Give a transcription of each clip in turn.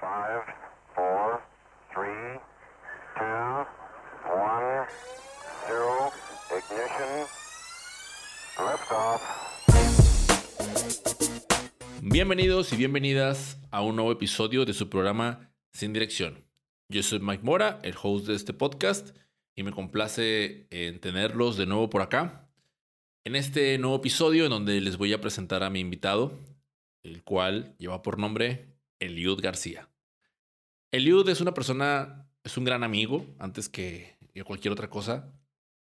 Five, four, three, two, one, zero, ignition. Bienvenidos y bienvenidas a un nuevo episodio de su programa Sin Dirección. Yo soy Mike Mora, el host de este podcast, y me complace en tenerlos de nuevo por acá. En este nuevo episodio en donde les voy a presentar a mi invitado, el cual lleva por nombre Eliud García. Eliud es una persona, es un gran amigo, antes que cualquier otra cosa,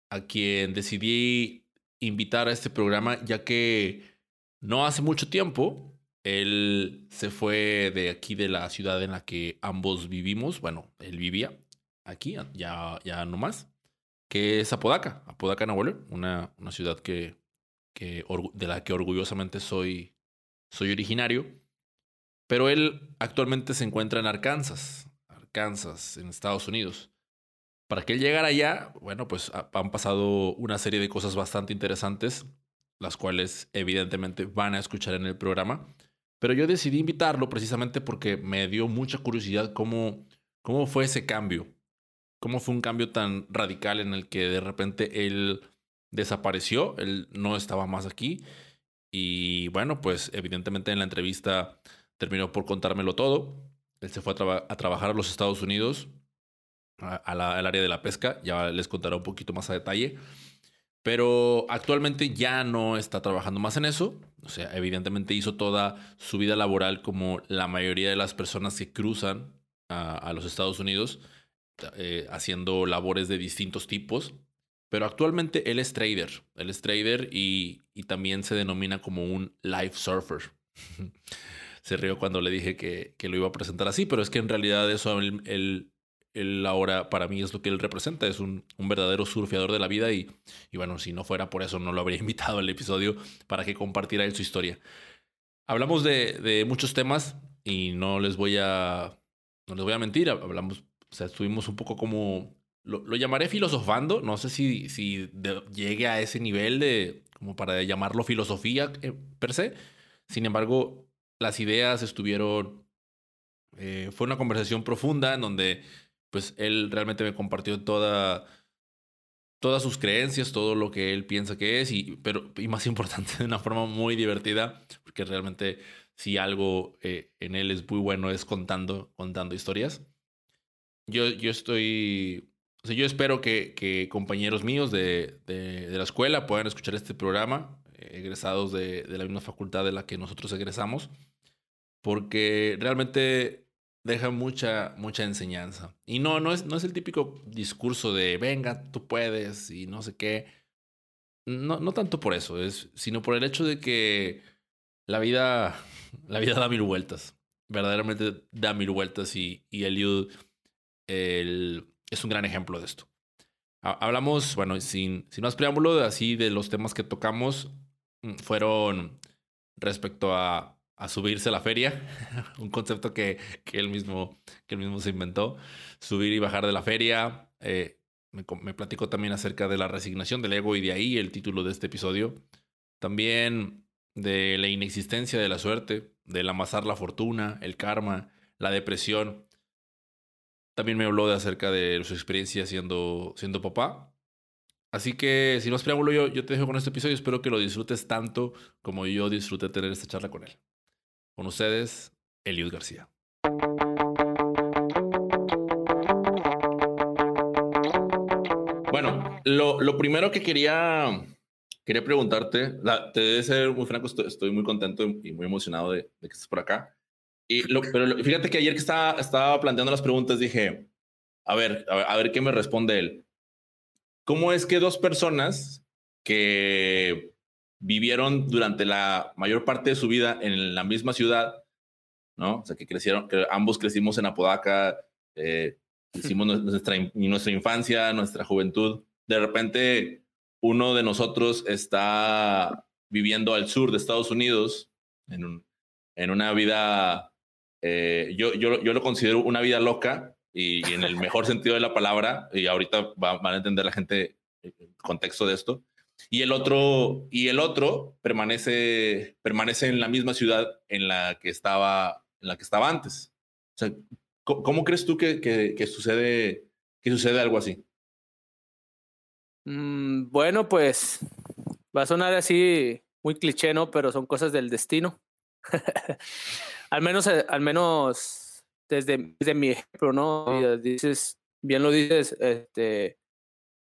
a quien decidí invitar a este programa, ya que no hace mucho tiempo él se fue de aquí, de la ciudad en la que ambos vivimos. Bueno, él vivía aquí, ya, ya no más, que es Apodaca, Apodaca, Nahuel, una, una ciudad que, que, de la que orgullosamente soy, soy originario. Pero él actualmente se encuentra en Arkansas, Arkansas, en Estados Unidos. Para que él llegara allá, bueno, pues han pasado una serie de cosas bastante interesantes, las cuales evidentemente van a escuchar en el programa. Pero yo decidí invitarlo precisamente porque me dio mucha curiosidad cómo, cómo fue ese cambio. Cómo fue un cambio tan radical en el que de repente él desapareció, él no estaba más aquí. Y bueno, pues evidentemente en la entrevista terminó por contármelo todo. Él se fue a, trabajar a los Estados Unidos, al área de la pesca, ya les contaré un poquito más a detalle. Pero actualmente ya no está trabajando más en eso. O sea, evidentemente hizo toda su vida laboral como la mayoría de las personas que cruzan a, los Estados Unidos, eh, haciendo labores de distintos tipos. Pero actualmente él es trader. Él es trader y, y también se denomina como un life surfer. se rió cuando le dije que, que, lo iba a presentar así, pero es que en realidad eso él, él, ahora para mí es lo que él representa, es un, un verdadero surfeador de la vida y, y, bueno, si no fuera por eso no lo habría invitado al episodio para que compartiera él su historia. Hablamos de, de muchos temas y no les voy a, no les voy a mentir, hablamos, o sea, estuvimos un poco como, lo, lo llamaré filosofando, no sé si, si llegue a ese nivel de, como para llamarlo filosofía eh, per se, sin embargo, las ideas estuvieron... Eh, fue una conversación profunda en donde pues él realmente me compartió toda, todas sus creencias, todo lo que él piensa que es, y, pero, y más importante, de una forma muy divertida, porque realmente si algo eh, en él es muy bueno es contando, contando historias. Yo, yo estoy, o sea, yo espero que, que compañeros míos de, de, la escuela puedan escuchar este programa, egresados de, de la misma facultad de la que nosotros egresamos, porque realmente deja mucha, mucha enseñanza. Y no, no es, no es el típico discurso de venga, tú puedes y no sé qué. No, no tanto por eso, es, sino por el hecho de que la vida, la vida da mil vueltas. Verdaderamente da mil vueltas y, y Eliud el, es un gran ejemplo de esto. Hablamos, bueno, sin, sin más preámbulo, así de los temas que tocamos, mm, fueron respecto a a subirse a la feria, un concepto que, que, él mismo, que él mismo se inventó, subir y bajar de la feria. Eh, me, platicó también acerca de la resignación del ego y de ahí el título de este episodio. También de la inexistencia de la suerte, del amasar la fortuna, el karma, la depresión. También me habló de acerca de su experiencia siendo, siendo papá. Así que, sin más preámbulo, yo, yo te dejo con este episodio. Espero que lo disfrutes tanto como yo disfruté tener esta charla con él. Con ustedes, Eliud García. Bueno, lo, primero que quería, quería preguntarte, te debe ser muy franco, estoy, muy contento y muy emocionado de, de que estés por acá. Y lo, pero fíjate que ayer que estaba, estaba planteando las preguntas dije, a ver, a ver, a ver qué me responde él. ¿Cómo es que dos personas que vivieron durante la mayor parte de su vida en la misma ciudad, ¿no? O sea, que crecieron, que ambos crecimos en Apodaca, eh, hicimos nuestra, nuestra infancia, nuestra juventud. De repente, uno de nosotros está viviendo al sur de Estados Unidos, en, un, en una vida, eh, yo, yo, yo lo considero una vida loca y, y en el mejor sentido de la palabra, y ahorita va, van a entender la gente el contexto de esto, y el otro, y el otro permanece, permanece en la misma ciudad en la que estaba, en la que estaba antes. sea, ¿cómo, crees tú que, que, sucede, que sucede algo así? Mm, bueno, pues va a sonar así muy cliché, ¿no? Pero son cosas del destino. al menos, eh, al menos desde, desde mi ejemplo, ¿no? Dices, bien lo dices, este,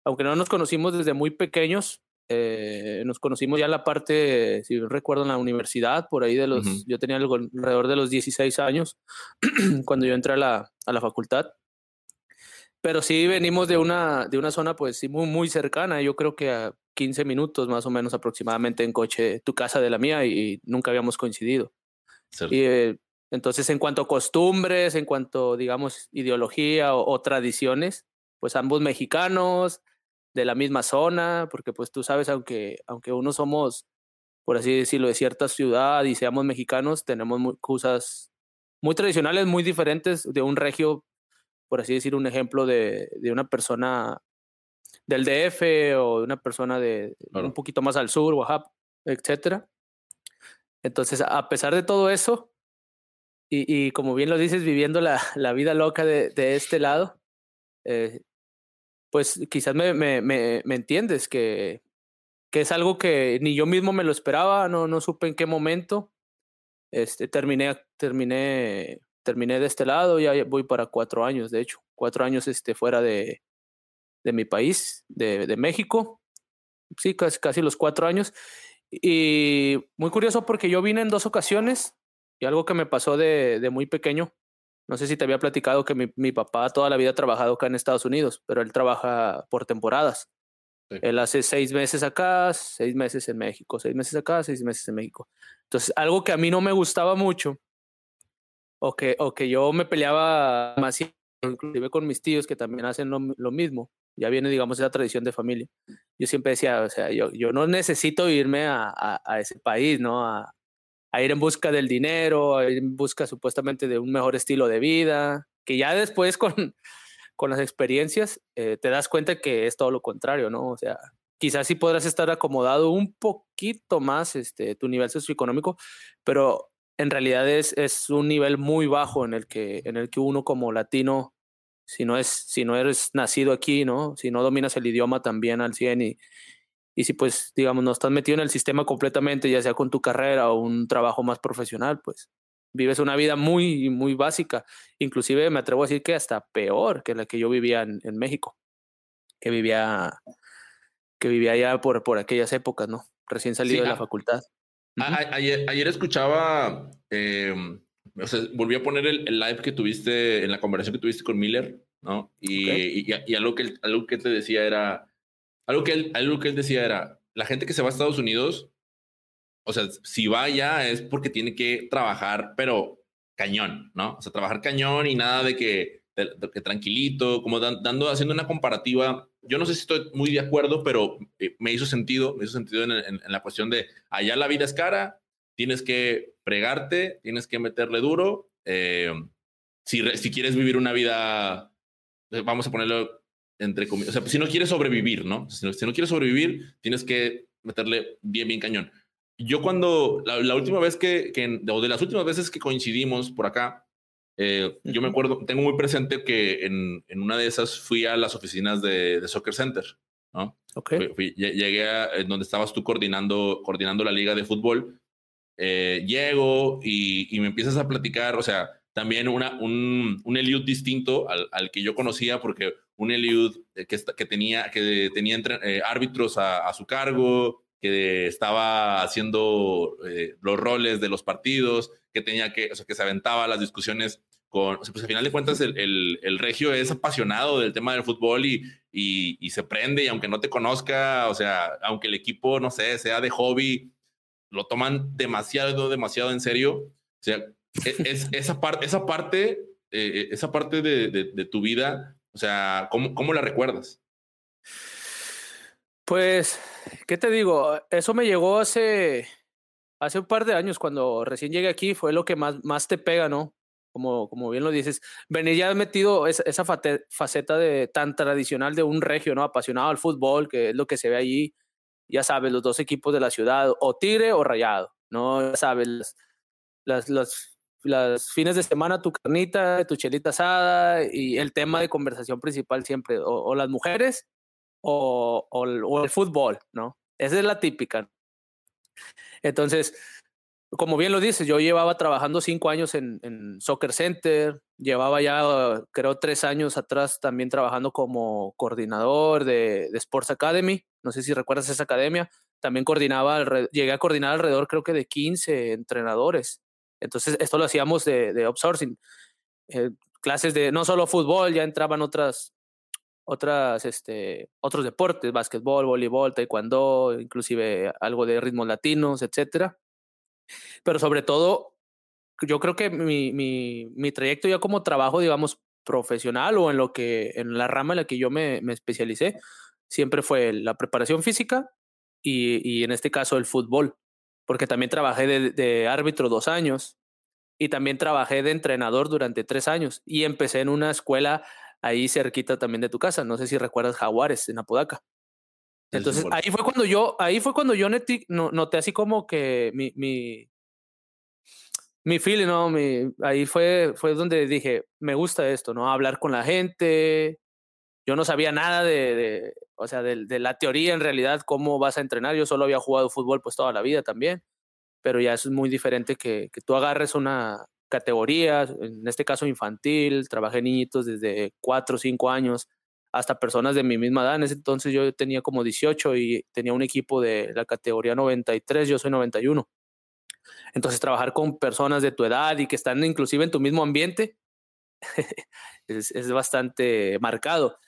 aunque no nos conocimos desde muy pequeños, eh, nos conocimos ya en la parte, si recuerdo, en la universidad, por ahí de los, yo tenía algo, alrededor de los 16 años cuando yo entré a la, a la facultad. Pero sí venimos de una, de una zona pues sí muy, muy cercana, yo creo que a 15 minutos más o menos aproximadamente en coche tu casa de la mía y, nunca habíamos coincidido. Y, eh, entonces en cuanto a costumbres, en cuanto digamos ideología o tradiciones, pues ambos mexicanos, de la misma zona, porque pues tú sabes, aunque, aunque uno somos, por así decirlo, de cierta ciudad y seamos mexicanos, tenemos muy, cosas muy tradicionales, muy diferentes de un regio, por así decir, un ejemplo de, de una persona del DF o de una persona de un poquito más al sur, Oaxaca, etcétera. Entonces, a pesar de todo eso, y, y como bien lo dices, viviendo la, la vida loca de, de este lado, eh, pues quizás me, me, me, me entiendes, que, que es algo que ni yo mismo me lo esperaba, no, no supe en qué momento. Este, terminé, terminé, terminé de este lado, ya voy para cuatro años, de hecho, cuatro años este, fuera de, de mi país, de, de México. Sí, casi, casi los cuatro años. Y muy curioso porque yo vine en dos ocasiones y algo que me pasó de, de muy pequeño no sé si te había platicado que mi, mi, papá toda la vida ha trabajado acá en Estados Unidos, pero él trabaja por temporadas. Él hace seis meses acá, seis meses en México, seis meses acá, seis meses en México. Entonces, algo que a mí no me gustaba mucho, o que, o que yo me peleaba más, inclusive con mis tíos que también hacen lo, lo mismo, ya viene, digamos, esa tradición de familia. Yo siempre decía, o sea, yo, yo no necesito irme a, a, a ese país, ¿no? A, a ir en busca del dinero, a ir en busca supuestamente de un mejor estilo de vida, que ya después con, con las experiencias eh, te das cuenta que es todo lo contrario, ¿no? O sea, quizás sí podrás estar acomodado un poquito más este, tu nivel socioeconómico, pero en realidad es, es un nivel muy bajo en el, que, en el que uno como latino, si no, es, si no eres nacido aquí, ¿no? Si no dominas el idioma también al 100 y, y si pues, digamos, no estás metido en el sistema completamente, ya sea con tu carrera o un trabajo más profesional, pues vives una vida muy, muy básica. Inclusive me atrevo a decir que hasta peor que la que yo vivía en, en México, que vivía, que vivía ya por, por aquellas épocas, ¿no? Recién salido de la facultad. ayer, ayer, escuchaba, eh, o sea, volví a poner el, el, live que tuviste en la conversación que tuviste con Miller, ¿no? Y, y, y, algo, que, algo que te decía era algo que, él, algo que él decía era, la gente que se va a Estados Unidos, o sea, si va ya es porque tiene que trabajar, pero cañón, ¿no? O sea, trabajar cañón y nada de que, que tranquilito, como dando, haciendo una comparativa. Yo no sé si estoy muy de acuerdo, pero eh, me hizo sentido, me hizo sentido en, en, la cuestión de allá la vida es cara, tienes que pregarte, tienes que meterle duro. Eh, si, si quieres vivir una vida, vamos a ponerlo entre comillas. O sea, si no quieres sobrevivir, ¿no? Si no, si no quieres sobrevivir, tienes que meterle bien, bien cañón. Yo cuando, la, última vez que, que, o de las últimas veces que coincidimos por acá, eh, yo me acuerdo, tengo muy presente que en, en, una de esas fui a las oficinas de, de Soccer Center, ¿no? Ok. Fui, fui, llegué a donde estabas tú coordinando, coordinando la liga de fútbol. Eh, llego y, y, me empiezas a platicar, o sea, también una, un, un Eliud distinto al, al que yo conocía, porque un Eliud eh, que, tenía, que tenía entre, eh, árbitros a, su cargo, que estaba haciendo eh, los roles de los partidos, que tenía que, o sea, que se aventaba las discusiones con, o pues al final de cuentas el, el, el, regio es apasionado del tema del fútbol y, y, se prende y aunque no te conozca, o sea, aunque el equipo, no sé, sea de hobby, lo toman demasiado, demasiado en serio. O sea, e, es, esa, parte esa parte, esa parte de, de tu vida o sea, ¿cómo, cómo la recuerdas? Pues, ¿qué te digo? Eso me llegó hace, hace un par de años, cuando recién llegué aquí, fue lo que más, más te pega, ¿no? Como, como bien lo dices, venir ya metido esa, faceta de, tan tradicional de un regio, ¿no? Apasionado al fútbol, que es lo que se ve allí, ya sabes, los dos equipos de la ciudad, o Tigre o Rayado, ¿no? Ya sabes, las, las, las las fines de semana tu carnita, tu chelita asada y el tema de conversación principal siempre, o, las mujeres o, el fútbol, ¿no? Esa es la típica. Entonces, como bien lo dices, yo llevaba trabajando cinco años en, en, Soccer Center, llevaba ya, creo, tres años atrás también trabajando como coordinador de, de Sports Academy. No sé si recuerdas esa academia. También coordinaba, llegué a coordinar alrededor, creo que de 15 entrenadores. Entonces, esto lo hacíamos de, de outsourcing. Eh, clases de no solo fútbol, ya entraban otras, otras, este, otros deportes, básquetbol, voleibol, taekwondo, inclusive algo de ritmos latinos, etcétera pero sobre todo, yo creo que mi, mi, mi trayecto ya como trabajo, digamos, profesional o en lo que, en la rama en la que yo me, me especialicé, siempre fue la preparación física y, y, en este caso el fútbol, porque también trabajé de, de, árbitro dos años y también trabajé de entrenador durante tres años y empecé en una escuela ahí cerquita también de tu casa, no sé si recuerdas Jaguares en Apodaca. Entonces ahí fue cuando yo, ahí fue cuando yo noté, noté así como que mi, mi, mi feeling, ¿no? Mi, ahí fue, fue donde dije, me gusta esto, ¿no? Hablar con la gente. Yo no sabía nada de, de o sea, de, de, la teoría en realidad, cómo vas a entrenar. Yo solo había jugado fútbol pues toda la vida también, pero ya eso es muy diferente que, que tú agarres una categoría, en este caso infantil, trabajé niñitos desde cuatro o cinco años hasta personas de mi misma edad. En ese entonces yo tenía como 18 y tenía un equipo de la categoría 93, yo soy 91. Entonces trabajar con personas de tu edad y que están inclusive en tu mismo ambiente es, es, bastante marcado.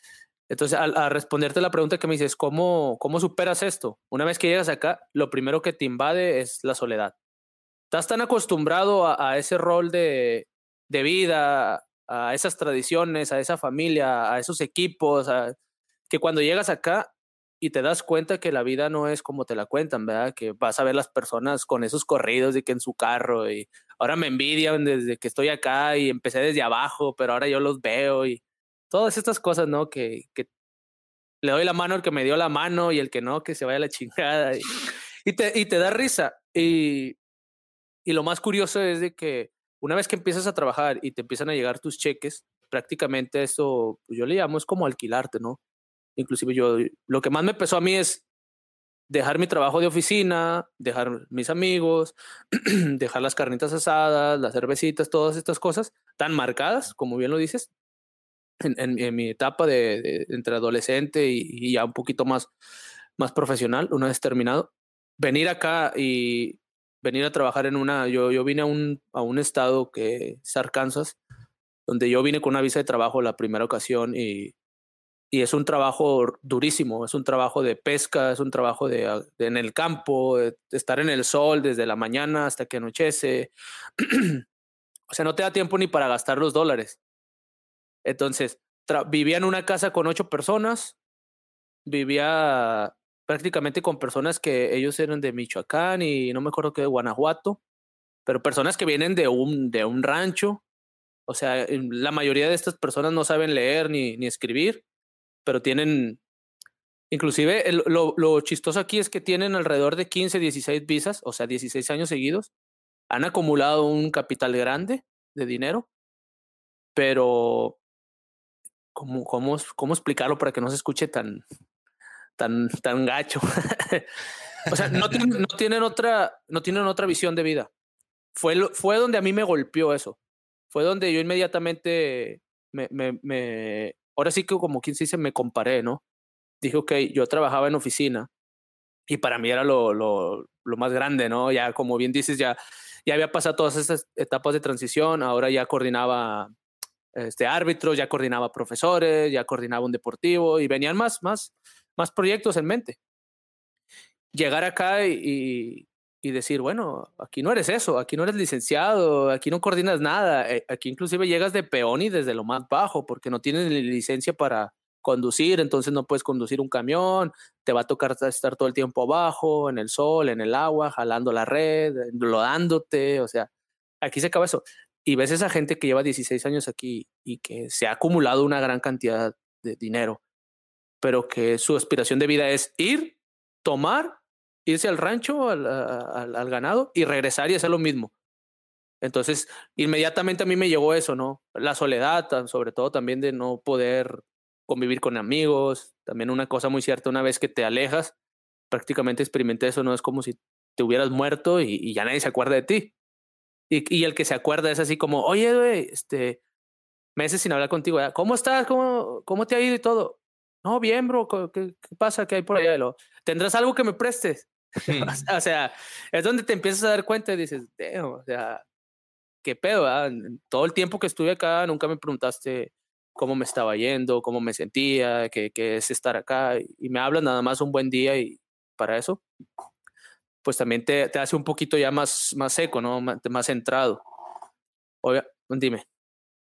Entonces, a responderte la pregunta que me dices, ¿cómo, ¿cómo superas esto? Una vez que llegas acá, lo primero que te invade es la soledad. Estás tan acostumbrado a, ese rol de, de vida, a esas tradiciones, a esa familia, a esos equipos, que cuando llegas acá y te das cuenta que la vida no es como te la cuentan, ¿verdad? Que vas a ver las personas con esos corridos de que en su carro y ahora me envidian desde que estoy acá y empecé desde abajo, pero ahora yo los veo y todas estas cosas, ¿no? Que, que le doy la mano al que me dio la mano y el que no, que se vaya a la chingada y, te, y te da risa. Y, y lo más curioso es de que una vez que empiezas a trabajar y te empiezan a llegar tus cheques, prácticamente eso, pues, yo le llamo, es como alquilarte, ¿no? Inclusive yo, lo que más me pesó a mí es dejar mi trabajo de oficina, dejar mis amigos, dejar las carnitas asadas, las cervecitas, todas estas cosas tan marcadas, como bien lo dices, en, en, en mi etapa de, de, entre adolescente y, y, ya un poquito más, más profesional, una vez terminado, venir acá y venir a trabajar en una, yo, yo vine a un, a un estado que es Arkansas, donde yo vine con una visa de trabajo la primera ocasión y, y es un trabajo durísimo, es un trabajo de pesca, es un trabajo de, de en el campo, de, estar en el sol desde la mañana hasta que anochece. o sea, no te da tiempo ni para gastar los dólares. Entonces, vivía en una casa con ocho personas, vivía prácticamente con personas que ellos eran de Michoacán y no me acuerdo que de Guanajuato, pero personas que vienen de un, de un rancho. O sea, la mayoría de estas personas no saben leer ni, ni escribir, pero tienen, inclusive lo, lo chistoso aquí es que tienen alrededor de 15, 16 visas, o sea, 16 años seguidos. Han acumulado un capital grande de dinero, pero ¿cómo, cómo, cómo explicarlo para que no se escuche tan, tan, tan gacho. o sea, no no tienen, otra, no tienen otra visión de vida. Fue, fue donde a mí me golpeó eso. Fue donde yo inmediatamente me, me, me ahora sí que como quien se dice, me comparé, ¿no? Dije, ok, yo trabajaba en oficina y para mí era lo, lo, lo más grande, ¿no? Ya, como bien dices, ya, ya había pasado todas esas etapas de transición, ahora ya coordinaba este, árbitros, ya coordinaba profesores, ya coordinaba un deportivo y venían más, más, más proyectos en mente. Llegar acá y, y, decir, bueno, aquí no eres eso, aquí no eres licenciado, aquí no coordinas nada, eh, aquí inclusive llegas de peón y desde lo más bajo, porque no tienes licencia para conducir, entonces no puedes conducir un camión, te va a tocar estar todo el tiempo abajo, en el sol, en el agua, jalando la red, lodándote, o sea, aquí se acaba eso. Y ves esa gente que lleva 16 años aquí y que se ha acumulado una gran cantidad de dinero pero que su aspiración de vida es ir, tomar, irse al rancho, al, al, ganado y regresar y hacer lo mismo. Entonces, inmediatamente a mí me llegó eso, ¿no? La soledad, sobre todo también de no poder convivir con amigos, también una cosa muy cierta, una vez que te alejas, prácticamente experimenté eso, ¿no? Es como si te hubieras muerto y, ya nadie se acuerda de ti. Y, y, el que se acuerda es así como, oye, güey, este, meses sin hablar contigo, ¿cómo estás? ¿Cómo, ¿Cómo te ha ido y todo? No, bien, bro, ¿qué, qué pasa? ¿Qué hay por allá? ¿Tendrás algo que me prestes? o sea, es donde te empiezas a dar cuenta y dices, o sea, qué pedo, todo el tiempo que estuve acá nunca me preguntaste cómo me estaba yendo, cómo me sentía, qué, qué es estar acá, y me hablas nada más un buen día y para eso, pues también te, te hace un poquito ya más, más seco, ¿no? Más, más centrado. Oiga, dime.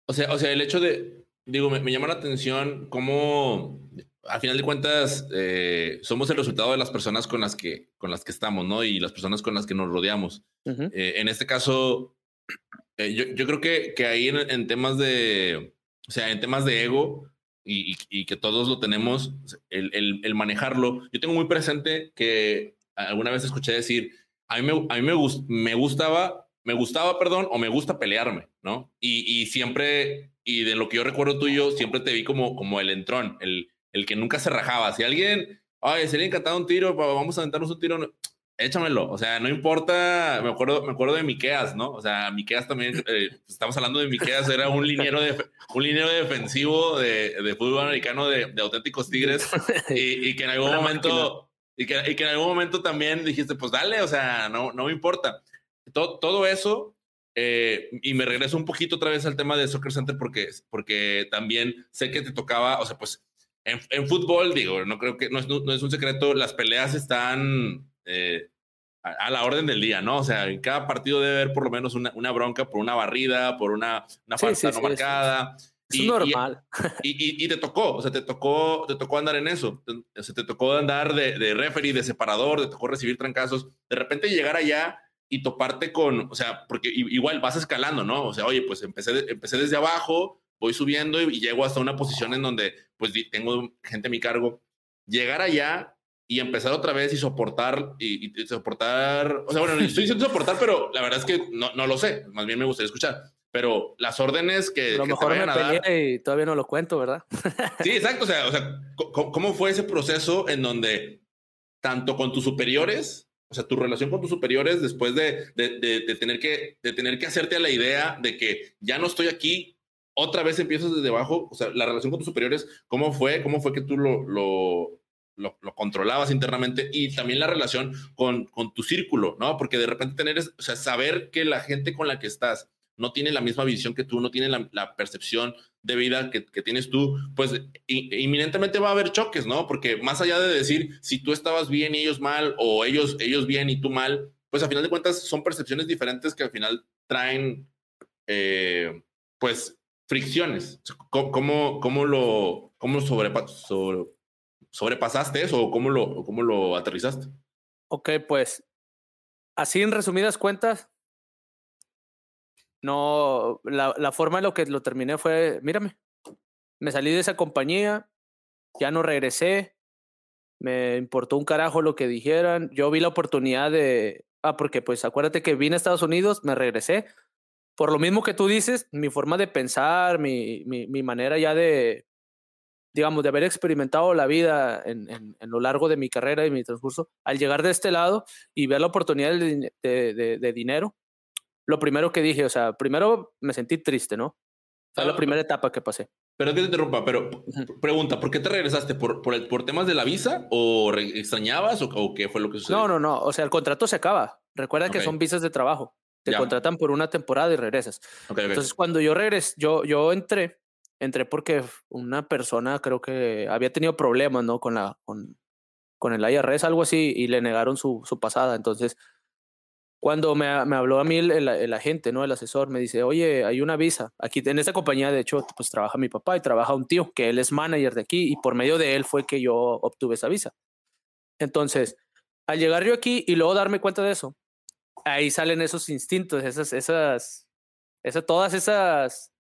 O sea, o sea, el hecho de, digo, me, me llama la atención cómo al final de cuentas, eh, somos el resultado de las personas con las que, con las que estamos, ¿no? Y las personas con las que nos rodeamos. Eh, en este caso, eh, yo, yo, creo que, que ahí en, temas de, o sea, en temas de ego y, y, que todos lo tenemos, el, el, el, manejarlo. Yo tengo muy presente que alguna vez escuché decir, a mí me, a mí me, me gustaba, me gustaba, perdón, o me gusta pelearme, ¿no? Y, y siempre, y de lo que yo recuerdo tuyo, siempre te vi como, como el entrón, el el que nunca se rajaba. Si alguien, ay, se le encantado un tiro, vamos a aventarnos un tiro, échamelo. O sea, no importa, me acuerdo, me acuerdo de Miqueas, ¿no? O sea, Miqueas también, eh, estamos hablando de Miqueas, era un liniero, de, un liniero defensivo de, de fútbol americano de, de, auténticos tigres y, y que en algún momento, y que, y que, en algún momento también dijiste, pues dale, o sea, no, no me importa. Todo, todo eso eh, y me regreso un poquito otra vez al tema de Soccer Center porque, porque también sé que te tocaba, o sea, pues en, fútbol, digo, no creo que, no es, no es un secreto, las peleas están eh, a, la orden del día, ¿no? O sea, en cada partido debe haber por lo menos una, una bronca por una barrida, por una, una falta no marcada. Es normal. Y, y, te tocó, o sea, te tocó, te tocó andar en eso. Te, o sea, te tocó andar de, de referee, de separador, te tocó recibir trancazos. De repente llegar allá y toparte con, o sea, porque igual vas escalando, ¿no? O sea, oye, pues empecé, empecé desde abajo, voy subiendo y, llego hasta una posición en donde pues tengo gente a mi cargo. Llegar allá y empezar otra vez y soportar y, soportar, o sea, bueno, estoy diciendo soportar, pero la verdad es que no, no lo sé, más bien me gustaría escuchar. Pero las órdenes que, a lo mejor me a y todavía no lo cuento, ¿verdad? sí, exacto. O sea, o sea, ¿cómo fue ese proceso en donde tanto con tus superiores, o sea, tu relación con tus superiores después de, de, de, tener que, de tener que hacerte a la idea de que ya no estoy aquí, otra vez empiezas desde abajo, o sea, la relación con tus superiores, ¿cómo fue? ¿Cómo fue que tú lo, lo, lo, controlabas internamente? Y también la relación con, con tu círculo, ¿no? Porque de repente tener, o sea, saber que la gente con la que estás no tiene la misma visión que tú, no tiene la, percepción de vida que, que tienes tú, pues inminentemente va a haber choques, ¿no? Porque más allá de decir si tú estabas bien y ellos mal, o ellos, ellos bien y tú mal, pues a final de cuentas son percepciones diferentes que al final traen, eh, pues, fricciones. ¿Cómo, cómo lo cómo sobrepasaste eso o cómo lo, cómo lo aterrizaste? Ok, pues así en resumidas cuentas, no, la, la forma en lo que lo terminé fue, mírame, me salí de esa compañía, ya no regresé, me importó un carajo lo que dijeran, yo vi la oportunidad de, ah, porque pues acuérdate que vine a Estados Unidos, me regresé, por lo mismo que tú dices, mi forma de pensar, mi, mi, mi manera ya de, digamos, de haber experimentado la vida en, en, lo largo de mi carrera y mi transcurso, al llegar de este lado y ver la oportunidad de, de, dinero, lo primero que dije, o sea, primero me sentí triste, ¿no? Fue la primera etapa que pasé. Pero que te interrumpa, pero pregunta, ¿por qué te regresaste? ¿Por, por, el, por temas de la visa o extrañabas o, o, qué fue lo que sucedió? No, no, no, o sea, el contrato se acaba. Recuerda okay. que son visas de trabajo. Te contratan por una temporada y regresas. Okay, okay. Entonces, cuando yo regresé, yo, yo entré, entré porque una persona creo que había tenido problemas, ¿no? Con, la, con, con el IRS, algo así, y le negaron su, su pasada. Entonces, cuando me, me habló a mí el, el, el, agente, ¿no? El asesor, me dice, oye, hay una visa. Aquí en esta compañía, de hecho, pues trabaja mi papá y trabaja un tío, que él es manager de aquí, y por medio de él fue que yo obtuve esa visa. Entonces, al llegar yo aquí y luego darme cuenta de eso, ahí salen esos instintos, esas, esas, esas, todas esas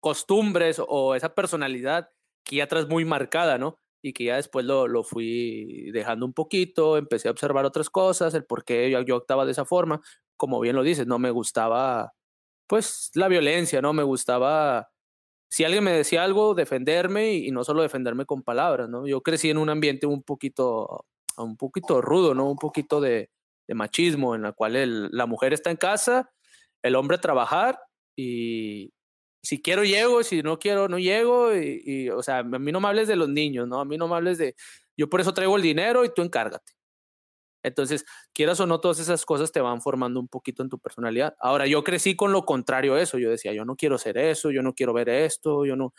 costumbres o esa personalidad que ya traes muy marcada, ¿no? Y que ya después lo, lo fui dejando un poquito, empecé a observar otras cosas, el por qué yo, yo actuaba de esa forma, como bien lo dices, no me gustaba pues, la violencia, ¿no? Me gustaba, si alguien me decía algo, defenderme y, no solo defenderme con palabras, ¿no? Yo crecí en un ambiente un poquito, un poquito rudo, ¿no? Un poquito de, machismo, en la cual la mujer está en casa, el hombre a trabajar y, si quiero llego, si no quiero no llego y, o sea, a mí no me hables de los niños, ¿no? A mí no me hables de, yo por eso traigo el dinero y tú encárgate. Entonces, quieras o no, todas esas cosas te van formando un poquito en tu personalidad. Ahora, yo crecí con lo contrario a eso. Yo decía, yo no quiero ser eso, yo no quiero ver esto, yo no,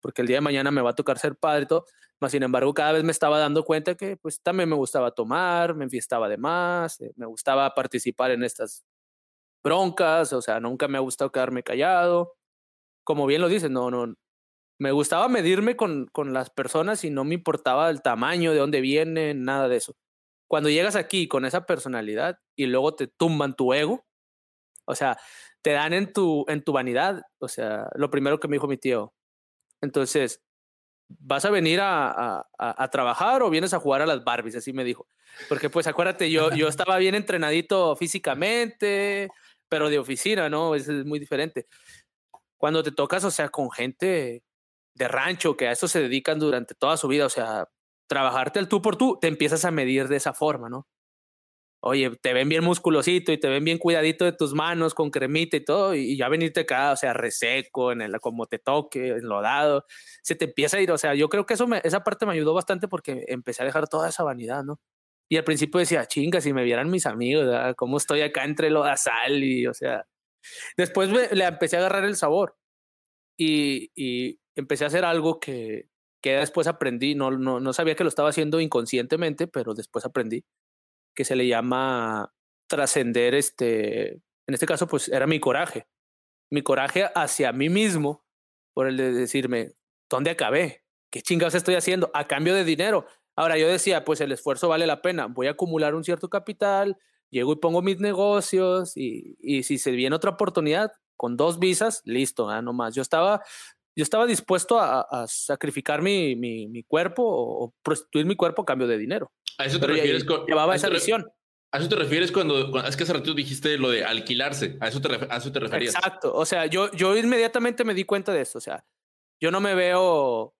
porque el día de mañana me va a tocar ser padre y todo. Sin embargo, cada vez me estaba dando cuenta que pues también me gustaba tomar, me enfiestaba de más, eh, me gustaba participar en estas broncas, o sea, nunca me ha gustado quedarme callado como bien lo dices, no, no. Me gustaba medirme con, con las personas y no me importaba el tamaño, de dónde vienen, nada de eso. Cuando llegas aquí con esa personalidad y luego te tumban tu ego, o sea, te dan en tu, en tu vanidad, o sea, lo primero que me dijo mi tío. Entonces, ¿vas a venir a, a, a, trabajar o vienes a jugar a las Barbies? Así me dijo. Porque pues acuérdate, yo, yo estaba bien entrenadito físicamente, pero de oficina, ¿no? Es, es muy diferente cuando te tocas, o sea, con gente de rancho que a eso se dedican durante toda su vida, o sea, trabajarte al tú por tú, te empiezas a medir de esa forma, ¿no? Oye, te ven bien musculosito y te ven bien cuidadito de tus manos con cremita y todo, y ya venirte acá, o sea, reseco, en el, como te toque, enlodado, se te empieza a ir, o sea, yo creo que eso me, esa parte me ayudó bastante porque empecé a dejar toda esa vanidad, ¿no? Y al principio decía, chinga, si me vieran mis amigos, ¿cómo estoy acá entre lo de sal y, o sea, Después le empecé a agarrar el sabor y, y empecé a hacer algo que, que después aprendí, no, no, no sabía que lo estaba haciendo inconscientemente, pero después aprendí, que se le llama trascender este, en este caso pues era mi coraje, mi coraje hacia mí mismo por el de decirme, ¿dónde acabé? ¿Qué chingados estoy haciendo? A cambio de dinero. Ahora yo decía, pues el esfuerzo vale la pena, voy a acumular un cierto capital, llego y pongo mis negocios y, y si se viene otra oportunidad con dos visas, listo, no más. Yo estaba, yo estaba dispuesto a, a sacrificar mi, mi, mi, cuerpo o, prostituir mi cuerpo a cambio de dinero. A eso te refieres con, llevaba esa visión. ¿A eso te refieres cuando, es que hace rato dijiste lo de alquilarse? ¿A eso te, a eso te referías? Exacto. O sea, yo, yo inmediatamente me di cuenta de esto. O sea, yo no me veo.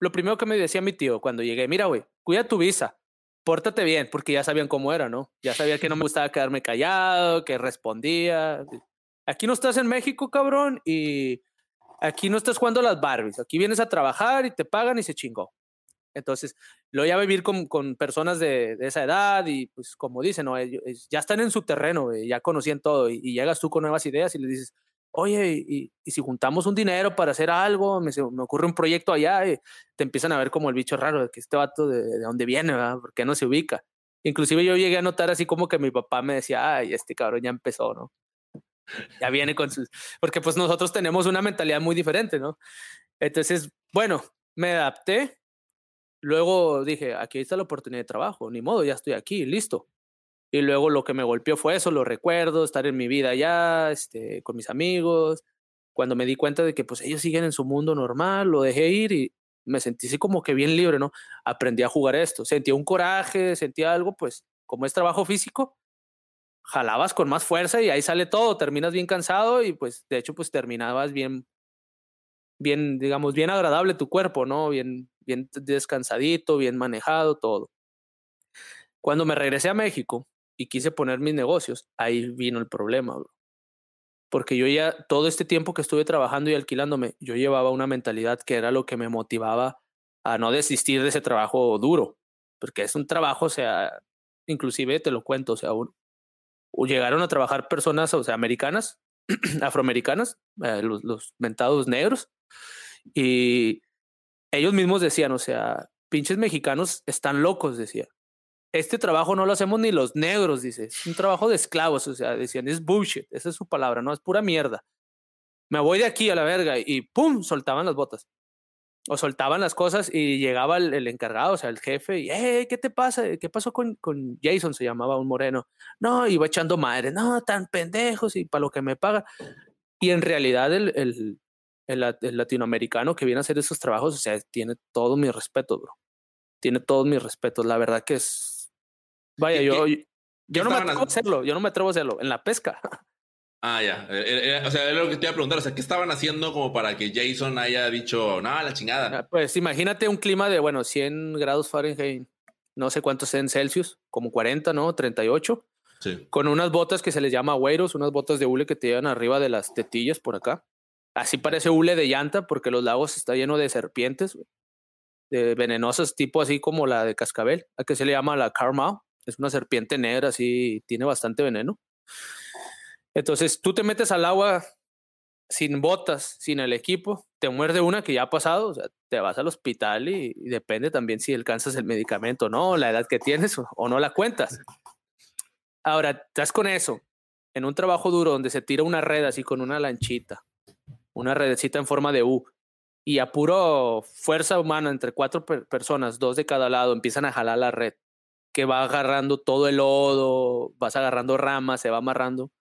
Lo primero que me decía mi tío cuando llegué, mira, güey, cuida tu visa pórtate bien, porque ya sabían cómo era, ¿no? Ya sabía que no me gustaba quedarme callado, que respondía. Aquí no estás en México, cabrón, y aquí no estás jugando a las Barbies. Aquí vienes a trabajar y te pagan y se chingó. Entonces, lo voy a vivir con, con personas de, de, esa edad y, pues, como dicen, ¿no? ya están en su terreno, ya conocían todo y, y, llegas tú con nuevas ideas y le dices, oye, y, si juntamos un dinero para hacer algo, me, me, ocurre un proyecto allá, y te empiezan a ver como el bicho raro, de que este vato de, de dónde viene, ¿verdad? ¿Por qué no se ubica? Inclusive yo llegué a notar así como que mi papá me decía, ay, este cabrón ya empezó, ¿no? Ya viene con sus... Porque pues nosotros tenemos una mentalidad muy diferente, ¿no? Entonces, bueno, me adapté. Luego dije, aquí está la oportunidad de trabajo, ni modo, ya estoy aquí, listo. Y luego lo que me golpeó fue eso, lo recuerdo, estar en mi vida ya, este, con mis amigos. Cuando me di cuenta de que pues ellos siguen en su mundo normal, lo dejé ir y me sentí así como que bien libre, ¿no? Aprendí a jugar esto. Sentía un coraje, sentía algo, pues como es trabajo físico, jalabas con más fuerza y ahí sale todo, terminas bien cansado y pues de hecho pues terminabas bien, bien, digamos, bien agradable tu cuerpo, ¿no? Bien, bien descansadito, bien manejado, todo. Cuando me regresé a México, y quise poner mis negocios, ahí vino el problema. Porque yo ya, todo este tiempo que estuve trabajando y alquilándome, yo llevaba una mentalidad que era lo que me motivaba a no desistir de ese trabajo duro. Porque es un trabajo, o sea, inclusive te lo cuento, o sea, llegaron a trabajar personas, o sea, americanas, afroamericanas, eh, los, los mentados negros, y ellos mismos decían, o sea, pinches mexicanos están locos, decía este trabajo no lo hacemos ni los negros, dice. Es un trabajo de esclavos, o sea, decían, es bullshit, esa es su palabra, no, es pura mierda. Me voy de aquí a la verga y pum, soltaban las botas. O soltaban las cosas y llegaba el, encargado, o sea, el jefe, y, hey, ¿qué te pasa? ¿Qué pasó con, con Jason? Se llamaba un moreno. No, iba echando madre, no, tan pendejos y para lo que me paga. Y en realidad el, el, el, latinoamericano que viene a hacer esos trabajos, o sea, tiene todo mi respeto, bro. Tiene todos mis respetos. La verdad que es, Vaya, yo, yo no me atrevo a hacerlo, yo no me atrevo a hacerlo en la pesca. Ah, ya. Eh, o sea, era lo que te iba a preguntar. O sea, ¿qué estaban haciendo como para que Jason haya dicho, no, la chingada? Ah, Pues imagínate un clima de, bueno, 100 grados Fahrenheit, no sé cuántos en Celsius, como 40, ¿no? 38, Sí. con unas botas que se les llama güeros, unas botas de hule que te llevan arriba de las tetillas por acá. Así parece hule de llanta porque los lagos está lleno de serpientes, de venenosas, tipo así como la de cascabel, a que se le llama la Carmel. Es una serpiente negra, así, tiene bastante veneno. Entonces tú te metes al agua sin botas, sin el equipo, te muerde una que ya ha pasado, te vas al hospital y, depende también si alcanzas el medicamento o no, la edad que tienes o, no la cuentas. Ahora, estás con eso, en un trabajo duro donde se tira una red así con una lanchita, una redecita en forma de U, y a puro fuerza humana entre cuatro per- personas, dos de cada lado, empiezan a jalar la red, que va agarrando todo el lodo, vas agarrando ramas, se va amarrando,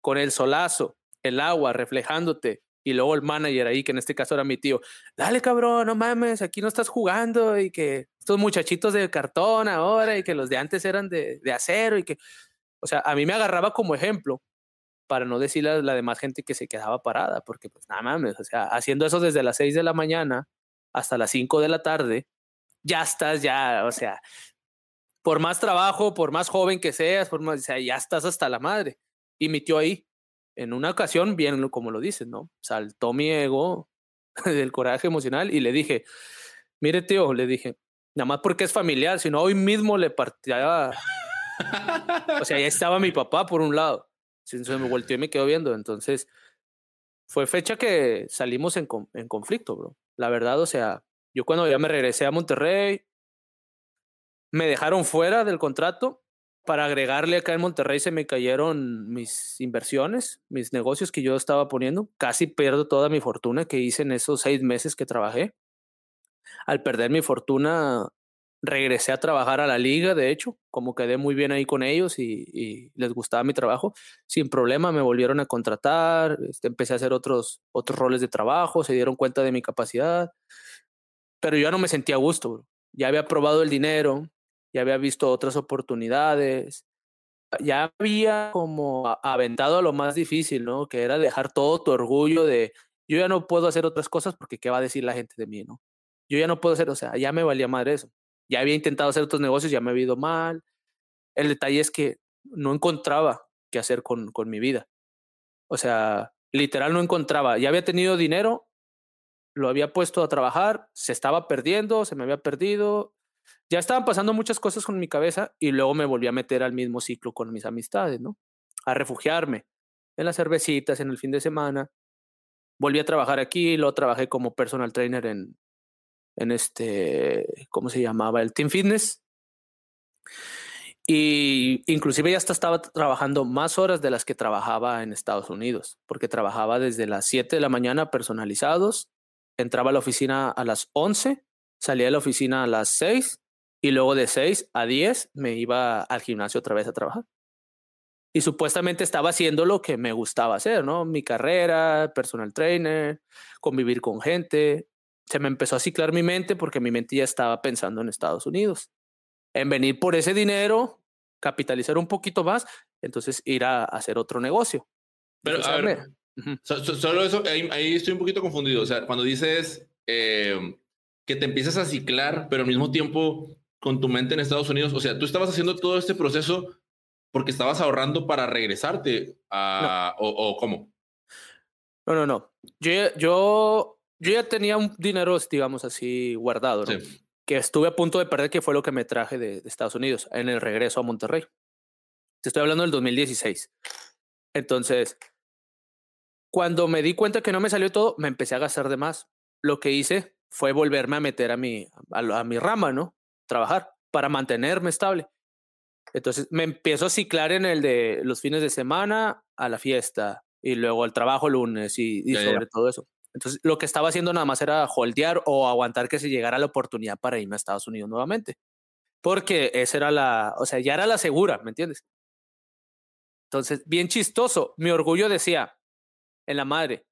con el solazo, el agua reflejándote, y luego el manager ahí, que en este caso era mi tío, dale cabrón, no mames, aquí no estás jugando, y que estos muchachitos de cartón ahora, y que los de antes eran de, de acero, y que, o sea, a mí me agarraba como ejemplo, para no decirle a la demás gente que se quedaba parada, porque pues nada mames, o sea, haciendo eso desde las 6 de la mañana hasta las 5 de la tarde, ya estás, ya, o sea, por más trabajo, por más joven que seas, por más, o ya estás hasta la madre. Y mi tío ahí, en una ocasión, bien como lo dices, ¿no? Saltó mi ego del coraje emocional y le dije, mire tío, le dije, nada más porque es familiar, si no hoy mismo le partía, o sea, ya estaba mi papá por un lado. Entonces me volteó y me quedó viendo. Entonces, fue fecha que salimos en, en conflicto, bro. La verdad, o sea, yo cuando ya me regresé a Monterrey, me dejaron fuera del contrato. Para agregarle acá en Monterrey se me cayeron mis inversiones, mis negocios que yo estaba poniendo. Casi pierdo toda mi fortuna que hice en esos seis meses que trabajé. Al perder mi fortuna, regresé a trabajar a la liga, de hecho, como quedé muy bien ahí con ellos y, les gustaba mi trabajo, sin problema me volvieron a contratar, este, empecé a hacer otros, otros roles de trabajo, se dieron cuenta de mi capacidad, pero yo ya no me sentía a gusto, ya había probado el dinero, ya había visto otras oportunidades, ya había como aventado a lo más difícil, ¿no? Que era dejar todo tu orgullo de, yo ya no puedo hacer otras cosas porque qué va a decir la gente de mí, ¿no? Yo ya no puedo hacer, o sea, ya me valía madre eso. Ya había intentado hacer otros negocios, ya me había ido mal. El detalle es que no encontraba qué hacer con, con mi vida. O sea, literal no encontraba. Ya había tenido dinero, lo había puesto a trabajar, se estaba perdiendo, se me había perdido. Ya estaban pasando muchas cosas con mi cabeza y luego me volví a meter al mismo ciclo con mis amistades, ¿no? A refugiarme en las cervecitas, en el fin de semana. Volví a trabajar aquí, luego trabajé como personal trainer en, en este, ¿cómo se llamaba? El Team Fitness. Y inclusive ya hasta estaba trabajando más horas de las que trabajaba en Estados Unidos, porque trabajaba desde las 7 de la mañana personalizados, entraba a la oficina a las 11, salía de la oficina a las 6 y luego de 6 a 10 me iba al gimnasio otra vez a trabajar. Y supuestamente estaba haciendo lo que me gustaba hacer, ¿no? Mi carrera, personal trainer, convivir con gente. Se me empezó a ciclar mi mente porque mi mente ya estaba pensando en Estados Unidos en venir por ese dinero, capitalizar un poquito más, entonces ir a hacer otro negocio. Pero, a ver, "Mira, ujú, So- so- solo eso, ahí, ahí estoy un poquito confundido. O sea, cuando dices eh, que te empiezas a ciclar, pero al mismo tiempo con tu mente en Estados Unidos, o sea, tú estabas haciendo todo este proceso porque estabas ahorrando para regresarte a... O, o cómo? No, no, no. Yo, ya- yo, yo ya tenía un dinero, digamos así, guardado, ¿no? Sí. que estuve a punto de perder, que fue lo que me traje de, de Estados Unidos en el regreso a Monterrey. Te estoy hablando del 2016. Entonces, cuando me di cuenta que no me salió todo, me empecé a gastar de más. Lo que hice fue volverme a meter a mi, a, mi rama, ¿no? Trabajar para mantenerme estable. Entonces me empiezo a ciclar en el de los fines de semana a la fiesta y luego al trabajo lunes y, y Ya, ya, ya. sobre todo eso. Entonces lo que estaba haciendo nada más era holdear o aguantar que se llegara la oportunidad para irme a Estados Unidos nuevamente. Porque esa era la, o sea, ya era la segura, ¿me entiendes? Entonces, bien chistoso, mi orgullo decía en la madre,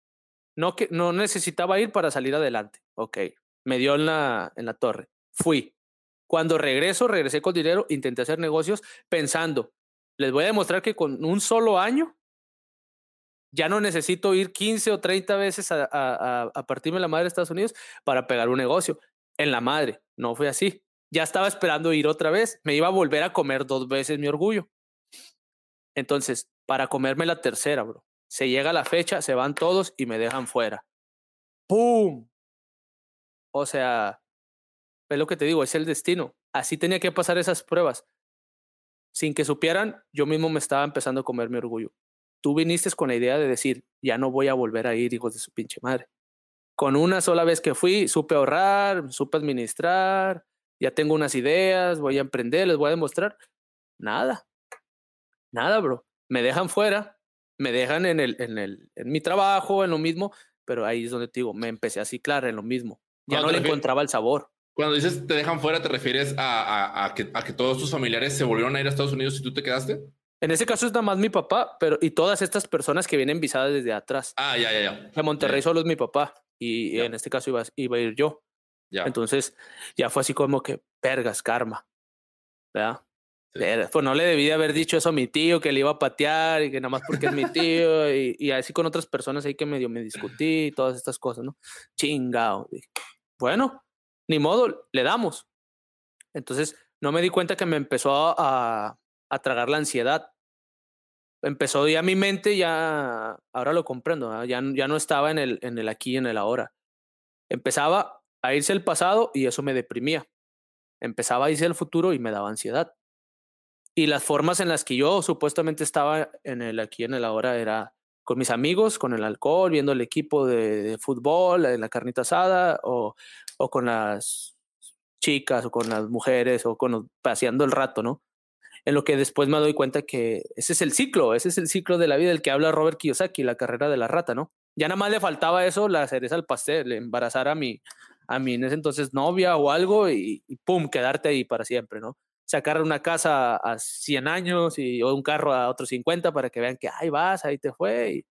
no que no necesitaba ir para salir adelante. Ok, me dio en la, en la torre. Fui. Cuando regreso, regresé con dinero, intenté hacer negocios pensando, les voy a demostrar que con un solo año ya no necesito ir 15 o 30 veces a, a, a partirme la madre de Estados Unidos para pegar un negocio. En la madre, no fue así. Ya estaba esperando ir otra vez, me iba a volver a comer dos veces mi orgullo. Entonces, para comerme la tercera, bro, se llega la fecha, se van todos y me dejan fuera. ¡Pum! O sea, es lo que te digo, es el destino. Así tenía que pasar esas pruebas. Sin que supieran, yo mismo me estaba empezando a comer mi orgullo. Tú viniste con la idea de decir, ya no voy a volver a ir, hijos de su pinche madre. Con una sola vez que fui, supe ahorrar, supe administrar, ya tengo unas ideas, voy a emprender, les voy a demostrar. Nada. Nada, bro. Me dejan fuera, me dejan en, el, en, el, en mi trabajo, en lo mismo, pero ahí es donde te digo, me empecé a ciclar en lo mismo. Ya no le encontraba el sabor. Cuando dices te dejan fuera, ¿te refieres a, a, que, a, que, todos tus familiares se volvieron a ir a Estados Unidos y tú te quedaste? En ese caso es nada más mi papá, pero y todas estas personas que vienen visadas desde atrás. Ah, ya, ya, ya. En Monterrey solo es mi papá y en este caso iba, iba a ir yo. Ya. Entonces ya fue así como que, pergas, karma. ¿Verdad? Pues no le debía haber dicho eso a mi tío, que le iba a patear y que nada más porque es mi tío, y, y, así con otras personas ahí que medio me discutí y todas estas cosas, ¿no? Chingao. Bueno, ni modo, le damos. Entonces, no me di cuenta que me empezó a, a tragar la ansiedad. Empezó ya mi mente, ya, ahora lo comprendo, ya, ya no estaba en el, en el aquí y en el ahora. Empezaba a irse el pasado y eso me deprimía. Empezaba a irse el futuro y me daba ansiedad y las formas en las que yo supuestamente estaba en el aquí en el ahora era con mis amigos, con el alcohol, viendo el equipo de, fútbol, la carnita asada, o, o, con las chicas, o con las mujeres, o con paseando el rato, ¿no? En lo que después me doy cuenta que ese es el ciclo, ese es el ciclo de la vida del que habla Robert Kiyosaki, la carrera de la rata, ¿no? Ya nada más le faltaba eso, la cereza al pastel, embarazar a mi, a mi en ese entonces novia o algo y, y pum, quedarte ahí para siempre, ¿no? Sacar una casa a 100 años y, o un carro a otros 50 para que vean que ahí vas, ahí te fue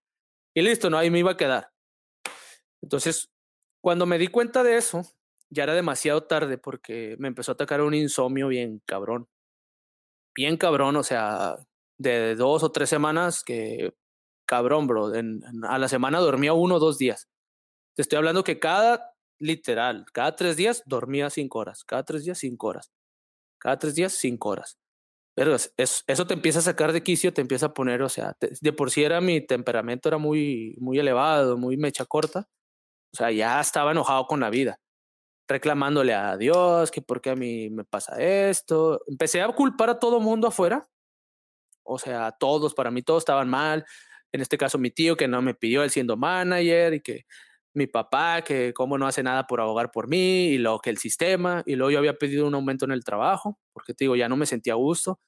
y, listo, ¿no? Ahí me iba a quedar. Entonces, cuando me di cuenta de eso, ya era demasiado tarde porque me empezó a atacar un insomnio bien cabrón. Bien cabrón, o sea, de dos o tres semanas que cabrón, bro. En, a la semana dormía uno o dos días. Te estoy hablando que cada, literal, cada tres días dormía cinco horas. Cada tres días, cinco horas cada tres días, cinco horas. Pero eso te empieza a sacar de quicio, te empieza a poner, o sea, de por sí era mi temperamento, era muy, muy elevado, muy mecha corta. O sea, ya estaba enojado con la vida, reclamándole a Dios que por qué a mí me pasa esto. Empecé a culpar a todo mundo afuera. O sea, todos, para mí todos estaban mal. En este caso, mi tío que no me pidió él siendo manager y que mi papá, que cómo no hace nada por abogar por mí, y luego que el sistema, y luego yo había pedido un aumento en el trabajo, porque te digo, ya no me sentía a gusto.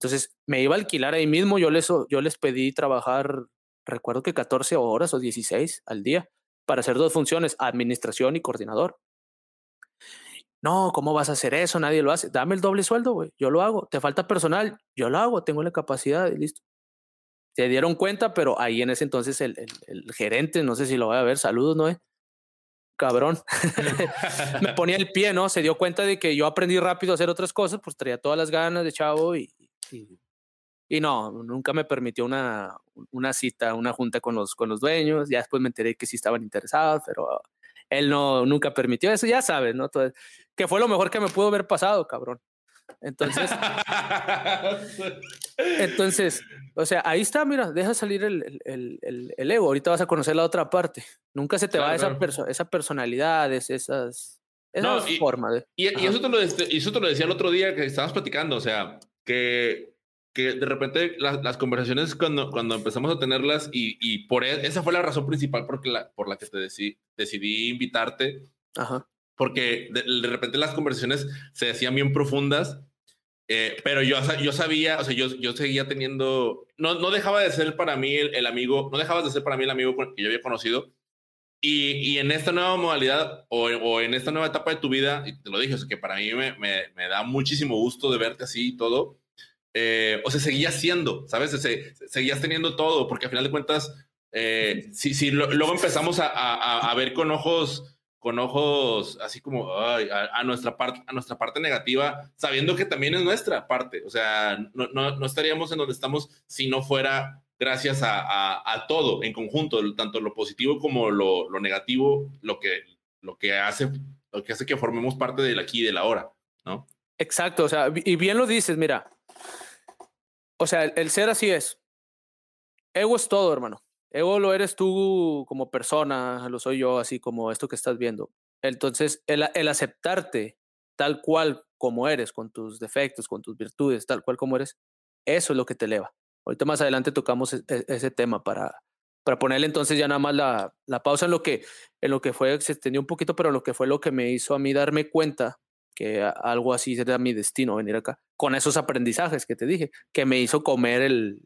Entonces me iba a alquilar ahí mismo, yo les, yo les pedí trabajar, recuerdo que 14 horas o 16 al día, para hacer dos funciones, administración y coordinador. No, ¿cómo vas a hacer eso? Nadie lo hace. Dame el doble sueldo, güey. Yo lo hago. ¿Te falta personal? Yo lo hago. Tengo la capacidad y listo se dieron cuenta, pero ahí en ese entonces el, el, gerente, no sé si lo voy a ver, saludos, ¿no? Cabrón. me ponía el pie, ¿no? Se dio cuenta de que yo aprendí rápido a hacer otras cosas, pues traía todas las ganas de chavo y, y, no, nunca me permitió una, una cita, una junta con los, con los dueños. Ya después me enteré que sí estaban interesados, pero él no, nunca permitió eso, ya sabes, ¿no? Entonces, que fue lo mejor que me pudo haber pasado, cabrón. Entonces, entonces, o sea, ahí está, mira, deja salir el, el, el, el, ego. Ahorita vas a conocer la otra parte. Nunca se te va esa, perso esa personalidad, esas, esas y, formas. Y, y, eso te lo, y eso te lo decía el otro día que estábamos platicando, o sea, que, que de repente las, las conversaciones cuando, cuando empezamos a tenerlas y, y por e, esa fue la razón principal por la, por la que te decidí, decidí invitarte. Ajá porque de, de, repente las conversaciones se decían bien profundas, eh, pero yo, yo sabía, o sea, yo, yo seguía teniendo, no, no dejaba de ser para mí el, amigo, no dejabas de ser para mí el amigo que yo había conocido. Y, y en esta nueva modalidad o, o, en esta nueva etapa de tu vida, y te lo dije, o sea, que para mí me, me, da muchísimo gusto de verte así y todo. Eh, o sea, seguías siendo, ¿sabes? Se, seguías teniendo todo, porque al final de cuentas, eh, si, si luego empezamos a, a, a ver con ojos con ojos así como a, a, nuestra parte, a nuestra parte negativa, sabiendo que también es nuestra parte. O sea, no, no, no, estaríamos en donde estamos si no fuera gracias a, todo en conjunto, tanto lo positivo como lo, negativo, lo que, lo, que hace, lo que hace que formemos parte del aquí y del ahora, ¿no? Exacto, o sea, y bien lo dices, mira, o sea, el, ser así es. Ego es todo, hermano. Ego lo eres tú como persona, lo soy yo, así como esto que estás viendo. Entonces, el, el aceptarte tal cual como eres, con tus defectos, con tus virtudes, tal cual como eres, eso es lo que te eleva. Ahorita más adelante tocamos e, e, ese tema para, para ponerle entonces ya nada más la, la, pausa en lo, que, en lo que fue, se extendió un poquito, pero lo que fue lo que me hizo a mí darme cuenta que algo así era mi destino, venir acá, con esos aprendizajes que te dije, que me hizo comer el,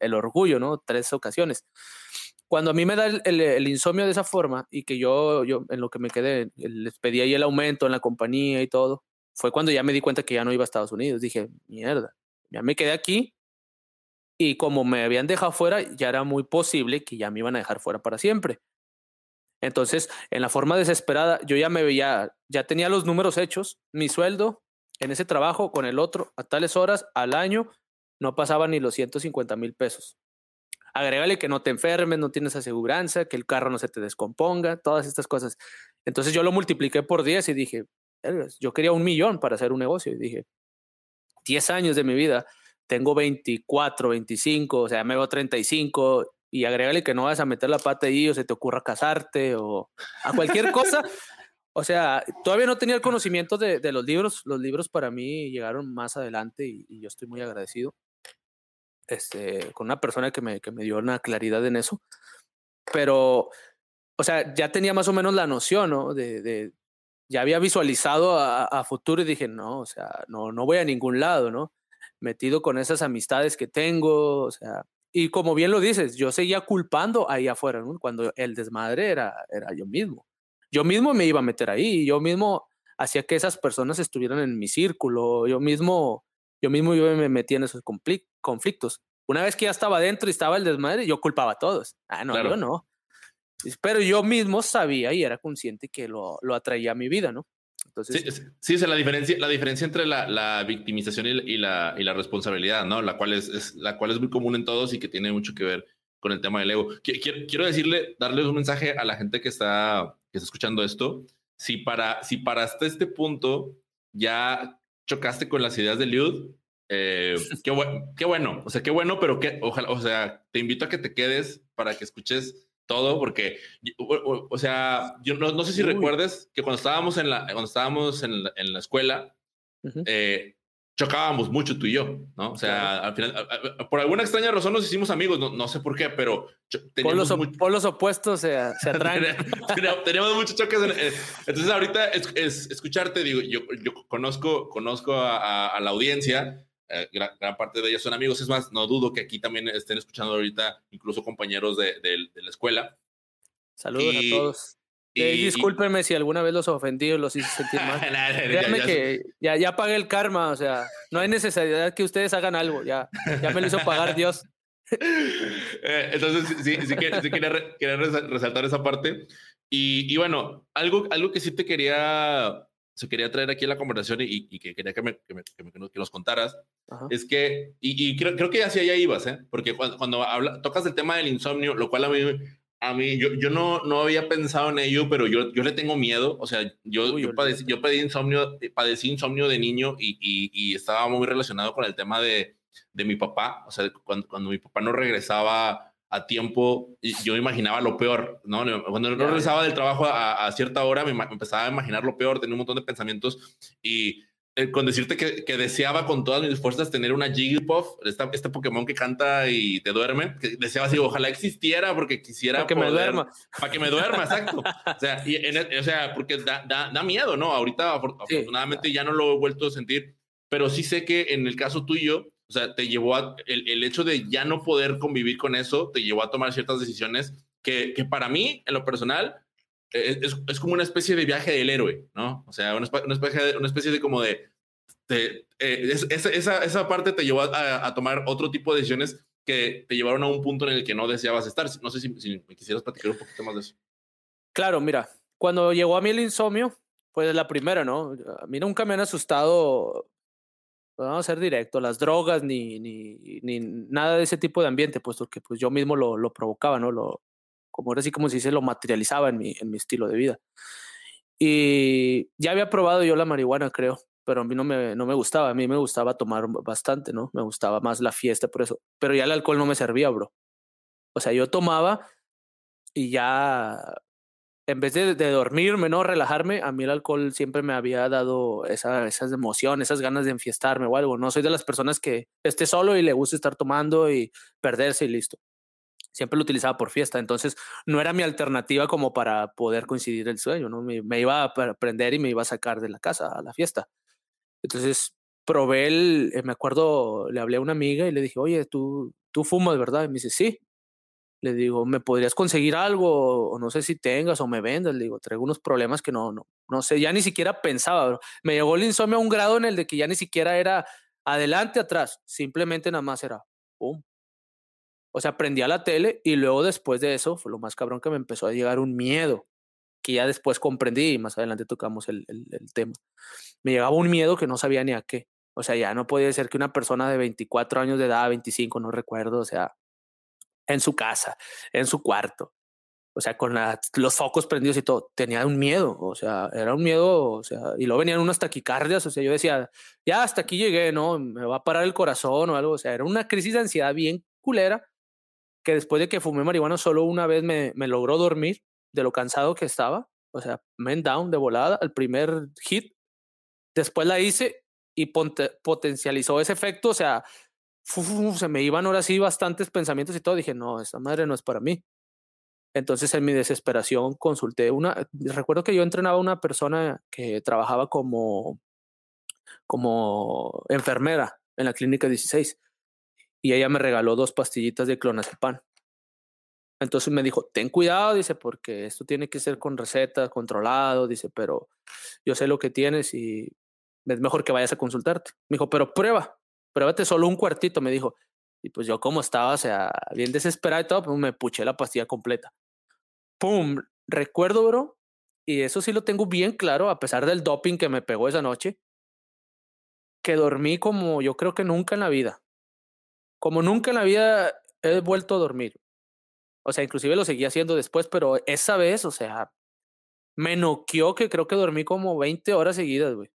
el, orgullo, ¿no? Tres ocasiones. Cuando a mí me da el, insomnio de esa forma y que yo, yo en lo que me quedé, les pedí ahí el aumento en la compañía y todo, fue cuando ya me di cuenta que ya no iba a Estados Unidos. Dije, mierda, ya me quedé aquí y como me habían dejado fuera, ya era muy posible que ya me iban a dejar fuera para siempre. Entonces, en la forma desesperada, yo ya me veía, ya tenía los números hechos, mi sueldo en ese trabajo con el otro a tales horas al año no pasaba ni los 150 mil pesos. Agrégale que no te enfermes, no tienes aseguranza, que el carro no se te descomponga, todas estas cosas. Entonces yo lo multipliqué por 10 y dije, yo quería un millón para hacer un negocio y dije, 10 años de mi vida, tengo 24, 25, o sea, me veo 35 y agrégale que no vas a meter la pata ahí o se te ocurra casarte o a cualquier cosa. O sea, todavía no tenía el conocimiento de, de, los libros. Los libros para mí llegaron más adelante y, yo estoy muy agradecido este, con una persona que me, que me dio una claridad en eso. Pero, o sea, ya tenía más o menos la noción, ¿no? De, de ya había visualizado a, a, futuro y dije, no, o sea, no, no voy a ningún lado, ¿no? Metido con esas amistades que tengo, o sea, y como bien lo dices, yo seguía culpando ahí afuera, ¿no? Cuando el desmadre era, era yo mismo. Yo mismo me iba a meter ahí, yo mismo hacía que esas personas estuvieran en mi círculo, yo mismo, yo mismo yo me metía en esos conflictos. Una vez que ya estaba dentro y estaba el desmadre, yo culpaba a todos. Ah, no, yo no. Pero yo mismo sabía y era consciente que lo, lo atraía a mi vida, ¿no? Entonces, sí, sí, la diferencia, la diferencia entre la, la victimización y, la, y la responsabilidad, ¿no? La cual es, la cual es muy común en todos y que tiene mucho que ver con el tema del ego. Quiero, quiero decirle, darles un mensaje a la gente que está, que está escuchando esto. Si para, si para hasta este punto ya chocaste con las ideas de Liud, eh, qué, qué bueno, o sea, qué bueno, pero que ojalá, o sea, te invito a que te quedes para que escuches todo, porque, o, sea, yo no, no sé si recuerdes que cuando estábamos en la, cuando estábamos en la, en la escuela, eh, chocábamos mucho tú y yo, ¿no? O sea, al final, por alguna extraña razón nos hicimos amigos, no, no sé por qué, pero por los, los, opuestos se, se atraen. teníamos muchos choques. entonces, ahorita es, escucharte, digo, yo, yo conozco, conozco a, a la audiencia eh, gran, parte de ellos son amigos. Es más, no dudo que aquí también estén escuchando ahorita incluso compañeros de, la escuela. Saludos a todos. Eh, y, discúlpenme si alguna vez los ofendí o los hice sentir mal. Créanme que ya, ya pagué el karma, o sea, no hay necesidad que ustedes hagan algo, ya, ya me lo hizo pagar Dios. Eh, entonces, sí, sí, quería, quería, resaltar esa parte. Y, y, bueno, algo, algo que sí te quería se quería traer aquí a la conversación y, que quería que, me, que, me, que, nos contaras, es que, y, creo, creo, que hacia allá ibas, ¿eh? porque cuando, cuando habla, tocas el tema del insomnio, lo cual a mí, a mí yo, yo no, no había pensado en ello, pero yo, yo le tengo miedo, o sea, yo, yo, padecí, yo padecí, insomnio, padecí insomnio de niño y, y, estaba muy relacionado con el tema de, de mi papá, o sea, cuando, cuando mi papá no regresaba a tiempo, yo imaginaba lo peor, ¿no? Cuando no regresaba del trabajo a, cierta hora, me, empezaba a imaginar lo peor, tenía un montón de pensamientos y eh, con decirte que, que, deseaba con todas mis fuerzas tener una Jigglypuff, este Pokémon que canta y te duerme, que deseaba así, ojalá existiera porque quisiera para que me duerma. Para que me duerma, exacto. O sea, y e, o sea porque da, da, da, miedo, ¿no? Ahorita afortunadamente ya no lo he vuelto a sentir, pero sí sé que en el caso tuyo, o sea, te llevó a, el, el, hecho de ya no poder convivir con eso, te llevó a tomar ciertas decisiones que, que para mí, en lo personal, e, es, es, como una especie de viaje del héroe, ¿no? O sea, una, una especie, de, una especie de como de... de eh, esa, esa parte te llevó a, a, tomar otro tipo de decisiones que te llevaron a un punto en el que no deseabas estar. No sé si, si me quisieras platicar un poquito más de eso. Claro, mira, cuando llegó a mí el insomnio, pues la primera, ¿no? A mí nunca me han asustado Vamos a ser directo, las drogas ni, ni, ni nada de ese tipo de ambiente, puesto que pues yo mismo lo, lo provocaba, ¿no? Lo, como ahora sí como si se lo materializaba en mi, en mi estilo de vida. Y ya había probado yo la marihuana, creo, pero a mí no me, no me gustaba, a mí me gustaba tomar bastante, ¿no? Me gustaba más la fiesta por eso, pero ya el alcohol no me servía, bro. O sea, yo tomaba y ya, en vez de, de dormirme, ¿no? Relajarme, a mí el alcohol siempre me había dado esa, esas emociones, esas ganas de enfiestarme o algo. No soy de las personas que esté solo y le gusta estar tomando y perderse y listo siempre lo utilizaba por fiesta, entonces no era mi alternativa como para poder coincidir el sueño, ¿no? Me, iba a prender y me iba a sacar de la casa a la fiesta. Entonces probé el, eh, me acuerdo, le hablé a una amiga y le dije, oye, tú, tú fumas, ¿verdad? Y me dice, sí. Le digo, ¿me podrías conseguir algo? O no sé si tengas o me vendas. Le digo, traigo unos problemas que no, no, no sé, ya ni siquiera pensaba. Me llegó el insomnio a un grado en el de que ya ni siquiera era adelante, atrás, simplemente nada más era, pum, o sea, prendía la tele y luego después de eso fue lo más cabrón que me empezó a llegar un miedo que ya después comprendí y más adelante tocamos el, el, el, tema. Me llegaba un miedo que no sabía ni a qué. O sea, ya no podía ser que una persona de 24 años de edad, 25, no recuerdo, o sea, en su casa, en su cuarto, o sea, con la, los focos prendidos y todo, tenía un miedo, o sea, era un miedo, o sea, y luego venían unas taquicardias, o sea, yo decía, ya hasta aquí llegué, ¿no? Me va a parar el corazón o algo, o sea, era una crisis de ansiedad bien culera que después de que fumé marihuana solo una vez me, me logró dormir de lo cansado que estaba. O sea, men down de volada al primer hit. Después la hice y potencializó ese efecto. O sea, se me iban ahora sí bastantes pensamientos y todo. Dije, no, esta madre no es para mí. Entonces, en mi desesperación, consulté una. Recuerdo que yo entrenaba a una persona que trabajaba como, como enfermera en la clínica 16 y ella me regaló dos pastillitas de clonazepam. Entonces me dijo, ten cuidado, dice, porque esto tiene que ser con receta, controlado, dice, pero yo sé lo que tienes y es mejor que vayas a consultarte. Me dijo, pero prueba, pruébate solo un cuartito, me dijo. Y pues yo como estaba, o sea, bien desesperado y todo, pues me puché la pastilla completa. ¡Pum! Recuerdo, bro, y eso sí lo tengo bien claro, a pesar del doping que me pegó esa noche, que dormí como yo creo que nunca en la vida como nunca en la vida he vuelto a dormir. O sea, inclusive lo seguí haciendo después, pero esa vez, o sea, me noqueó que creo que dormí como 20 horas seguidas, güey.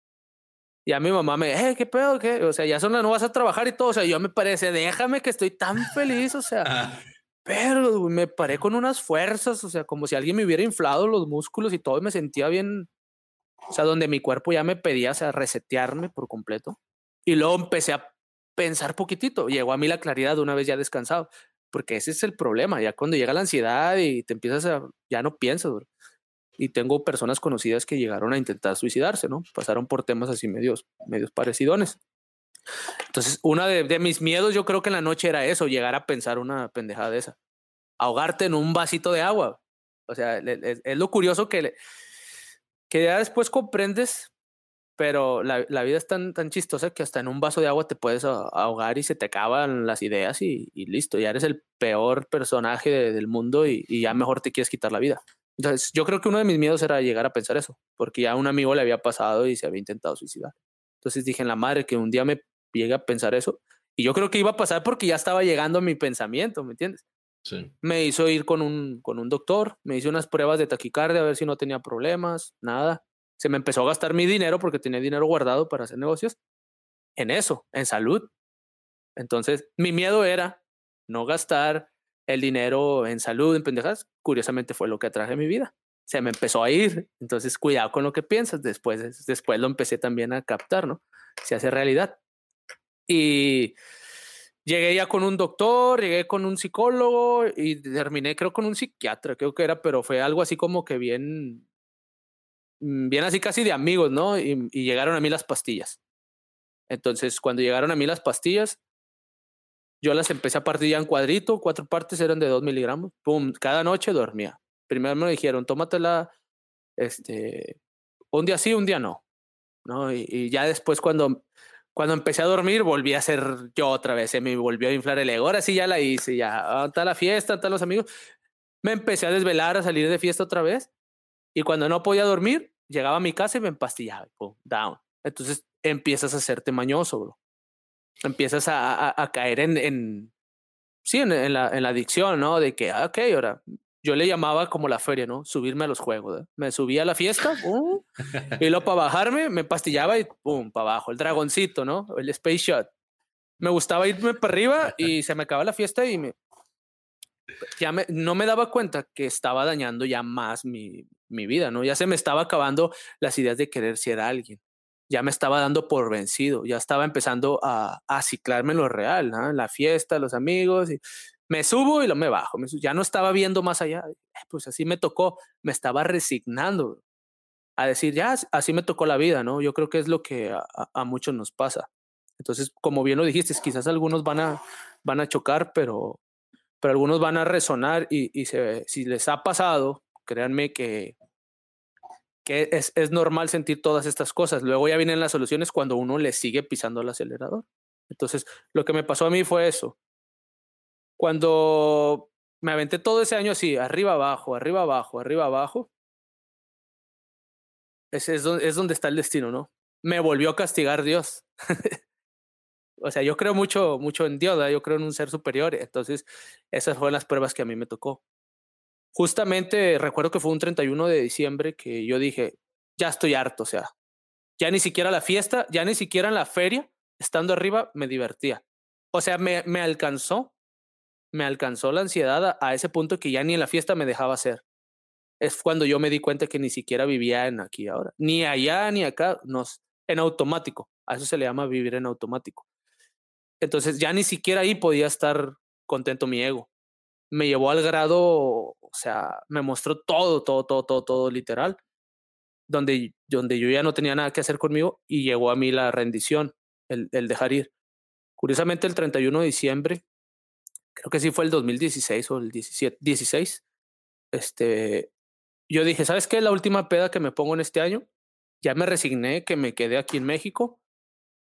Y a mi mamá me, eh, ¿qué pedo? ¿Qué? O sea, ya son las no vas a trabajar y todo. O sea, yo me parece, déjame que estoy tan feliz, o sea. pero güey, me paré con unas fuerzas, o sea, como si alguien me hubiera inflado los músculos y todo, y me sentía bien. O sea, donde mi cuerpo ya me pedía, o sea, resetearme por completo. Y luego empecé a pensar poquitito. Llegó a mí la claridad de una vez ya descansado, porque ese es el problema. Ya cuando llega la ansiedad y te empiezas a, ya no piensas. Y tengo personas conocidas que llegaron a intentar suicidarse, ¿no? Pasaron por temas así medios, medios parecidones. Entonces, una de, de, mis miedos, yo creo que en la noche era eso, llegar a pensar una pendejada de esa. Ahogarte en un vasito de agua. O sea, es, lo curioso que, que ya después comprendes pero la, vida es tan, tan chistosa que hasta en un vaso de agua te puedes ahogar y se te acaban las ideas y, listo, ya eres el peor personaje de, del mundo y, ya mejor te quieres quitar la vida. Entonces, yo creo que uno de mis miedos era llegar a pensar eso, porque ya un amigo le había pasado y se había intentado suicidar. Entonces dije en la madre que un día me llegue a pensar eso, y yo creo que iba a pasar porque ya estaba llegando a mi pensamiento, ¿me entiendes? Sí. Me hizo ir con un, con un doctor, me hizo unas pruebas de taquicardia a ver si no tenía problemas, nada se me empezó a gastar mi dinero porque tenía dinero guardado para hacer negocios en eso, en salud. Entonces, mi miedo era no gastar el dinero en salud, en pendejas. Curiosamente fue lo que atraje mi vida. Se me empezó a ir. Entonces, cuidado con lo que piensas. Después, después lo empecé también a captar, ¿no? Se hace realidad. Y llegué ya con un doctor, llegué con un psicólogo y terminé creo con un psiquiatra, creo que era, pero fue algo así como que bien, Mm, bien así casi de amigos, ¿no? Y, llegaron a mí las pastillas. Entonces, cuando llegaron a mí las pastillas, yo las empecé a partir ya en cuadrito, cuatro partes eran de dos miligramos, pum, cada noche dormía. Primero me dijeron, tómatela, este, un día sí, un día no, ¿no? Y, ya después cuando, cuando empecé a dormir, volví a ser yo otra vez, se me volvió a inflar el ego, ahora sí ya la hice, ya, está la fiesta, están los amigos. Me empecé a desvelar, a salir de fiesta otra vez y cuando no podía dormir, llegaba a mi casa y me empastillaba, pum, down. Entonces empiezas a hacerte mañoso, bro. Empiezas a, a, caer en, en sí, en, en, la, en la adicción, ¿no? De que, ah, ok, ahora yo le llamaba como la feria, ¿no? Subirme a los juegos. ¿eh? Me subía a la fiesta, y luego para bajarme me pastillaba y pum, para abajo. El dragoncito, ¿no? El space shot. Me gustaba irme para arriba y se me acaba la fiesta y me, ya me, no me daba cuenta que estaba dañando ya más mi, mi vida, ¿no? Ya se me estaba acabando las ideas de querer ser alguien. Ya me estaba dando por vencido, ya estaba empezando a, a ciclarme en lo real. En la fiesta, los amigos, y me subo y lo me bajo. ya no estaba viendo más allá. Eh, pues así me tocó, me estaba resignando a decir, ya, así me tocó la vida, ¿no? Yo creo que es lo que a, a muchos nos pasa. Entonces, como bien lo dijiste, quizás algunos van a, van a chocar, pero, pero algunos van a resonar y, si les ha pasado, créanme que, que es, es, normal sentir todas estas cosas. Luego ya vienen las soluciones cuando uno le sigue pisando el acelerador. Entonces, lo que me pasó a mí fue eso. Cuando me aventé todo ese año así, arriba, abajo, arriba, abajo, arriba, abajo, ese es, es donde está el destino, ¿no? Me volvió a castigar Dios. o sea, yo creo mucho, mucho en Dios, yo creo en un ser superior. Entonces, esas fueron las pruebas que a mí me tocó. Justamente recuerdo que fue un 31 de diciembre que yo dije, ya estoy harto, o sea, ya ni siquiera la fiesta, ya ni siquiera en la feria, estando arriba, me divertía. O sea, me, me alcanzó, me alcanzó la ansiedad a, a, ese punto que ya ni en la fiesta me dejaba hacer. Es cuando yo me di cuenta que ni siquiera vivía en aquí ahora, ni allá ni acá, nos, en automático. A eso se le llama vivir en automático. Entonces ya ni siquiera ahí podía estar contento mi ego. Me llevó al grado, o sea, me mostró todo, todo, todo, todo, todo literal, donde, donde yo ya no tenía nada que hacer conmigo y llegó a mí la rendición, el, el dejar ir. Curiosamente, el 31 de diciembre, creo que sí fue el 2016 o el 17, 16, este, yo dije, ¿sabes qué? La última peda que me pongo en este año, ya me resigné que me quedé aquí en México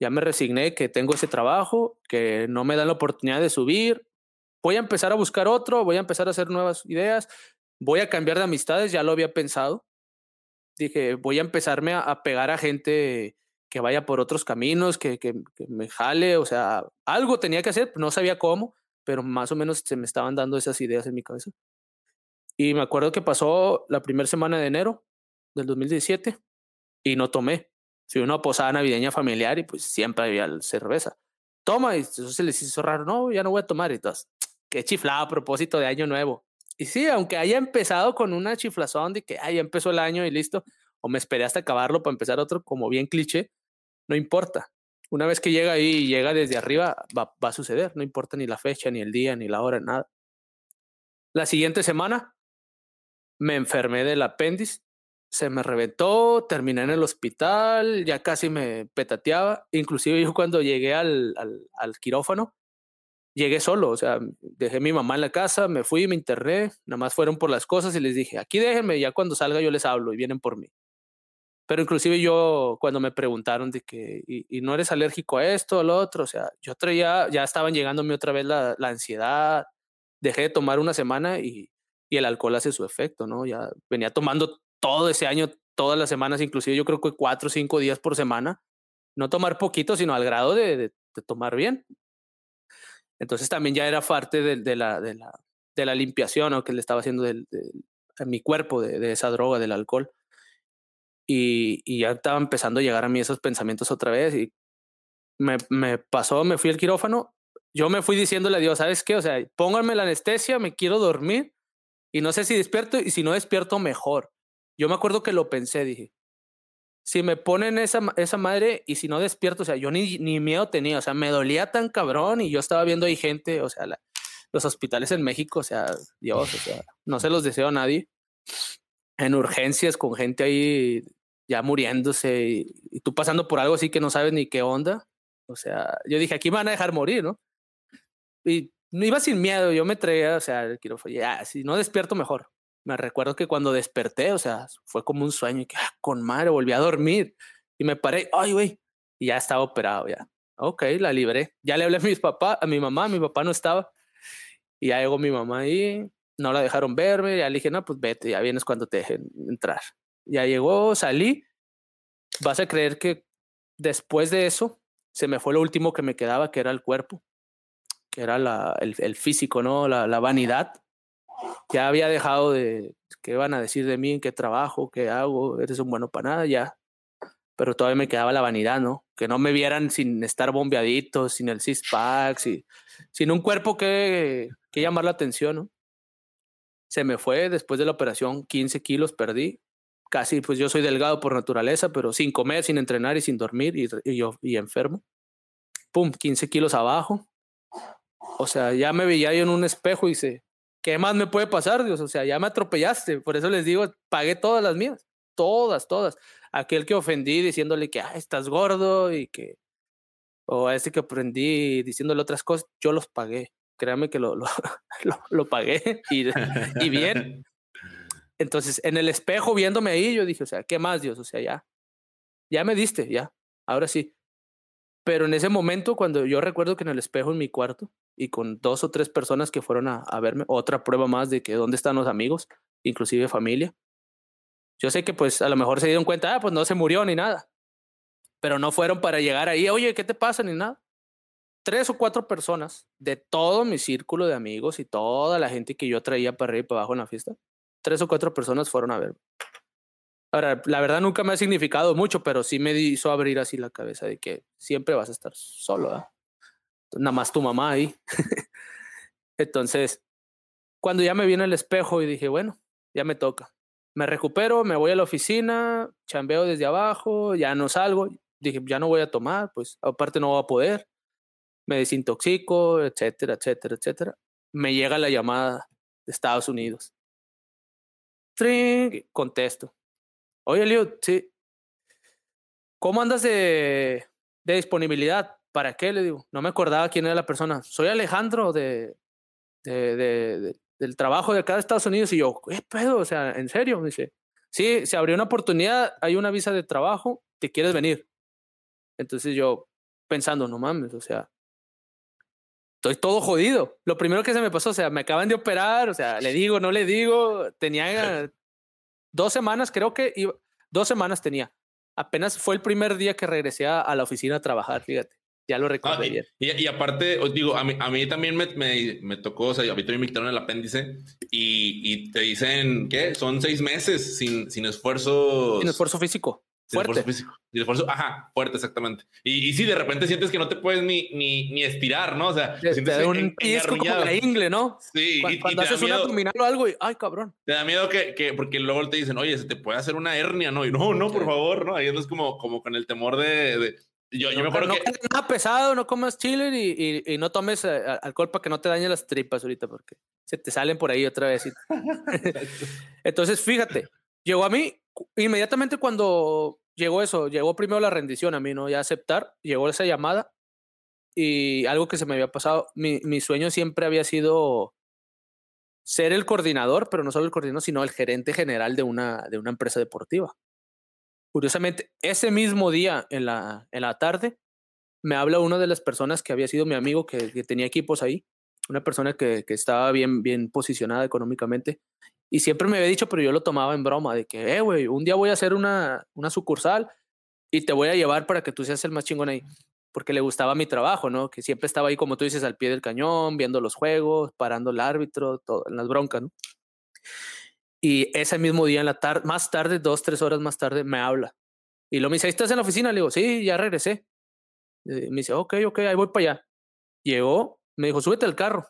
ya me resigné que tengo ese trabajo, que no me dan la oportunidad de subir. Voy a empezar a buscar otro, voy a empezar a hacer nuevas ideas, voy a cambiar de amistades, ya lo había pensado. Dije, voy a empezarme a, pegar a gente que vaya por otros caminos, que, que, me jale, o sea, algo tenía que hacer, no sabía cómo, pero más o menos se me estaban dando esas ideas en mi cabeza. Y me acuerdo que pasó la primera semana de enero del 2017 y no tomé. Fui una posada navideña familiar y pues siempre había cerveza. Toma, y eso se les hizo raro. No, ya no voy a tomar. Y entonces, qué chiflado a propósito de Año Nuevo. Y sí, aunque haya empezado con una chiflazón de que ya empezó el año y listo, o me esperé hasta acabarlo para empezar otro, como bien cliché, no importa. Una vez que llega ahí y llega desde arriba, va, va a suceder. No importa ni la fecha, ni el día, ni la hora, nada. La siguiente semana me enfermé del apéndice se me reventó, terminé en el hospital, ya casi me petateaba. Inclusive yo cuando llegué al, al, quirófano, llegué solo, o sea, dejé a mi mamá en la casa, me fui, me interné, nada más fueron por las cosas y les dije, aquí déjenme, ya cuando salga yo les hablo y vienen por mí. Pero inclusive yo, cuando me preguntaron de que, ¿y, y no eres alérgico a esto lo otro? O sea, yo traía, ya estaban llegándome otra vez la, la ansiedad, dejé de tomar una semana y, y el alcohol hace su efecto, ¿no? Ya venía tomando todo ese año, todas las semanas, inclusive yo creo que cuatro o cinco días por semana. No tomar poquito, sino al grado de, de, de tomar bien. Entonces también ya era parte de, la, de, la, de la limpiación ¿no? que le estaba haciendo de, mi cuerpo de, esa droga, del alcohol. Y, y, ya estaba empezando a llegar a mí esos pensamientos otra vez y me, me pasó, me fui al quirófano. Yo me fui diciéndole a Dios, ¿sabes qué? O sea, pónganme la anestesia, me quiero dormir y no sé si despierto y si no despierto, mejor. Yo me acuerdo que lo pensé, dije, si me ponen esa, esa madre y si no despierto, o sea, yo ni, ni miedo tenía, o sea, me dolía tan cabrón y yo estaba viendo ahí gente, o sea, los hospitales en México, o sea, Dios, o sea, no se los deseo a nadie. En urgencias con gente ahí ya muriéndose y, tú pasando por algo así que no sabes ni qué onda. O sea, yo dije, aquí me van a dejar morir, ¿no? Y no iba sin miedo, yo me traía, o sea, quiero, ya, si no despierto mejor me recuerdo que cuando desperté, o sea, fue como un sueño y que ah, con madre volví a dormir y me paré, ay, güey, y ya estaba operado ya. Ok, la libré. Ya le hablé a mis papás, a mi mamá, mi papá no estaba. Y ya llegó mi mamá ahí, no la dejaron verme, ya le dije, no, pues vete, ya vienes cuando te dejen entrar. Ya llegó, salí. Vas a creer que después de eso, se me fue lo último que me quedaba, que era el cuerpo, que era la, el, el físico, ¿no? La, la vanidad. Ya había dejado de, ¿qué van a decir de mí? ¿En qué trabajo? ¿Qué hago? ¿Eres un bueno para nada? Ya. Pero todavía me quedaba la vanidad, ¿no? Que no me vieran sin estar bombeadito, sin el six-pack, sin, sin un cuerpo que, que llamar la atención, ¿no? Se me fue después de la operación, 15 kilos perdí. Casi, pues yo soy delgado por naturaleza, pero sin comer, sin entrenar y sin dormir y, y y enfermo. Pum, 15 kilos abajo. O sea, ya me veía yo en un espejo y dice, ¿qué más me puede pasar, Dios? O sea, ya me atropellaste. Por eso les digo, pagué todas las mías. Todas, todas. Aquel que ofendí diciéndole que ah, estás gordo y que. O a este que aprendí diciéndole otras cosas, yo los pagué. Créame que lo, lo, lo, lo pagué y, y bien. Entonces, en el espejo viéndome ahí, yo dije, o sea, ¿qué más, Dios? O sea, ya. Ya me diste, ya. Ahora sí. Pero en ese momento, cuando yo recuerdo que en el espejo en mi cuarto y con dos o tres personas que fueron a, verme, otra prueba más de que dónde están los amigos, inclusive familia. Yo sé que pues a lo mejor se dieron cuenta, ah, pues no se murió ni nada. Pero no fueron para llegar ahí, oye, ¿qué te pasa? Ni nada. Tres o cuatro personas de todo mi círculo de amigos y toda la gente que yo traía para arriba y para abajo en la fiesta, tres o cuatro personas fueron a verme. Ahora, la verdad nunca me ha significado mucho, pero sí me hizo abrir así la cabeza de que siempre vas a estar solo, ¿eh? Nada más tu mamá ahí. Entonces, cuando ya me vi en el espejo y dije, bueno, ya me toca. Me recupero, me voy a la oficina, chambeo desde abajo, ya no salgo. Dije, ya no voy a tomar, pues aparte no voy a poder. Me desintoxico, etcétera, etcétera, etcétera. Me llega la llamada de Estados Unidos. Tring, contesto. Oye, Leo, sí. ¿Cómo andas de, de, disponibilidad? ¿Para qué? Le digo. No me acordaba quién era la persona. Soy Alejandro de, de, de del trabajo de acá de Estados Unidos. Y yo, ¿qué pedo? O sea, ¿en serio? Me dice, sí, se abrió una oportunidad, hay una visa de trabajo, ¿te quieres venir? Entonces yo, pensando, no mames, o sea, estoy todo jodido. Lo primero que se me pasó, o sea, me acaban de operar, o sea, le digo, no le digo, tenía dos semanas, creo que iba, dos semanas tenía. Apenas fue el primer día que regresé a, a la oficina a trabajar, fíjate. Ya lo recuerdo ah, y, aparte, os digo, a mí, a mí también me, me, me, tocó, o sea, a mí también me quitaron el apéndice y, y te dicen, ¿qué? Son seis meses sin, sin esfuerzo. Sin esfuerzo físico. Fuerte. esfuerzo físico. Sin esfuerzo, ajá, fuerte, exactamente. Y, y sí, de repente sientes que no te puedes ni, ni, ni estirar, ¿no? O sea, te, sientes te da un pisco como la ingle, ¿no? Sí. Cuando, y, cuando y haces un abdominal o algo y, ay, cabrón. Te da miedo que, que, porque luego te dicen, oye, se te puede hacer una hernia, ¿no? Y no, no, por favor, ¿no? Ahí es como, como con el temor de, de yo, yo no, me acuerdo no que... nada pesado, no comas chile y, y, y no tomes uh, alcohol para que no te dañen las tripas ahorita porque se te salen por ahí otra vez. Entonces, fíjate, llegó a mí inmediatamente cuando llegó eso, llegó primero la rendición a mí, ¿no? Ya aceptar, llegó esa llamada y algo que se me había pasado, mi, mi sueño siempre había sido ser el coordinador, pero no solo el coordinador, sino el gerente general de una, de una empresa deportiva. Curiosamente, ese mismo día en la, en la tarde, me habla una de las personas que había sido mi amigo, que, tenía equipos ahí, una persona que, que, estaba bien, bien posicionada económicamente, y siempre me había dicho, pero yo lo tomaba en broma, de que, eh, güey, un día voy a hacer una, una sucursal y te voy a llevar para que tú seas el más chingón ahí, porque le gustaba mi trabajo, ¿no? Que siempre estaba ahí, como tú dices, al pie del cañón, viendo los juegos, parando el árbitro, todo, en las broncas, ¿no? Y ese mismo día, en la tarde, más tarde, dos, tres horas más tarde, me habla. Y lo me dice, ¿estás en la oficina? Le digo, sí, ya regresé. Y me dice, ok, ok, ahí voy para allá. Llegó, me dijo, súbete al carro.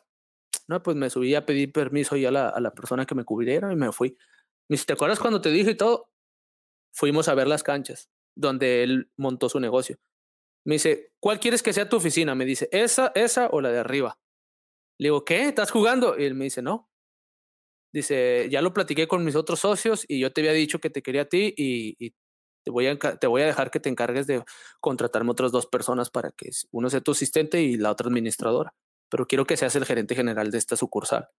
No, pues me subí a pedir permiso ya a la, a la persona que me cubriera y me fui. Me dice, ¿te acuerdas cuando te dije y todo? Fuimos a ver las canchas donde él montó su negocio. Me dice, ¿cuál quieres que sea tu oficina? Me dice, ¿esa, esa o la de arriba? Le digo, ¿qué? ¿Estás jugando? Y él me dice, no, Dice, ya lo platiqué con mis otros socios y yo te había dicho que te quería a ti y, y te, voy a, te voy a dejar que te encargues de contratarme otras dos personas para que uno sea tu asistente y la otra administradora. Pero quiero que seas el gerente general de esta sucursal.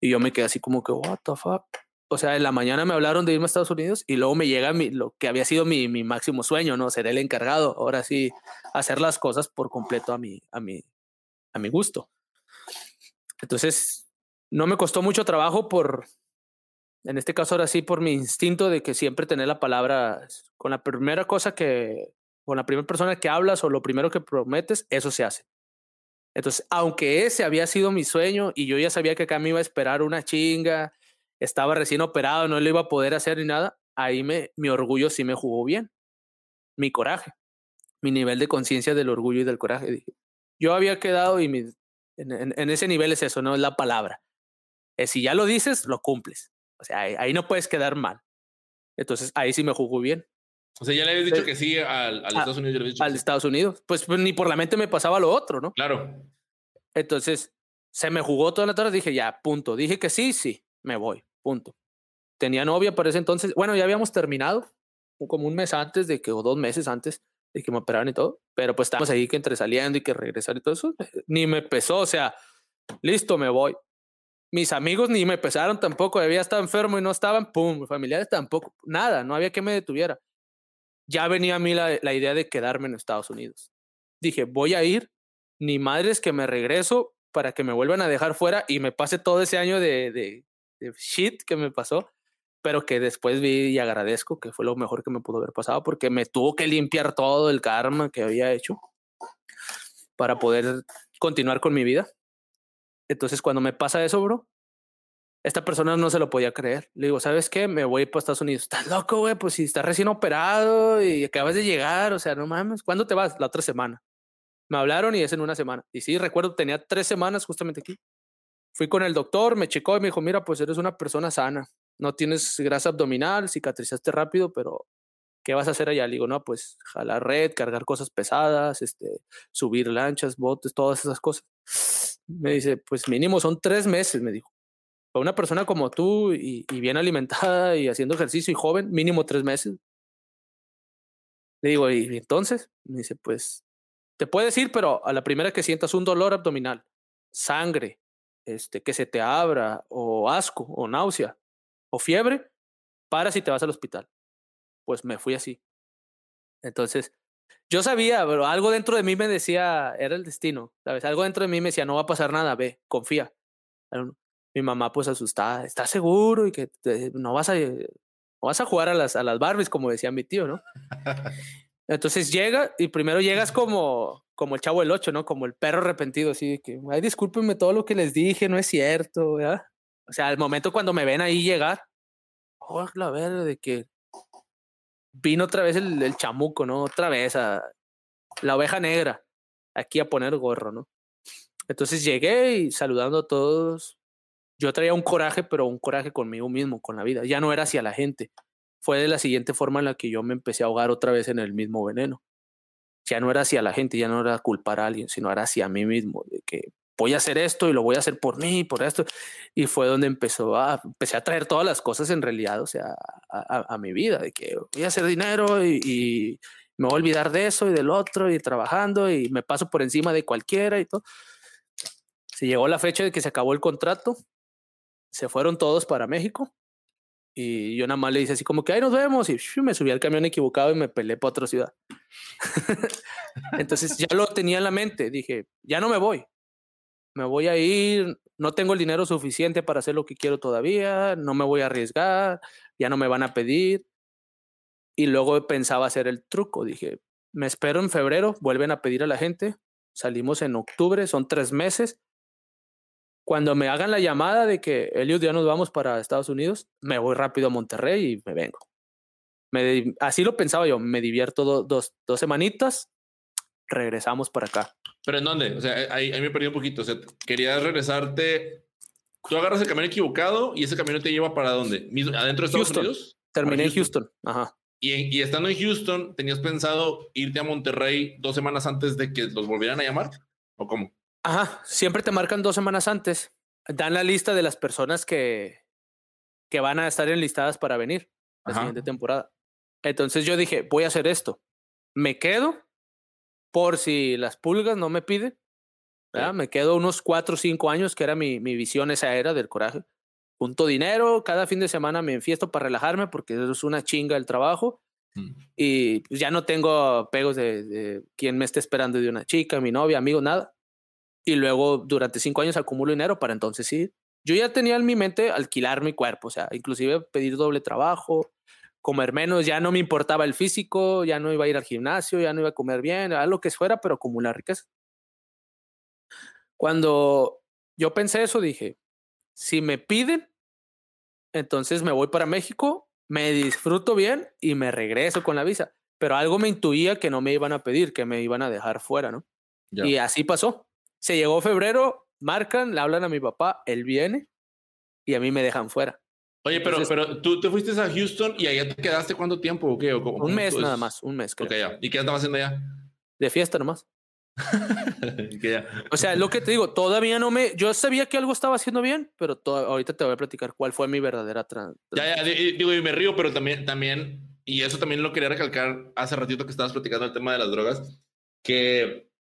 Y yo me quedé así como que, what the fuck. O sea, en la mañana me hablaron de irme a Estados Unidos y luego me llega mi, lo que había sido mi, mi máximo sueño, ¿no? Ser el encargado. Ahora sí, hacer las cosas por completo a mi, a mi, a mi gusto. Entonces, no me costó mucho trabajo por, en este caso ahora sí, por mi instinto de que siempre tener la palabra, con la primera cosa que, con la primera persona que hablas o lo primero que prometes, eso se hace. Entonces, aunque ese había sido mi sueño y yo ya sabía que acá me iba a esperar una chinga, estaba recién operado, no lo iba a poder hacer ni nada, ahí me, mi orgullo sí me jugó bien. Mi coraje, mi nivel de conciencia del orgullo y del coraje. yo había quedado y en, ese nivel es eso, no es la palabra. Si ya lo dices, lo cumples. O sea, ahí, no puedes quedar mal. Entonces, ahí sí me jugó bien. O sea, ya le habías dicho que sí al, Estados Unidos. al Estados Unidos. Pues, pues, ni por la mente me pasaba lo otro, ¿no? Claro. Entonces, se me jugó toda la tarde. Dije, ya, punto. Dije que sí, sí, me voy, punto. Tenía novia para ese entonces. Bueno, ya habíamos terminado, como un mes antes de que, o dos meses antes de que me operaran y todo. Pero pues estábamos ahí que entre saliendo y que regresar y todo eso. Ni me pesó, o sea, listo, me voy. Mis amigos ni me pesaron tampoco. Había estado enfermo y no estaban, pum, familiares tampoco. Nada, no había que me detuviera ya venía a mí la, idea de quedarme en Estados Unidos. Dije, voy a ir, ni madres que me regreso para que me vuelvan a dejar fuera y me pase todo ese año de, de, shit que me pasó, pero que después vi y agradezco que fue lo mejor que me pudo haber pasado porque me tuvo que limpiar todo el karma que había hecho para poder continuar con mi vida. Entonces, cuando me pasa eso, bro, esta persona no se lo podía creer. Le digo, ¿sabes qué? Me voy para Estados Unidos. Estás loco, güey. Pues si estás recién operado y acabas de llegar, o sea, no mames. ¿Cuándo te vas? La otra semana. Me hablaron y es en una semana. Y sí, recuerdo, tenía tres semanas justamente aquí. Fui con el doctor, me checó y me dijo, mira, pues eres una persona sana. No tienes grasa abdominal, cicatrizaste rápido, pero ¿qué vas a hacer allá? Le digo, no, pues jalar red, cargar cosas pesadas, este, subir lanchas, botes, todas esas cosas. Me dice, pues mínimo son tres meses, me dijo para una persona como tú y, bien alimentada y haciendo ejercicio y joven, mínimo tres meses. Le digo, ¿y entonces? Me dice, pues, te puedes ir, pero a la primera que sientas un dolor abdominal, sangre, este, que se te abra, o asco, o náusea, o fiebre, para si te vas al hospital. Pues me fui así. Entonces, yo sabía, pero algo dentro de mí me decía, era el destino, ¿sabes? Algo dentro de mí me decía, no va a pasar nada, ve, confía mi mamá pues asustada, ¿estás seguro? Y que no vas a, vas a jugar a las, a las Barbies, como decía mi tío, ¿no? Entonces llega y primero llegas como, como el chavo del ocho, ¿no? Como el perro arrepentido, así de que, ay, discúlpenme todo lo que les dije, no es cierto, ¿verdad? O sea, al momento cuando me ven ahí llegar, oh, la verdad, de que vino otra vez el, el chamuco, ¿no? Otra vez a la oveja negra, aquí a poner gorro, ¿no? Entonces llegué y saludando a todos, yo traía un coraje, pero un coraje conmigo mismo, con la vida. Ya no era hacia la gente. Fue de la siguiente forma en la que yo me empecé a ahogar otra vez en el mismo veneno. Ya no era hacia la gente, ya no era culpar a alguien, sino era hacia mí mismo, de que voy a hacer esto y lo voy a hacer por mí, por esto. Y fue donde empezó a, empecé a traer todas las cosas en realidad, o sea, a, mi vida, de que voy a hacer dinero y, y, me voy a olvidar de eso y del otro y trabajando y me paso por encima de cualquiera y todo. Se llegó la fecha de que se acabó el contrato se fueron todos para México. Y yo nada más le hice así como que ahí nos vemos. Y me subí al camión equivocado y me peleé para otra ciudad. Entonces ya lo tenía en la mente. Dije, ya no me voy. Me voy a ir. No tengo el dinero suficiente para hacer lo que quiero todavía. No me voy a arriesgar. Ya no me van a pedir. Y luego pensaba hacer el truco. Dije, me espero en febrero. Vuelven a pedir a la gente. Salimos en octubre. Son tres meses cuando me hagan la llamada de que Eliud ya nos vamos para Estados Unidos, me voy rápido a Monterrey y me vengo. Me, así lo pensaba yo, me divierto dos, dos semanitas, regresamos para acá. ¿Pero en dónde? O sea, ahí, me perdí un poquito. O sea, querías regresarte. Tú agarras el camino equivocado y ese camino te lleva para dónde? ¿Adentro de Estados Unidos? Terminé en Houston. Ajá. Y, y, estando en Houston, ¿tenías pensado irte a Monterrey dos semanas antes de que los volvieran a llamar? ¿O cómo? Ajá, siempre te marcan dos semanas antes. Dan la lista de las personas que, que van a estar enlistadas para venir la siguiente temporada. Entonces yo dije, voy a hacer esto. Me quedo por si las pulgas no me piden. Me quedo unos cuatro o cinco años, que era mi, mi visión esa era del coraje. Junto dinero, cada fin de semana me enfiesto para relajarme porque es una chinga el trabajo. Mm. Y pues, ya no tengo pegos de, de quién me esté esperando de una chica, mi novia, amigo, nada y luego durante cinco años acumulo dinero para entonces ir. Yo ya tenía en mi mente alquilar mi cuerpo, o sea, inclusive pedir doble trabajo, comer menos, ya no me importaba el físico, ya no iba a ir al gimnasio, ya no iba a comer bien, a lo que fuera, pero acumular riqueza. Cuando yo pensé eso, dije, si me piden, entonces me voy para México, me disfruto bien y me regreso con la visa. Pero algo me intuía que no me iban a pedir, que me iban a dejar fuera, ¿no? Y así pasó. Se llegó febrero, marcan, le hablan a mi papá, él viene y a mí me dejan fuera. Oye, pero, pero tú te fuiste a Houston y allá te quedaste cuánto tiempo o qué? un mes nada más, un mes. Creo. ¿Y qué estabas haciendo allá? De fiesta nomás. o sea, lo que te digo, todavía no me. Yo sabía que algo estaba haciendo bien, pero ahorita te voy a platicar cuál fue mi verdadera. ya, ya, digo, y me río, pero también, también, y eso también lo quería recalcar hace ratito que estabas platicando el tema de las drogas, que,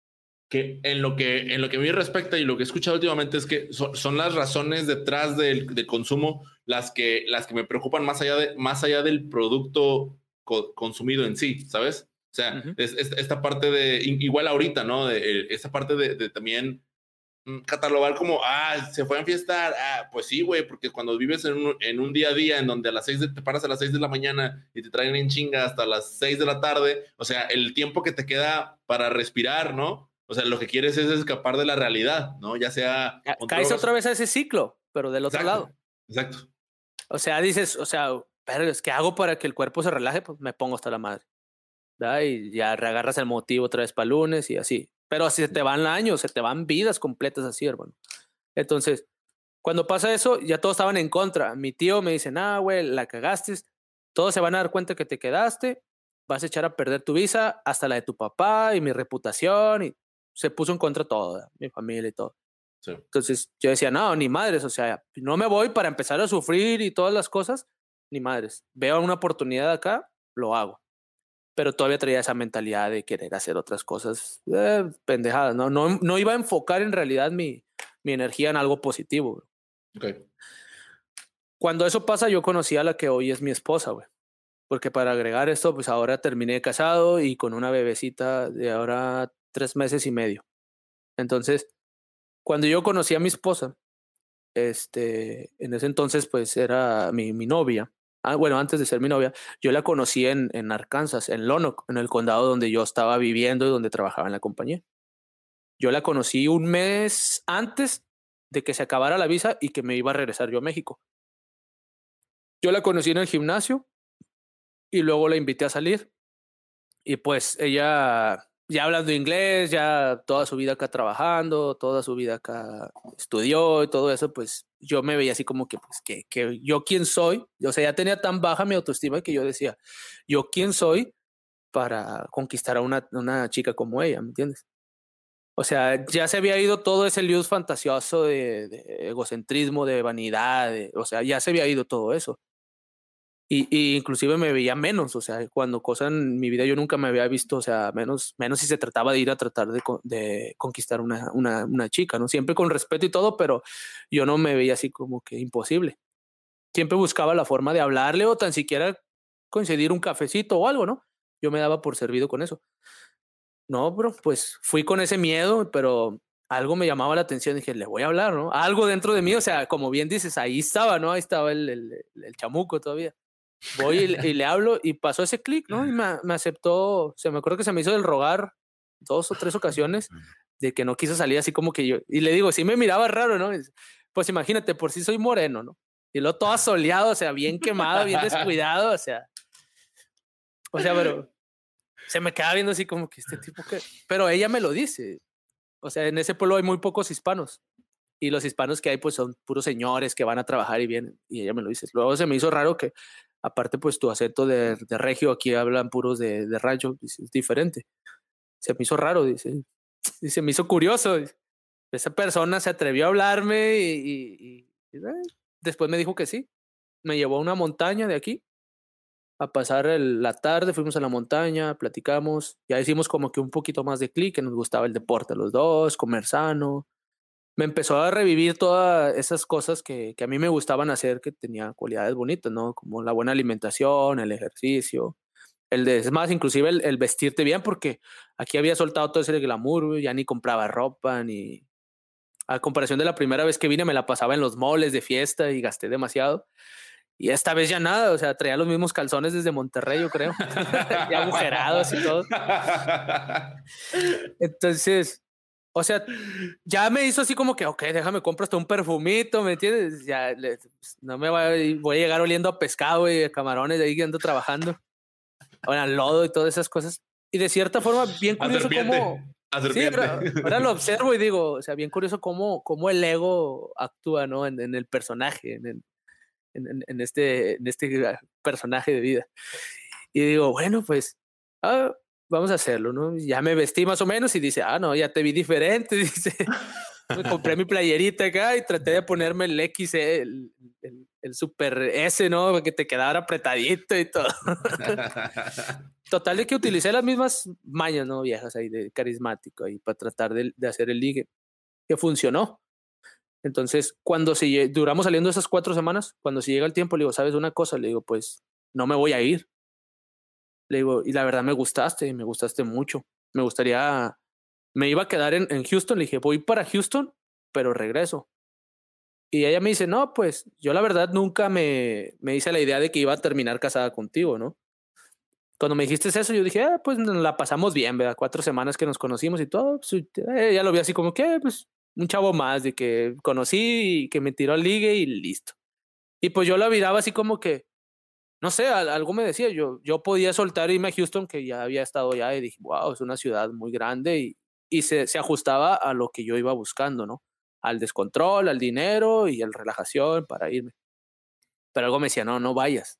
que en lo que en lo que a mí respecta y lo que he escuchado últimamente es que son, las razones detrás del, consumo las que, las que me preocupan más allá, de, más allá del producto consumido en sí, ¿sabes? O sea, es, esta parte de, igual ahorita, ¿no? De, esta parte de, también mm, catalogar como, ah, se fue a fiestar, ah, pues sí, güey, porque cuando vives en un, en un, día a día en donde a las seis te paras a las seis de la mañana y te traen en chinga hasta las seis de la tarde, o sea, el tiempo que te queda para respirar, ¿no? O sea, lo que quieres es escapar de la realidad, ¿no? Ya sea... Caes otra vez a ese ciclo, pero del otro lado. Exacto. O sea, dices, o sea, pero es que hago para que el cuerpo se relaje, pues me pongo hasta la madre. Y ya reagarras el motivo otra vez para lunes y así. Pero si se te van años, se te van vidas completas así, hermano. Entonces, cuando pasa eso, ya todos estaban en contra. Mi tío me dice, nah, güey, la cagaste. Todos se van a dar cuenta que te quedaste. Vas a echar a perder tu visa, hasta la de tu papá y mi reputación. Y se puso en contra todo, mi familia y todo. Entonces yo decía, no, ni madres, o sea, no me voy para empezar a sufrir y todas las cosas, ni madres. Veo una oportunidad acá, lo hago pero todavía traía esa mentalidad de querer hacer otras cosas eh, pendejadas, ¿no? ¿no? No iba a enfocar en realidad mi, mi energía en algo positivo. Okay. Cuando eso pasa, yo conocí a la que hoy es mi esposa, güey. Porque para agregar esto, pues ahora terminé casado y con una bebecita de ahora tres meses y medio. Entonces, cuando yo conocí a mi esposa, este, en ese entonces, pues era mi, mi novia ah, bueno, antes de ser mi novia, yo la conocí en, en Arkansas, en Lonoc, en el condado donde yo estaba viviendo y donde trabajaba en la compañía. Yo la conocí un mes antes de que se acabara la visa y que me iba a regresar yo a México. Yo la conocí en el gimnasio y luego la invité a salir. Y pues ella ya hablando inglés, ya toda su vida acá trabajando, toda su vida acá estudió y todo eso, pues yo me veía así como que, pues, que, que yo quién soy, o sea, ya tenía tan baja mi autoestima que yo decía, yo quién soy para conquistar a una, una chica como ella, ¿me entiendes? O sea, ya se había ido todo ese luz fantasioso de, de egocentrismo, de vanidad, o sea, ya se había ido todo eso. Y, inclusive me veía menos, o sea, cuando cosas en mi vida yo nunca me había visto, o sea, menos, menos si se trataba de ir a tratar de, de conquistar una, una, una, chica, ¿no? Siempre con respeto y todo, pero yo no me veía así como que imposible. Siempre buscaba la forma de hablarle o tan siquiera coincidir un cafecito o algo, ¿no? Yo me daba por servido con eso. No, bro, pues fui con ese miedo, pero algo me llamaba la atención. Dije, le voy a hablar, ¿no? Algo dentro de mí, o sea, como bien dices, ahí estaba, ¿no? Ahí estaba el, el, el chamuco todavía. Voy y, le hablo y pasó ese clic, ¿no? Y me, me, aceptó, se me acuerdo que se me hizo del rogar dos o tres ocasiones de que no quiso salir así como que yo. Y le digo, sí me miraba raro, ¿no? Pues imagínate, por si soy moreno, ¿no? Y luego todo asoleado, o sea, bien quemado, bien descuidado, o sea. O sea, pero se me queda viendo así como que este tipo que. Pero ella me lo dice. O sea, en ese pueblo hay muy pocos hispanos. Y los hispanos que hay, pues son puros señores que van a trabajar y vienen. Y ella me lo dice. Luego se me hizo raro que Aparte, pues tu acento de, de regio, aquí hablan puros de, de rancho, es diferente. Se me hizo raro, dice. se me hizo curioso. Esa persona se atrevió a hablarme y, y, eh, después me dijo que sí. Me llevó a una montaña de aquí a pasar la tarde, fuimos a la montaña, platicamos, ya hicimos como que un poquito más de clic, que nos gustaba el deporte los dos, comer sano, me empezó a revivir todas esas cosas que, que, a mí me gustaban hacer, que tenía cualidades bonitas, ¿no? Como la buena alimentación, el ejercicio, el de, es más, inclusive el, vestirte bien, porque aquí había soltado todo ese glamour, ya ni compraba ropa, ni... A comparación de la primera vez que vine, me la pasaba en los moles de fiesta y gasté demasiado. Y esta vez ya nada, o sea, traía los mismos calzones desde Monterrey, yo creo. ya agujerados y todo. Entonces, o sea, ya me hizo así como que, ok, déjame compro hasta un perfumito, ¿me entiendes? Ya pues, no me voy a, voy a llegar oliendo a pescado y a camarones de ahí ando trabajando. Ahora, lodo y todas esas cosas. Y de cierta forma, bien curioso cómo. Sí, ahora, lo observo y digo, o sea, bien curioso cómo, cómo el ego actúa, ¿no? En, en el personaje, en, en, en, este, en este personaje de vida. Y digo, bueno, pues ah, vamos a hacerlo, ¿no? Ya me vestí más o menos y dice, ah, no, ya te vi diferente, dice. me compré mi playerita acá y traté de ponerme el X, el, el, super S, ¿no? Para que te quedara apretadito y todo. Total de que utilicé las mismas mañas, ¿no? Viejas ahí de carismático ahí para tratar de, de hacer el ligue, que funcionó. Entonces, cuando si duramos saliendo esas cuatro semanas, cuando si llega el tiempo, le digo, ¿sabes una cosa? Le digo, pues no me voy a ir. Le digo, y la verdad me gustaste, me gustaste mucho. Me gustaría, me iba a quedar en, en Houston. Le dije, voy para Houston, pero regreso. Y ella me dice, no, pues yo la verdad nunca me, me hice la idea de que iba a terminar casada contigo, ¿no? Cuando me dijiste eso, yo dije, ah, pues la pasamos bien, ¿verdad? Cuatro semanas que nos conocimos y todo. Pues, ella lo vi así como que, pues un chavo más de que conocí y que me tiró al ligue y listo. Y pues yo la miraba así como que, no sé, algo me decía, yo, yo podía soltar irme a Houston, que ya había estado allá y dije, wow, es una ciudad muy grande y, y se, se ajustaba a lo que yo iba buscando, ¿no? Al descontrol, al dinero y al relajación para irme. Pero algo me decía, no, no vayas.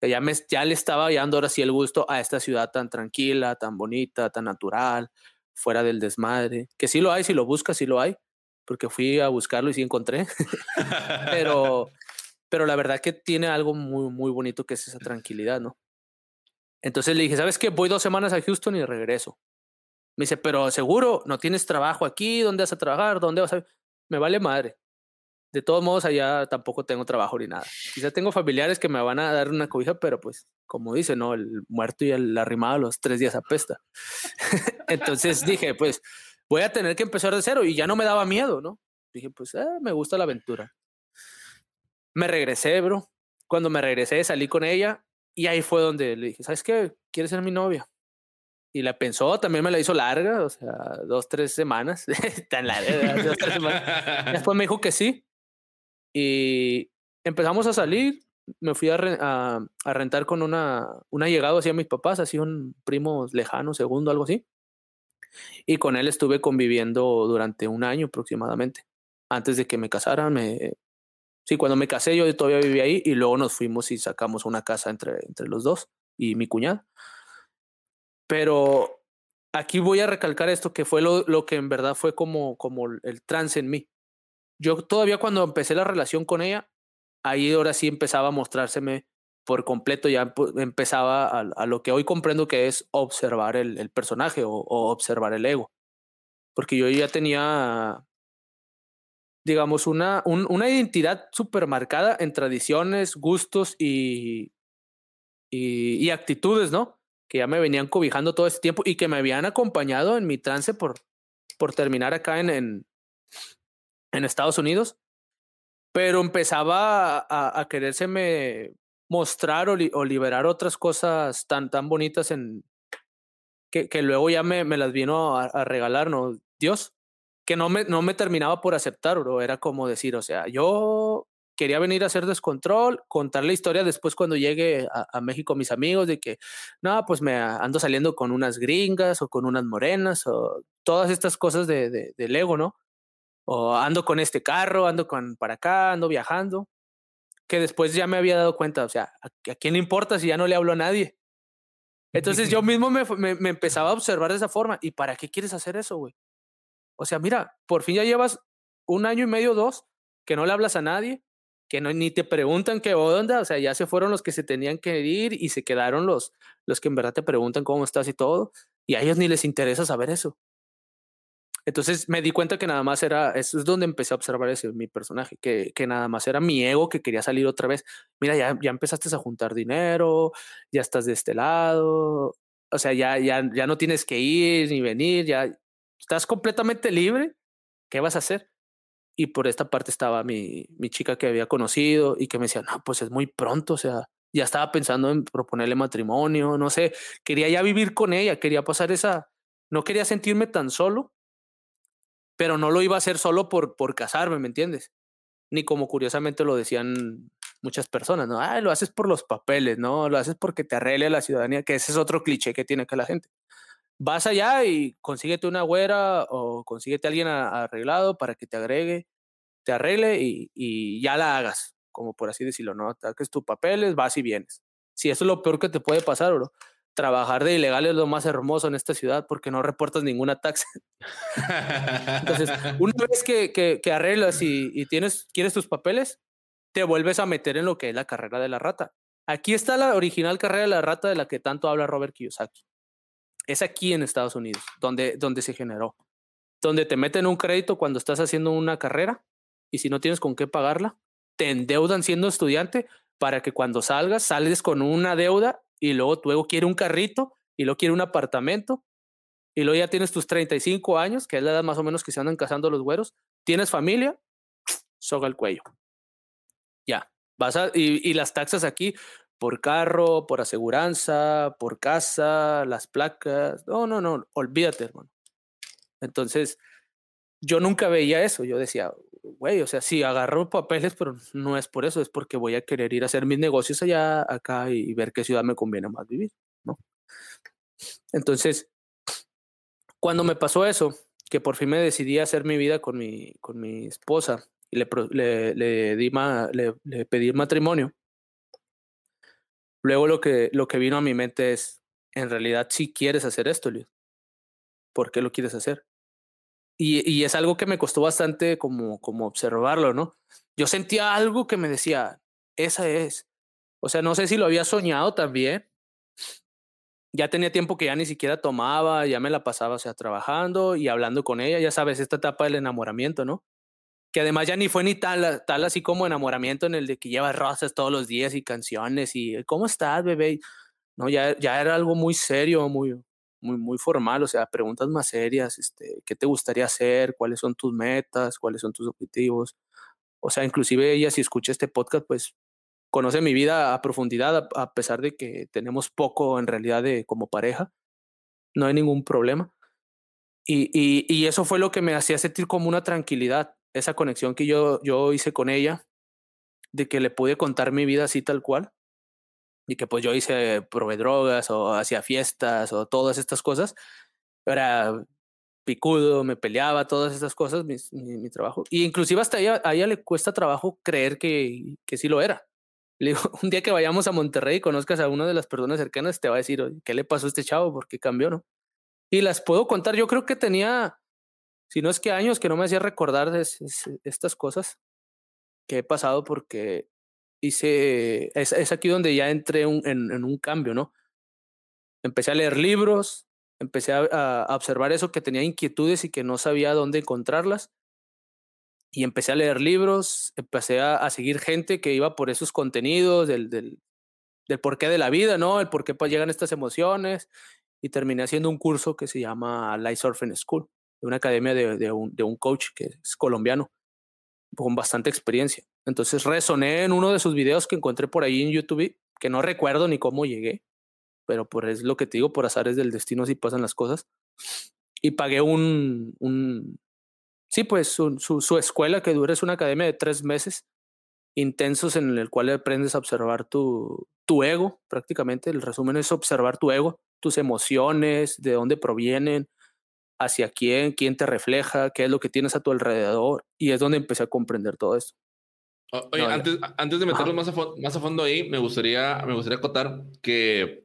Ya, me, ya le estaba hallando ahora sí el gusto a esta ciudad tan tranquila, tan bonita, tan natural, fuera del desmadre. Que sí lo hay, si lo buscas, sí lo hay, porque fui a buscarlo y sí encontré. pero, pero la verdad que tiene algo muy, muy bonito que es esa tranquilidad, ¿no? Entonces le dije, ¿sabes qué? Voy dos semanas a Houston y regreso. Me dice, pero seguro, no tienes trabajo aquí, ¿dónde vas a trabajar? ¿Dónde vas a...? Me vale madre. De todos modos, allá tampoco tengo trabajo ni nada. Quizá tengo familiares que me van a dar una cobija, pero pues, como dice, ¿no? El muerto y el arrimado los tres días apesta. Entonces dije, pues, voy a tener que empezar de cero y ya no me daba miedo, ¿no? Dije, pues, eh, me gusta la aventura. Me regresé, bro. Cuando me regresé, salí con ella y ahí fue donde le dije, ¿sabes qué? ¿Quieres ser mi novia? Y la pensó, también me la hizo larga, o sea, dos, tres semanas. Tan larga, dos, tres semanas. Después me dijo que sí. Y empezamos a salir. Me fui a, a, rentar con una, una llegada hacia mis papás, así un primo lejano, segundo, algo así. Y con él estuve conviviendo durante un año aproximadamente. Antes de que me casara, me... Sí, cuando me casé yo todavía vivía ahí y luego nos fuimos y sacamos una casa entre, entre los dos y mi cuñada. Pero aquí voy a recalcar esto que fue lo, lo que en verdad fue como, como el trance en mí yo todavía cuando empecé la relación con ella, ahí ahora sí empezaba a mostrárseme por completo, ya empezaba a, lo que hoy comprendo que es observar el, personaje o, observar el ego. Porque yo ya tenía, digamos, una, una identidad súper marcada en tradiciones, gustos y, y, actitudes, ¿no? Que ya me venían cobijando todo este tiempo y que me habían acompañado en mi trance por, por terminar acá en, en, Estados Unidos, pero empezaba a, a querérseme mostrar o, liberar otras cosas tan, tan bonitas en que, luego ya me, las vino a, regalar, ¿no? Dios, que no me, no me terminaba por aceptar, bro. Era como decir, o sea, yo quería venir a hacer descontrol, contar la historia después cuando llegue a, a, México mis amigos de que, no, pues me ando saliendo con unas gringas o con unas morenas o todas estas cosas de, de, del ego, ¿no? o ando con este carro, ando con para acá, ando viajando, que después ya me había dado cuenta, o sea, ¿a, quién le importa si ya no le hablo a nadie? Entonces yo mismo me, me, me, empezaba a observar de esa forma, ¿y para qué quieres hacer eso, güey? O sea, mira, por fin ya llevas un año y medio, dos, que no le hablas a nadie, que no, ni te preguntan qué onda, o sea, ya se fueron los que se tenían que ir y se quedaron los, los que en verdad te preguntan cómo estás y todo, y a ellos ni les interesa saber eso. Entonces me di cuenta que nada más era, eso es donde empecé a observar ese, mi personaje, que, que nada más era mi ego que quería salir otra vez. Mira, ya, ya empezaste a juntar dinero, ya estás de este lado, o sea, ya, ya, ya no tienes que ir ni venir, ya estás completamente libre. ¿Qué vas a hacer? y por esta parte estaba mi, mi chica que había conocido y que me decía, no, pues es muy pronto, o sea, ya estaba pensando en proponerle matrimonio, no sé, quería ya vivir con ella, quería pasar esa, no quería sentirme tan solo, pero no lo iba a hacer solo por, por casarme, ¿me entiendes? Ni como curiosamente lo decían muchas personas, ¿no? Ah, lo haces por los papeles, ¿no? Lo haces porque te arregle la ciudadanía, que ese es otro cliché que tiene que la gente. Vas allá y consíguete una güera o consíguete a alguien arreglado para que te agregue, te arregle y, y ya la hagas como por así decirlo, ¿no? Ataques tus papeles, vas y vienes. Si eso es lo peor que te puede pasar, bro. Trabajar de ilegal es lo más hermoso en esta ciudad porque no reportas ninguna taxa. Entonces, una vez que, que, arreglas y, y, tienes, quieres tus papeles, te vuelves a meter en lo que es la carrera de la rata. Aquí está la original carrera de la rata de la que tanto habla Robert Kiyosaki. Es aquí en Estados Unidos, donde, donde se generó. Donde te meten un crédito cuando estás haciendo una carrera y si no tienes con qué pagarla, te endeudan siendo estudiante para que cuando salgas, sales con una deuda y luego tu ego quiere un carrito y luego quiere un apartamento y luego ya tienes tus 35 años, que es la edad más o menos que se andan casando los güeros, tienes familia, soga el cuello. Ya, vas a, y, y las taxas aquí por carro, por aseguranza, por casa, las placas, no, no, no, olvídate, hermano. Entonces, yo nunca veía eso, yo decía, güey, o sea, sí, agarro papeles, pero no es por eso, es porque voy a querer ir a hacer mis negocios allá, acá y ver qué ciudad me conviene más vivir, ¿no? Entonces, cuando me pasó eso, que por fin me decidí a hacer mi vida con mi, con mi esposa y le, le, le, di le, le pedí matrimonio, luego lo que, lo que vino a mi mente es, en realidad, si quieres hacer esto, Luis, ¿por qué lo quieres hacer? Y, es algo que me costó bastante como, como observarlo, ¿no? Yo sentía algo que me decía, esa es. O sea, no sé si lo había soñado también. Ya tenía tiempo que ya ni siquiera tomaba, ya me la pasaba, o sea, trabajando y hablando con ella, ya sabes, esta etapa del enamoramiento, ¿no? Que además ya ni fue ni tal, tal así como enamoramiento en el de que llevas rosas todos los días y canciones y ¿cómo estás, bebé? No, ya, ya era algo muy serio, muy, muy, muy formal, o sea, preguntas más serias, este, ¿qué te gustaría hacer? ¿Cuáles son tus metas? ¿Cuáles son tus objetivos? O sea, inclusive ella si escucha este podcast, pues conoce mi vida a profundidad, a, pesar de que tenemos poco en realidad de como pareja, no hay ningún problema. Y, y, y eso fue lo que me hacía sentir como una tranquilidad, esa conexión que yo, yo hice con ella, de que le pude contar mi vida así tal cual y que pues yo hice, probé drogas o hacía fiestas o todas estas cosas, era picudo, me peleaba, todas estas cosas, mi, trabajo. Y inclusive hasta ella, a ella le cuesta trabajo creer que, que sí lo era. Le digo, un día que vayamos a Monterrey y conozcas a una de las personas cercanas, te va a decir, ¿qué le pasó a este chavo? ¿Por qué cambió, no? Y las puedo contar, yo creo que tenía, si no es que años que no me hacía recordar de estas cosas que he pasado porque hice, es, es aquí donde ya entré en, un cambio, ¿no? Empecé a leer libros, empecé a, observar eso, que tenía inquietudes y que no sabía dónde encontrarlas. Y empecé a leer libros, empecé a, seguir gente que iba por esos contenidos del, del, del porqué de la vida, ¿no? El por qué pues, llegan estas emociones. Y terminé haciendo un curso que se llama Light Surfing School, de una academia de, un, de un coach que es colombiano, con bastante experiencia. Entonces resoné en uno de sus videos que encontré por ahí en YouTube, que no recuerdo ni cómo llegué, pero por es lo que te digo, por azares del destino así pasan las cosas. Y pagué un, un sí, pues su, su, su escuela que dura es una academia de tres meses intensos en el cual aprendes a observar tu, tu ego, prácticamente. El resumen es observar tu ego, tus emociones, de dónde provienen, hacia quién, quién te refleja, qué es lo que tienes a tu alrededor. Y es donde empecé a comprender todo esto. Oye, antes, antes de meternos más a, más a fondo ahí, me gustaría, me gustaría acotar que,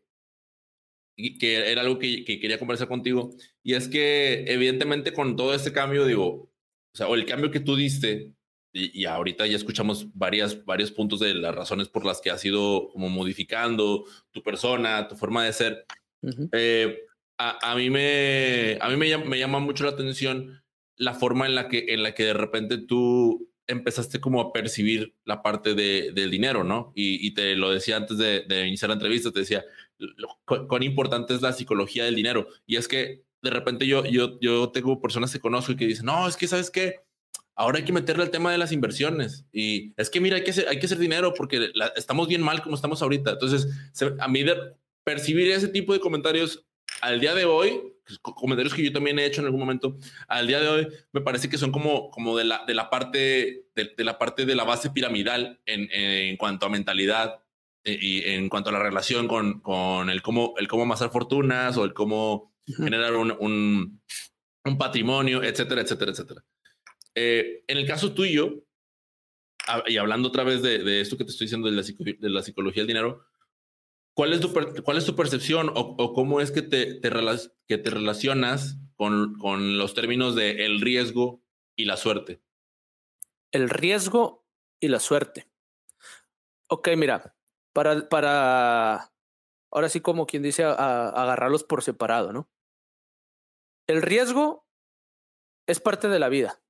que era algo que, que, quería conversar contigo. Y es que, evidentemente, con todo este cambio, digo, o sea, o el cambio que tú diste, y, y, ahorita ya escuchamos varias, varios puntos de las razones por las que has ido como modificando tu persona, tu forma de ser. Uh -huh. eh, a, a, mí, me, a mí me, me llama mucho la atención la forma en la que, en la que de repente tú empezaste como a percibir la parte de, del dinero, ¿no? Y, y, te lo decía antes de, de, iniciar la entrevista, te decía lo, cuán importante es la psicología del dinero. Y es que de repente yo, yo, yo tengo personas que conozco y que dicen, no, es que, ¿sabes qué? ahora hay que meterle al tema de las inversiones. Y es que, mira, hay que hacer, hay que hacer dinero porque estamos bien mal como estamos ahorita. Entonces, a mí de percibir ese tipo de comentarios al día de hoy, pues, comentarios que yo también he hecho en algún momento, al día de hoy me parece que son como, como de, la, de, la parte, de, la parte de la base piramidal en, en cuanto a mentalidad eh, y en cuanto a la relación con, con el, cómo, el cómo amasar fortunas o el cómo generar un, un, un, patrimonio, etcétera, etcétera, etcétera. Eh, en el caso tuyo, y hablando otra vez de, de, esto que te estoy diciendo de la, de la psicología del dinero, ¿Cuál es tu, cuál es tu percepción o, cómo es que te, te, que te relacionas con, con los términos de el riesgo y la suerte? El riesgo y la suerte. Ok, mira, para, para ahora sí como quien dice, agarrarlos por separado, ¿no? El riesgo es parte de la vida.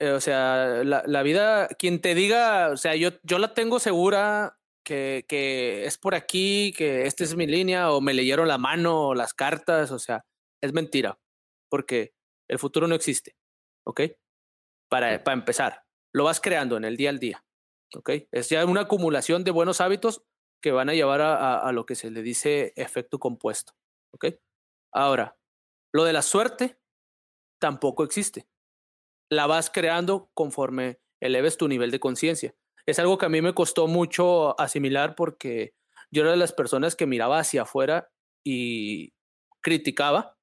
Eh, o sea, la, la, vida, quien te diga, o sea, yo, yo la tengo segura que, que, es por aquí, que esta es mi línea, o me leyeron la mano, o las cartas, o sea, es mentira, porque el futuro no existe, ¿ok? Para, para empezar, lo vas creando en el día al día, ¿ok? Es ya una acumulación de buenos hábitos que van a llevar a, a, lo que se le dice efecto compuesto, ¿ok? Ahora, lo de la suerte tampoco existe. La vas creando conforme eleves tu nivel de conciencia es algo que a mí me costó mucho asimilar porque yo era de las personas que miraba hacia afuera y criticaba,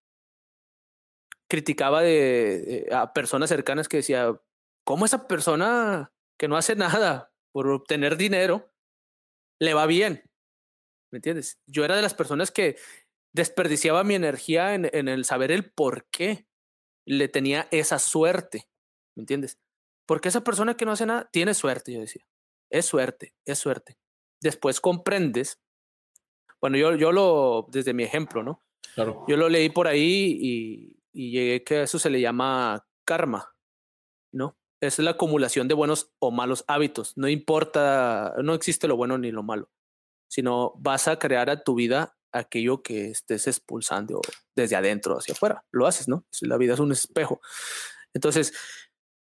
criticaba de, a personas cercanas que decía, ¿cómo esa persona que no hace nada por obtener dinero le va bien? ¿Me entiendes? Yo era de las personas que desperdiciaba mi energía en, en el saber el por qué le tenía esa suerte, ¿me entiendes? Porque esa persona que no hace nada tiene suerte, yo decía es suerte, es suerte. Después comprendes, bueno, yo, yo lo, desde mi ejemplo, ¿no? Claro. Yo lo leí por ahí y, y llegué que eso se le llama karma, ¿no? Es la acumulación de buenos o malos hábitos. No importa, no existe lo bueno ni lo malo, sino vas a crear a tu vida aquello que estés expulsando desde adentro hacia afuera. Lo haces, ¿no? La vida es un espejo. Entonces,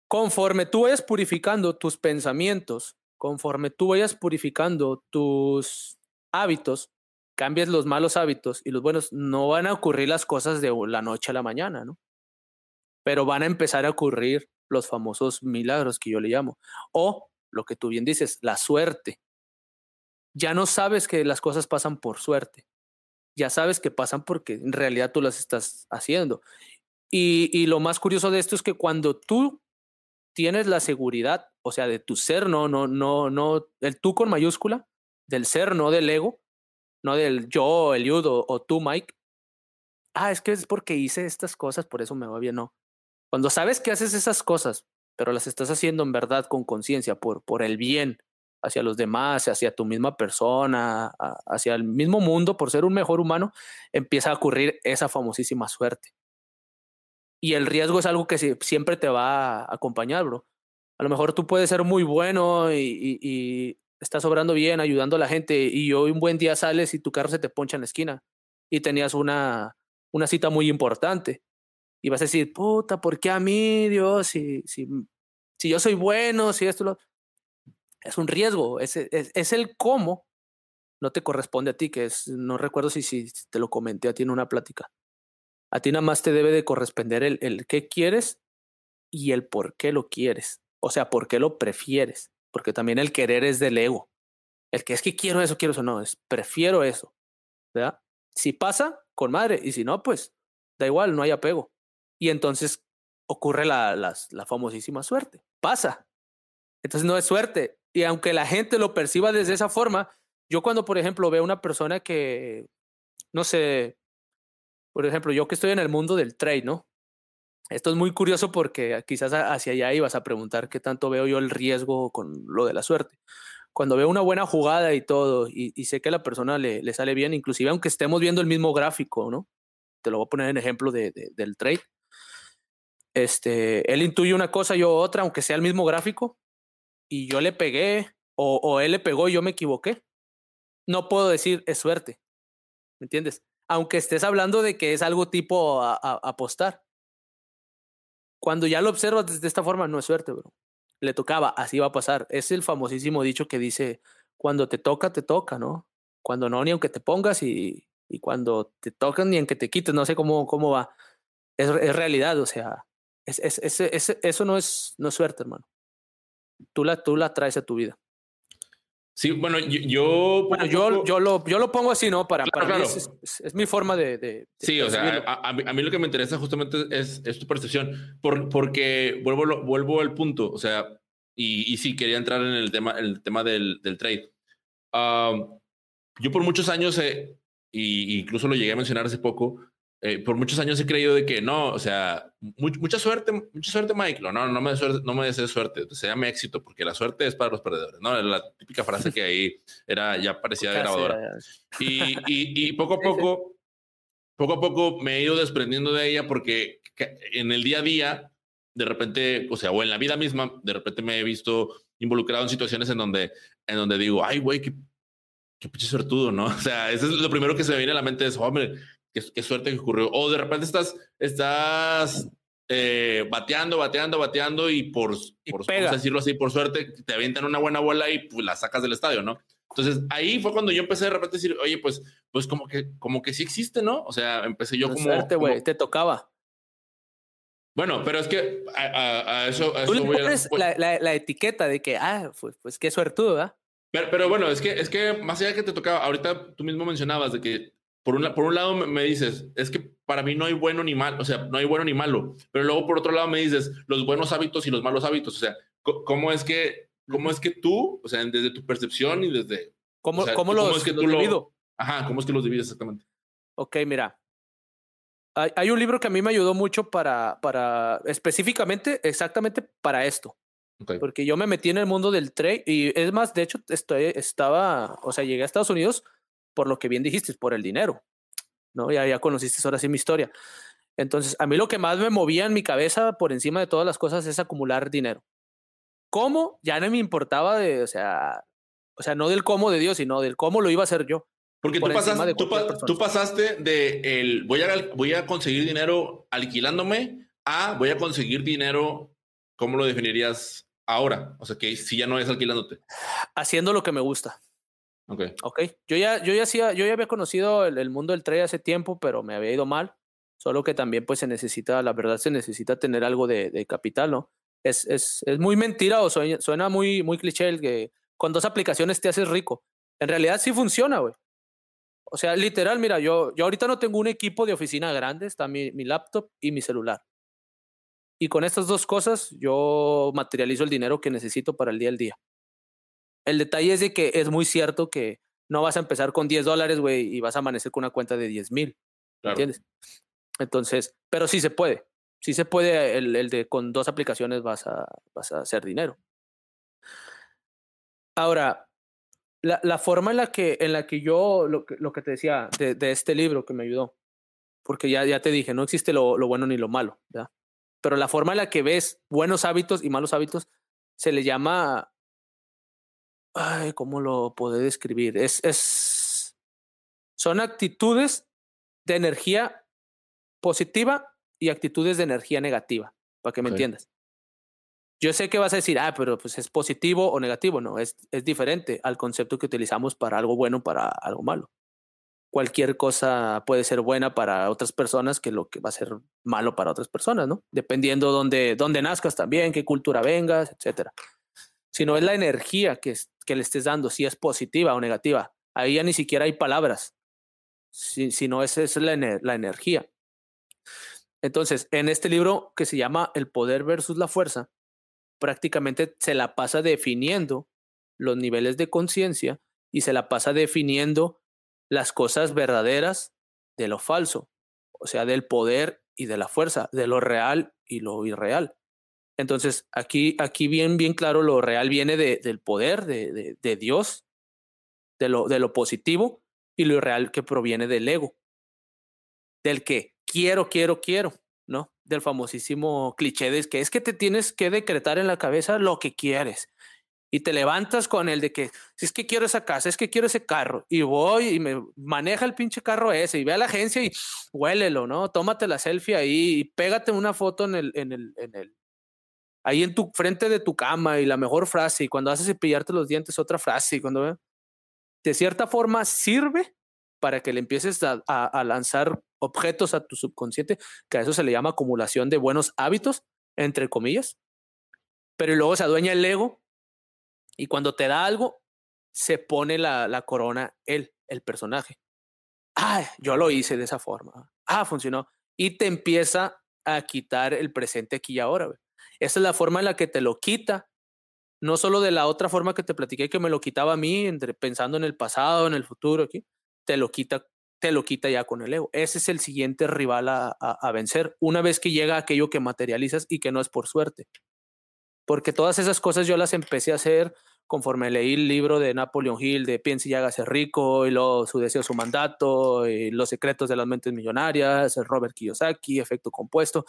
conforme tú vayas purificando tus pensamientos, conforme tú vayas purificando tus hábitos, cambies los malos hábitos y los buenos, no van a ocurrir las cosas de la noche a la mañana, ¿no? Pero van a empezar a ocurrir los famosos milagros que yo le llamo. O lo que tú bien dices, la suerte. Ya no sabes que las cosas pasan por suerte. Ya sabes que pasan porque en realidad tú las estás haciendo. Y, y lo más curioso de esto es que cuando tú tienes la seguridad, o sea, de tu ser, no, no, no, no, el tú con mayúscula, del ser, no del ego, no del yo, el yudo o tú, Mike. Ah, es que es porque hice estas cosas, por eso me va bien, no. Cuando sabes que haces esas cosas, pero las estás haciendo en verdad con conciencia, por, por el bien hacia los demás, hacia tu misma persona, hacia el mismo mundo, por ser un mejor humano, empieza a ocurrir esa famosísima suerte y el riesgo es algo que siempre te va a acompañar, bro. A lo mejor tú puedes ser muy bueno y, y, estás obrando bien, ayudando a la gente, y hoy un buen día sales y tu carro se te poncha en la esquina y tenías una, una cita muy importante. Y vas a decir, puta, ¿por qué a mí, Dios? Si, si, yo soy bueno, si esto lo... Es un riesgo, es, es, el cómo, no te corresponde a ti, que es, no recuerdo si, si te lo comenté a ti una plática a ti nada más te debe de corresponder el, el qué quieres y el por qué lo quieres. O sea, por qué lo prefieres. Porque también el querer es del ego. El que es que quiero eso, quiero eso. No, es prefiero eso. ¿Verdad? Si pasa, con madre. Y si no, pues da igual, no hay apego. Y entonces ocurre la, la, la famosísima suerte. Pasa. Entonces no es suerte. Y aunque la gente lo perciba desde esa forma, yo cuando, por ejemplo, veo una persona que, no sé, por ejemplo, yo que estoy en el mundo del trade, ¿no? Esto es muy curioso porque quizás hacia allá ibas a preguntar qué tanto veo yo el riesgo con lo de la suerte. Cuando veo una buena jugada y todo, y, sé que a la persona le, le, sale bien, inclusive aunque estemos viendo el mismo gráfico, ¿no? Te lo voy a poner en ejemplo de, del trade. Este, él intuye una cosa, yo otra, aunque sea el mismo gráfico, y yo le pegué, o, o él le pegó y yo me equivoqué. No puedo decir es suerte. ¿Me entiendes? Aunque estés hablando de que es algo tipo a, apostar. Cuando ya lo observas de esta forma, no es suerte, bro. Le tocaba, así va a pasar. Es el famosísimo dicho que dice, cuando te toca, te toca, ¿no? Cuando no, ni aunque te pongas y, y cuando te tocan, ni aunque te quites, no sé cómo, cómo va. Es, realidad, o sea, es, es, es, eso no es, no es suerte, hermano. Tú la, tú la traes a tu vida. Sí, bueno, yo. Bueno, yo, yo, lo, yo lo pongo así, ¿no? Para, para Mí es, es, mi forma de. de, sí, o sea, a, a, mí, lo que me interesa justamente es, es tu percepción, por, porque vuelvo, vuelvo al punto, o sea, y, y sí, quería entrar en el tema, el tema del, del trade. Uh, yo por muchos años, eh, y incluso lo llegué a mencionar hace poco, eh, por muchos años he creído de que no, o sea, mucha suerte, mucha suerte, Mike. No, no me, suerte, no me desees suerte, se llama éxito, porque la suerte es para los perdedores, ¿no? La típica frase que ahí era, ya parecía grabadora. Y, y, y, poco a poco, poco a poco me he ido desprendiendo de ella porque en el día a día, de repente, o sea, o en la vida misma, de repente me he visto involucrado en situaciones en donde, en donde digo, ay, güey, qué, qué pinche suertudo, ¿no? O sea, eso es lo primero que se me viene a la mente, es, hombre, qué, suerte que ocurrió. O de repente estás, estás eh, bateando, bateando, bateando y por, por decirlo así, por suerte, te avientan una buena bola y pues, la sacas del estadio, ¿no? Entonces ahí fue cuando yo empecé de repente a decir, oye, pues, pues como que, como que sí existe, ¿no? O sea, empecé yo como. Suerte, güey, te tocaba. Bueno, pero es que a, eso, a eso Tú voy pones la, la, etiqueta de que, ah, pues, pues qué suertudo, ¿verdad? Pero, pero bueno, es que, es que más allá de que te tocaba, ahorita tú mismo mencionabas de que por un, por un lado me dices, es que para mí no hay bueno ni malo, o sea, no hay bueno ni malo, pero luego por otro lado me dices los buenos hábitos y los malos hábitos, o sea, ¿cómo es que, cómo es que tú, o sea, desde tu percepción y desde... ¿Cómo, ¿cómo, los, es que tú los divido? ajá, ¿cómo es que los divides exactamente? Ok, mira. Hay, hay, un libro que a mí me ayudó mucho para, para específicamente, exactamente para esto. Okay. Porque yo me metí en el mundo del trade y es más, de hecho, estoy, estaba, o sea, llegué a Estados Unidos por lo que bien dijiste, por el dinero, ¿no? Ya, ya conociste ahora sí mi historia. Entonces, a mí lo que más me movía en mi cabeza por encima de todas las cosas es acumular dinero. ¿Cómo? Ya no me importaba de, o sea, o sea, no del cómo de Dios, sino del cómo lo iba a hacer yo. Porque tú, pasaste, tú, tú, pasaste de el voy a, voy a conseguir dinero alquilándome a voy a conseguir dinero, ¿cómo lo definirías ahora? O sea, que si ya no es alquilándote. Haciendo lo que me gusta. Ok. Ok. Yo ya, yo ya hacía, yo ya había conocido el, mundo del trade hace tiempo, pero me había ido mal. Solo que también, pues, se necesita, la verdad, se necesita tener algo de, de capital, ¿no? Es, es, es, muy mentira o suena, suena, muy, muy cliché el que con dos aplicaciones te haces rico. En realidad sí funciona, güey. O sea, literal, mira, yo, yo ahorita no tengo un equipo de oficina grande, está mi, mi laptop y mi celular. Y con estas dos cosas yo materializo el dinero que necesito para el día al día. El detalle es de que es muy cierto que no vas a empezar con 10 dólares, güey, y vas a amanecer con una cuenta de 10 mil. ¿Entiendes? Entonces, pero sí se puede. Sí se puede, el, el, de con dos aplicaciones vas a, vas a hacer dinero. Ahora, la, la, forma en la que, en la que yo, lo que, lo que te decía de, de, este libro que me ayudó, porque ya, ya te dije, no existe lo, lo bueno ni lo malo, ¿verdad? Pero la forma en la que ves buenos hábitos y malos hábitos se le llama ay, ¿cómo lo puedo describir? Es, es, son actitudes de energía positiva y actitudes de energía negativa, para que me okay. entiendas. Yo sé que vas a decir, ah, pero pues es positivo o negativo. No, es, es diferente al concepto que utilizamos para algo bueno, para algo malo. Cualquier cosa puede ser buena para otras personas que lo que va a ser malo para otras personas, ¿no? Dependiendo dónde, dónde nazcas también, qué cultura vengas, etcétera sino es la energía que, que le estés dando, si es positiva o negativa. Ahí ya ni siquiera hay palabras, si, sino esa es la, la energía. Entonces, en este libro que se llama El poder versus la fuerza, prácticamente se la pasa definiendo los niveles de conciencia y se la pasa definiendo las cosas verdaderas de lo falso, o sea, del poder y de la fuerza, de lo real y lo irreal. Entonces, aquí, aquí bien, bien claro, lo real viene de, del poder de, de, de, Dios, de lo, de lo positivo, y lo real que proviene del ego, del que quiero, quiero, quiero, ¿no? Del famosísimo cliché de que es que te tienes que decretar en la cabeza lo que quieres. y te levantas con el de que si es que quiero esa casa, es que quiero ese carro y voy y me maneja el pinche carro ese y ve a la agencia y huélelo, ¿no? Tómate la selfie ahí y pégate una foto en el, en el, ahí en tu frente de tu cama y la mejor frase y cuando haces cepillarte los dientes otra frase y cuando de cierta forma sirve para que le empieces a, lanzar objetos a tu subconsciente, que a eso se le llama acumulación de buenos hábitos, entre comillas, pero luego se adueña el ego y cuando te da algo, se pone la, la corona él, el personaje. Ah, yo lo hice de esa forma. Ah, funcionó. Y te empieza a quitar el presente aquí y ahora. Esa es la forma en la que te lo quita. No solo de la otra forma que te platiqué que me lo quitaba a mí, entre, pensando en el pasado, en el futuro, aquí, te lo quita, te lo quita ya con el ego. Ese es el siguiente rival a, a vencer, una vez que llega aquello que materializas y que no es por suerte porque todas esas cosas yo las empecé a hacer conforme leí el libro de Napoleon Hill de Piense y hágase rico, y luego su deseo, su mandato, y los secretos de las mentes millonarias, Robert Kiyosaki, efecto compuesto,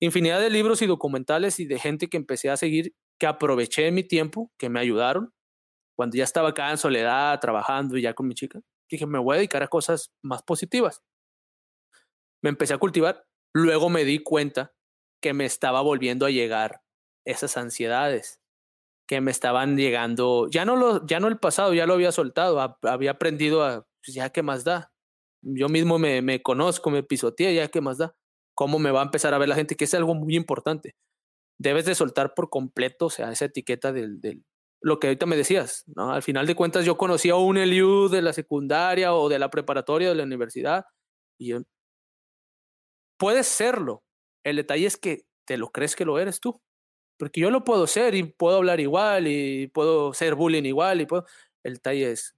infinidad de libros y documentales y de gente que empecé a seguir, que aproveché mi tiempo, que me ayudaron, cuando ya estaba acá en soledad, trabajando y ya con mi chica, dije, me voy a dedicar a cosas más positivas. Me empecé a cultivar, luego me di cuenta que me estaba volviendo a llegar esas ansiedades que me estaban llegando, ya no, lo, ya no el pasado, ya lo había soltado, había aprendido a, pues ya qué más da. Yo mismo me, me conozco, me pisoteé, ya qué más da. ¿Cómo me va a empezar a ver la gente? Que es algo muy importante. Debes de soltar por completo, o sea, esa etiqueta del, lo que ahorita me decías, ¿no? Al final de cuentas yo conocía un Eliu de la secundaria o de la preparatoria de la universidad y yo, puedes serlo. El detalle es que te lo crees que lo eres tú. Porque yo lo puedo ser y puedo hablar igual y puedo ser bullying igual y. El detalle es,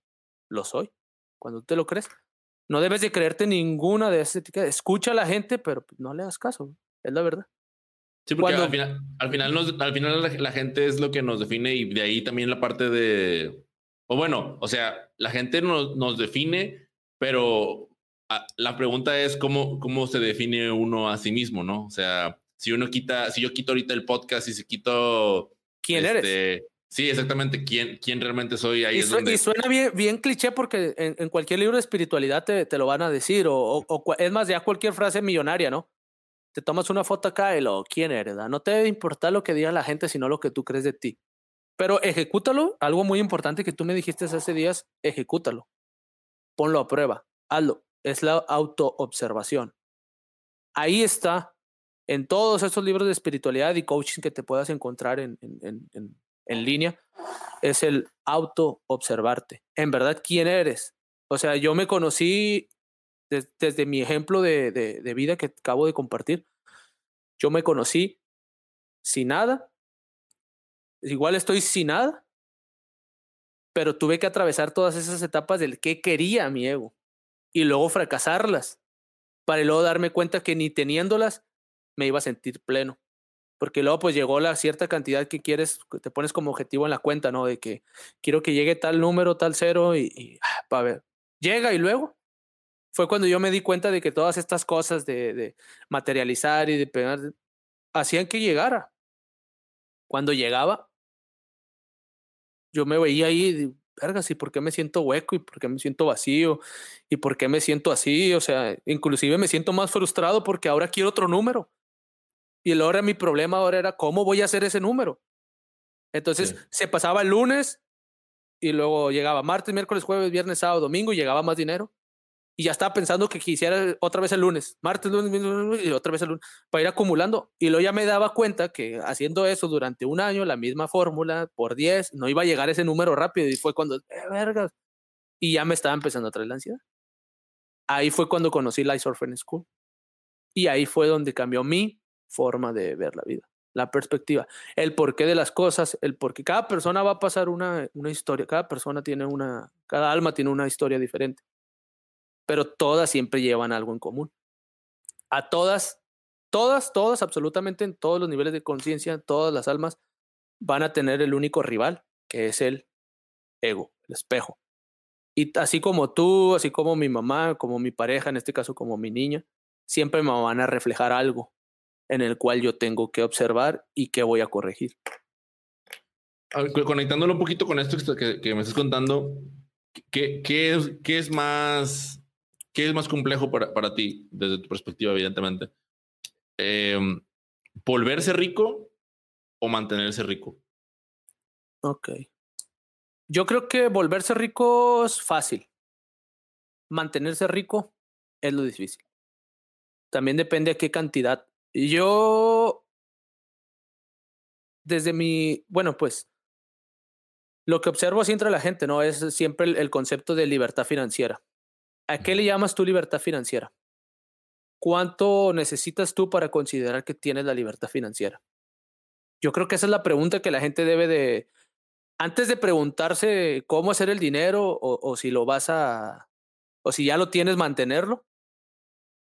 lo soy. Cuando te lo crees, no debes de creerte ninguna de esas etiquetas. Escucha a la gente, pero no le das caso. Es la verdad. Sí, porque al final, al final, al final la, gente es lo que nos define y de ahí también la parte de... O bueno, o sea, la gente nos, nos define, pero ah, la pregunta es cómo, cómo se define uno a sí mismo, ¿no? O sea, si uno quita, si yo quito ahorita el podcast y si quito... ¿Quién eres? Sí, exactamente, ¿quién, quién realmente soy ahí. Y, suena bien, bien cliché porque en, cualquier libro de espiritualidad te, te lo van a decir, o, o, es más, ya cualquier frase millonaria, ¿no? Te tomas una foto acá y lo, ¿quién eres? No te debe importar lo que diga la gente, sino lo que tú crees de ti. Pero ejecútalo, algo muy importante que tú me dijiste hace días, ejecútalo. Ponlo a prueba, hazlo. Es la autoobservación. Ahí está en todos estos libros de espiritualidad y coaching que te puedas encontrar en, en, en, en línea, es el auto-observarte. En verdad, ¿quién eres? O sea, yo me conocí desde mi ejemplo de, de, de, vida que acabo de compartir. Yo me conocí sin nada. Igual estoy sin nada. Pero tuve que atravesar todas esas etapas del qué quería mi ego. Y luego fracasarlas. Para luego darme cuenta que ni teniéndolas me iba a sentir pleno. Porque luego pues llegó la cierta cantidad que quieres, que te pones como objetivo en la cuenta, ¿no? De que quiero que llegue tal número, tal cero y, para ah, ver. Llega y luego fue cuando yo me di cuenta de que todas estas cosas de, de materializar y de pegar hacían que llegara. Cuando llegaba, yo me veía ahí, vergas, ¿y por qué me siento hueco? ¿Y por qué me siento vacío? ¿Y por qué me siento así? O sea, inclusive me siento más frustrado porque ahora quiero otro número. Y ahora mi problema ahora era cómo voy a hacer ese número. Entonces se pasaba el lunes y luego llegaba martes, miércoles, jueves, viernes, sábado, domingo y llegaba más dinero. Y ya estaba pensando que quisiera otra vez el lunes, martes, lunes, y otra vez el lunes, para ir acumulando. Y luego ya me daba cuenta que haciendo eso durante un año, la misma fórmula, por 10, no iba a llegar ese número rápido. Y fue cuando, eh, vergas. Y ya me estaba empezando a traer la ansiedad. Ahí fue cuando conocí Life Orphan School. Y ahí fue donde cambió mi forma de ver la vida, la perspectiva, el porqué de las cosas, el porqué. Cada persona va a pasar una, una historia, cada persona tiene una, cada alma tiene una historia diferente, pero todas siempre llevan algo en común. A todas, todas, todas, absolutamente en todos los niveles de conciencia, todas las almas van a tener el único rival, que es el ego, el espejo. Y así como tú, así como mi mamá, como mi pareja, en este caso como mi niña, siempre me van a reflejar algo en el cual yo tengo que observar y que voy a corregir. conectándolo un poquito con esto que, que me estás contando, ¿qué, qué, es, qué es más qué es más complejo para, para ti desde tu perspectiva, evidentemente? Em, ¿Volverse rico o mantenerse rico? Ok. Yo creo que volverse rico es fácil. Mantenerse rico es lo difícil. También depende de qué cantidad. Yo, desde mi, bueno, pues, lo que observo así entre la gente, ¿no? Es siempre el, concepto de libertad financiera. ¿A qué le llamas tu libertad financiera? ¿Cuánto necesitas tú para considerar que tienes la libertad financiera? Yo creo que esa es la pregunta que la gente debe de, antes de preguntarse cómo hacer el dinero o, o si lo vas a, o si ya lo tienes, mantenerlo,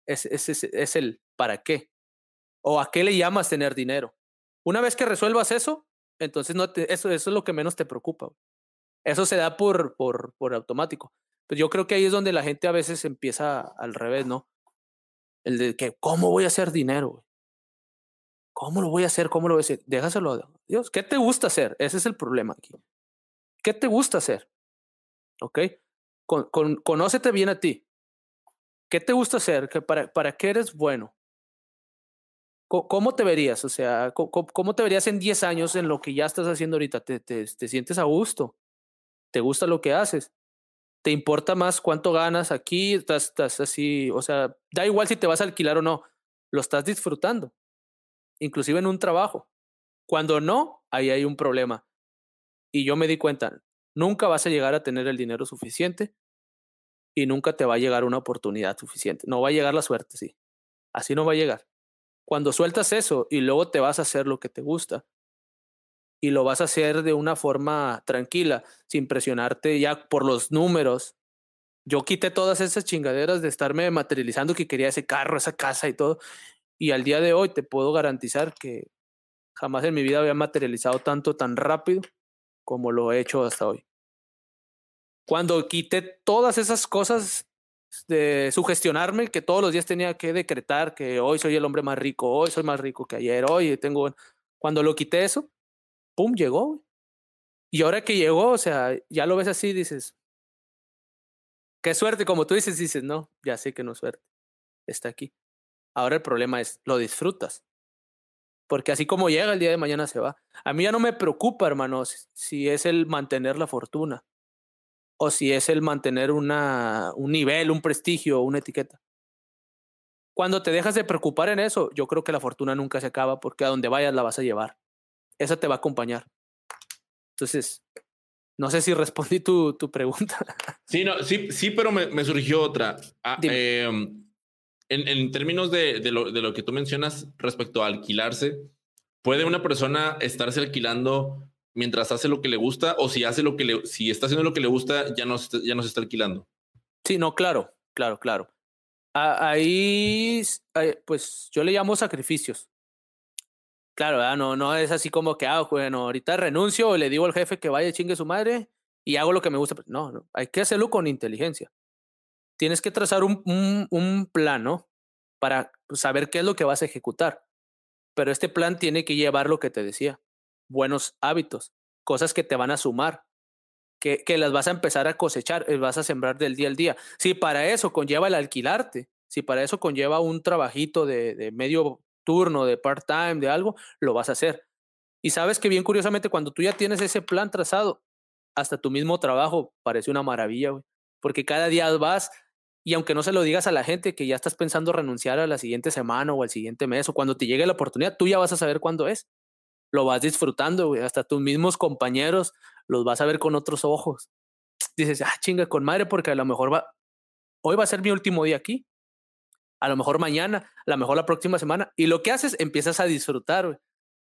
es, es, es, el para qué. O a qué le llamas tener dinero. Una vez que resuelvas eso, entonces no te, eso, es lo que menos te preocupa. Eso se da por, por, por automático. Pero yo creo que ahí es donde la gente a veces empieza al revés, ¿no? El de que, ¿cómo voy a hacer dinero? ¿Cómo lo voy a hacer? ¿Cómo lo voy a hacer? Déjaselo a Dios. ¿Qué te gusta hacer? Ese es el problema aquí. ¿Qué te gusta hacer? ¿Ok? Con, conócete bien a ti. ¿Qué te gusta hacer? para, ¿Para qué eres bueno? ¿Cómo te verías? O sea, ¿cómo, te verías en 10 años en lo que ya estás haciendo ahorita? ¿Te, te, te sientes a gusto? ¿Te gusta lo que haces? ¿Te importa más cuánto ganas aquí? Estás, estás así, o sea, da igual si te vas a alquilar o no, lo estás disfrutando, inclusive en un trabajo. Cuando no, ahí hay un problema. Y yo me di cuenta, nunca vas a llegar a tener el dinero suficiente y nunca te va a llegar una oportunidad suficiente. No va a llegar la suerte, sí. Así no va a llegar. Cuando sueltas eso y luego te vas a hacer lo que te gusta y lo vas a hacer de una forma tranquila, sin presionarte ya por los números. Yo quité todas esas chingaderas de estarme materializando que quería ese carro, esa casa y todo. Y al día de hoy te puedo garantizar que jamás en mi vida había materializado tanto tan rápido como lo he hecho hasta hoy. Cuando quité todas esas cosas de sugestionarme, que todos los días tenía que decretar que hoy soy el hombre más rico, hoy soy más rico que ayer, hoy tengo... Cuando lo quité eso, ¡pum! llegó. Y ahora que llegó, o sea, ya lo ves así, dices, qué suerte, como tú dices, dices, no, ya sé que no es suerte, está aquí. Ahora el problema es, lo disfrutas. Porque así como llega, el día de mañana se va. A mí ya no me preocupa, hermanos, si es el mantener la fortuna o si es el mantener una, un nivel, un prestigio, una etiqueta. Cuando te dejas de preocupar en eso, yo creo que la fortuna nunca se acaba porque a donde vayas la vas a llevar. Esa te va a acompañar. Entonces, no sé si respondí tu, tu pregunta. Sí, no, sí, sí, pero me, me surgió otra. Ah, em, en, en, términos de, de, lo, de lo que tú mencionas respecto a alquilarse, ¿puede una persona estarse alquilando mientras hace lo que le gusta o si hace lo que le, si está haciendo lo que le gusta, ya no, ya no se está alquilando. Sí, no, claro, claro, claro. Ahí, pues yo le llamo sacrificios. Claro, no, no es así como que, ah, bueno, ahorita renuncio o le digo al jefe que vaya chingue su madre y hago lo que me gusta. No, no, hay que hacerlo con inteligencia. Tienes que trazar un, un, un plan. Para saber qué es lo que vas a ejecutar. Pero este plan tiene que llevar lo que te decía buenos hábitos, cosas que te van a sumar, que, que las vas a empezar a cosechar, eh, vas a sembrar del día al día. Si para eso conlleva el alquilarte, si para eso conlleva un trabajito de, de medio turno, de part-time, de algo, lo vas a hacer. Y sabes que bien curiosamente cuando tú ya tienes ese plan trazado, hasta tu mismo trabajo parece una maravilla, porque cada día vas y aunque no se lo digas a la gente que ya estás pensando renunciar a la siguiente semana o al siguiente mes o cuando te llegue la oportunidad, tú ya vas a saber cuándo es lo vas disfrutando, güey. Hasta tus mismos compañeros los vas a ver con otros ojos. Dices, ah, chinga, con madre, porque a lo mejor va, hoy va a ser mi último día aquí. A lo mejor mañana, a lo mejor la próxima semana. Y lo que haces, empiezas a disfrutar.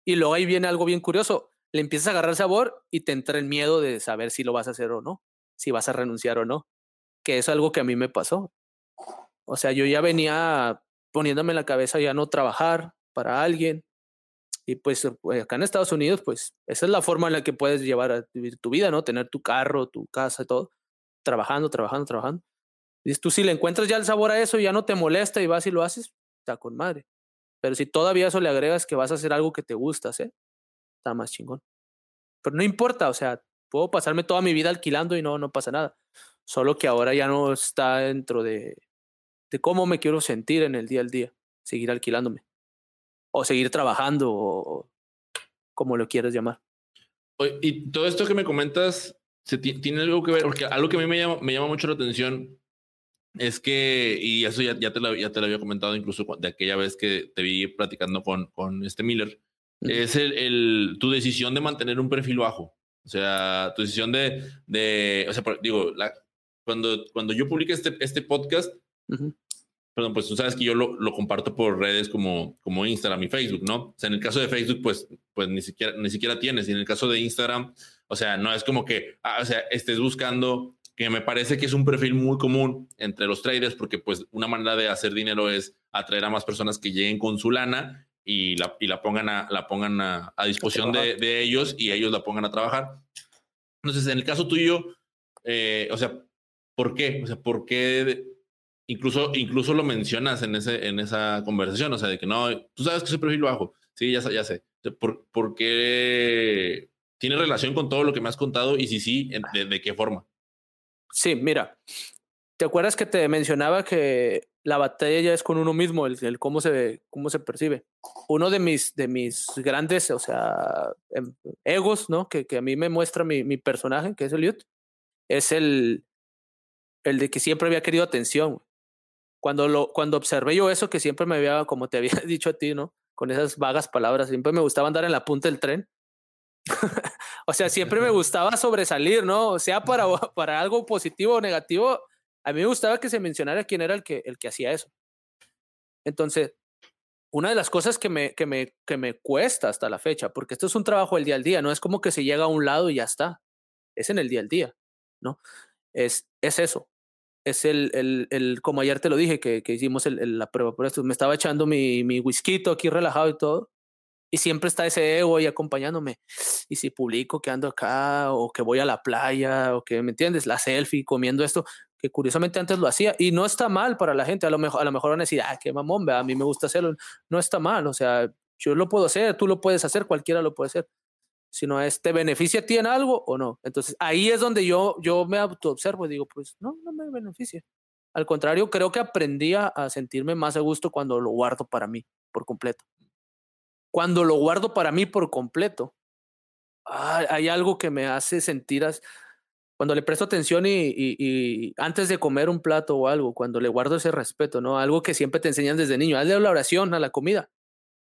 Y luego ahí viene algo bien curioso. Le empiezas a agarrar sabor y te entra el miedo de saber si lo vas a hacer o no, si vas a renunciar o no. Que es algo que a mí me pasó. O sea, yo ya venía poniéndome en la cabeza ya no trabajar para alguien, y pues eh, acá en Estados Unidos, pues esa es la forma en la que puedes llevar a tu vida, ¿no? Tener tu carro, tu casa, todo, trabajando, trabajando, trabajando. Y tú si le encuentras ya el sabor a eso y ya no te molesta y vas y lo haces, está con madre. Pero si todavía eso le agregas que vas a hacer algo que te gusta ¿eh? está más chingón. pero no importa, o sea, puedo pasarme toda mi vida alquilando y no, no pasa nada. Solo que ahora ya no está dentro de, de cómo me quiero sentir en el día al día, seguir alquilándome. O seguir trabajando, o como lo quieras llamar. Y todo esto que me comentas, se tiene algo que ver, porque algo que a mí me llama, me llama mucho la atención es que, y eso ya, ya, te lo, ya te lo había comentado incluso de aquella vez que te vi platicando con, con este Miller, es el, el, tu decisión de mantener un perfil bajo. O sea, tu decisión de, de o sea, digo, la, cuando, cuando yo publique este, este podcast, perdón, pues tú sabes que yo lo, lo, comparto por redes como, como Instagram y Facebook, ¿no? O sea, en el caso de Facebook, pues, pues ni siquiera, ni siquiera tienes. Y en el caso de Instagram, o sea, no es como que, ah, o sea, estés buscando que me parece que es un perfil muy común entre los traders porque pues una manera de hacer dinero es atraer a más personas que lleguen con su lana y la, y la pongan, a, la pongan a, disposición de, de, ellos y ellos la pongan a trabajar. Entonces, en el caso tuyo, eh, o sea, ¿por qué? O sea, ¿por qué incluso, incluso lo mencionas en, ese, en esa conversación? O sea, de que no, tú sabes que soy perfil bajo. Sí, ya, ya sé. ¿Por, ¿Por, qué tiene relación con todo lo que me has contado? Y si sí, ¿de, qué forma? Sí, mira, ¿te acuerdas que te mencionaba que la batalla ya es con uno mismo, el, cómo, se, cómo se percibe? Uno de mis, de mis grandes, o sea, em, egos, ¿no? Que, que a mí me muestra mi, personaje, que es Elliot, es el, el de que siempre había querido atención. Cuando, lo, cuando observé yo eso, que siempre me había, como te había dicho a ti, ¿no? Con esas vagas palabras, siempre me gustaba andar en la punta del tren. o sea, siempre me gustaba sobresalir, ¿no? O sea, para, para algo positivo o negativo, a mí me gustaba que se mencionara quién era el que, el que hacía eso. Entonces, una de las cosas que me, que, me, que me cuesta hasta la fecha, porque esto es un trabajo del día al día, no es como que se llega a un lado y ya está, es en el día al día, ¿no? Es, es eso, es el, el, el, como ayer te lo dije, que, que hicimos el, la prueba por esto, me estaba echando mi, mi whisky aquí relajado y todo, y siempre está ese ego ahí acompañándome. Y si publico que ando acá, o que voy a la playa, o que, ¿me entiendes? La selfie, comiendo esto, que curiosamente antes lo hacía. Y no está mal para la gente. A lo mejor, a lo mejor van a decir, ah, qué mamón, a mí me gusta hacerlo. No está mal. O sea, yo lo puedo hacer, tú lo puedes hacer, cualquiera lo puede hacer. Si no es, ¿te beneficia a ti en algo o no? Entonces ahí es donde yo, yo me observo y digo, pues no, no me beneficia. Al contrario, creo que aprendí a sentirme más a gusto cuando lo guardo para mí por completo cuando lo guardo para mí por completo, hay algo que me hace sentir, cuando le presto atención y, antes de comer un plato o algo, cuando le guardo ese respeto, ¿no? Algo que siempre te enseñan desde niño, hazle la oración a la comida.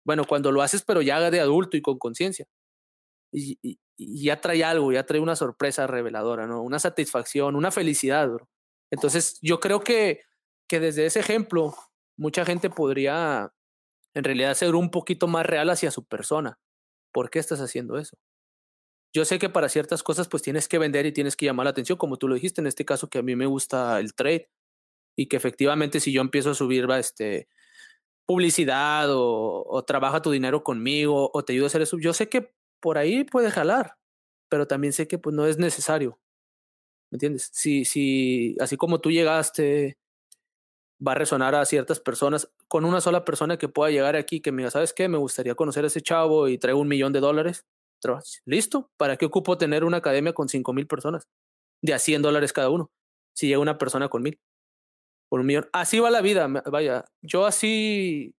Bueno, cuando lo haces, pero ya de adulto y con conciencia. Y, ya trae algo, ya trae una sorpresa reveladora, ¿no? Una satisfacción, una felicidad. Entonces, yo creo que, que desde ese ejemplo, mucha gente podría en realidad ser un poquito más real hacia su persona. ¿Por qué estás haciendo eso? Yo sé que para ciertas cosas pues tienes que vender y tienes que llamar la atención, como tú lo dijiste en este caso que a mí me gusta el trade y que efectivamente si yo empiezo a subir este, publicidad o, o trabaja tu dinero conmigo o te ayudo a hacer eso, yo sé que por ahí puede jalar, pero también sé que pues no es necesario. ¿Me entiendes? Si, si así como tú llegaste va a resonar a ciertas personas, con una sola persona que pueda llegar aquí que me diga, ¿sabes qué? Me gustaría conocer a ese chavo y traigo un millón de dólares. Listo, ¿para qué ocupo tener una academia con cinco mil personas? De a 100 dólares cada uno. Si llega una persona con mil. Por un millón. Así va la vida. Vaya, yo así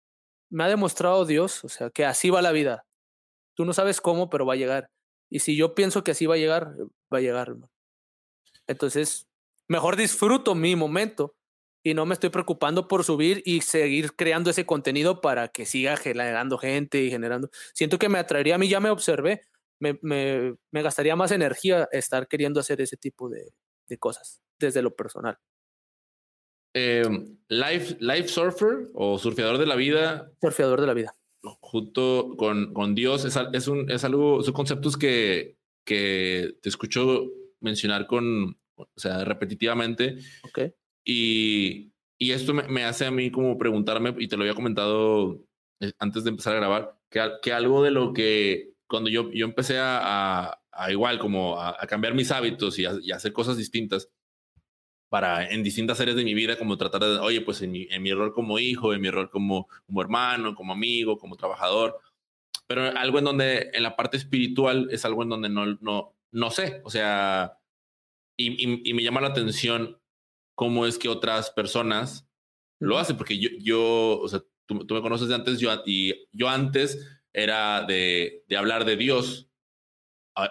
me ha demostrado Dios, o sea, que así va la vida. Tú no sabes cómo, pero va a llegar. Y si yo pienso que así va a llegar, va a llegar. Entonces, mejor disfruto mi momento y no me estoy preocupando por subir y seguir creando ese contenido para que siga generando gente y generando. Siento que me atraería, a mí ya me observé, me, me, me gastaría más energía estar queriendo hacer ese tipo de, de cosas desde lo personal. Eh, life, life Surfer o Surfeador de la Vida. Surfeador de la Vida. Junto con, con Dios, es, es, un, es algo, son conceptos que, que te escucho mencionar con, o sea, repetitivamente. Okay. Y, y esto me, me, hace a mí como preguntarme, y te lo había comentado eh, antes de empezar a grabar, que, que algo de lo que cuando yo, yo empecé a, a, igual como a, a, cambiar mis hábitos y, y hacer cosas distintas para en distintas áreas de mi vida, como tratar de, oye, pues en mi, en mi rol como hijo, en mi rol como, como hermano, como amigo, como trabajador, pero algo en donde en la parte espiritual es algo en donde no, no, no sé, o sea, y, y, me llama la atención cómo es que otras personas lo hacen, porque yo, yo o sea, tú, tú me conoces de antes, yo, y yo antes era de, de hablar de Dios.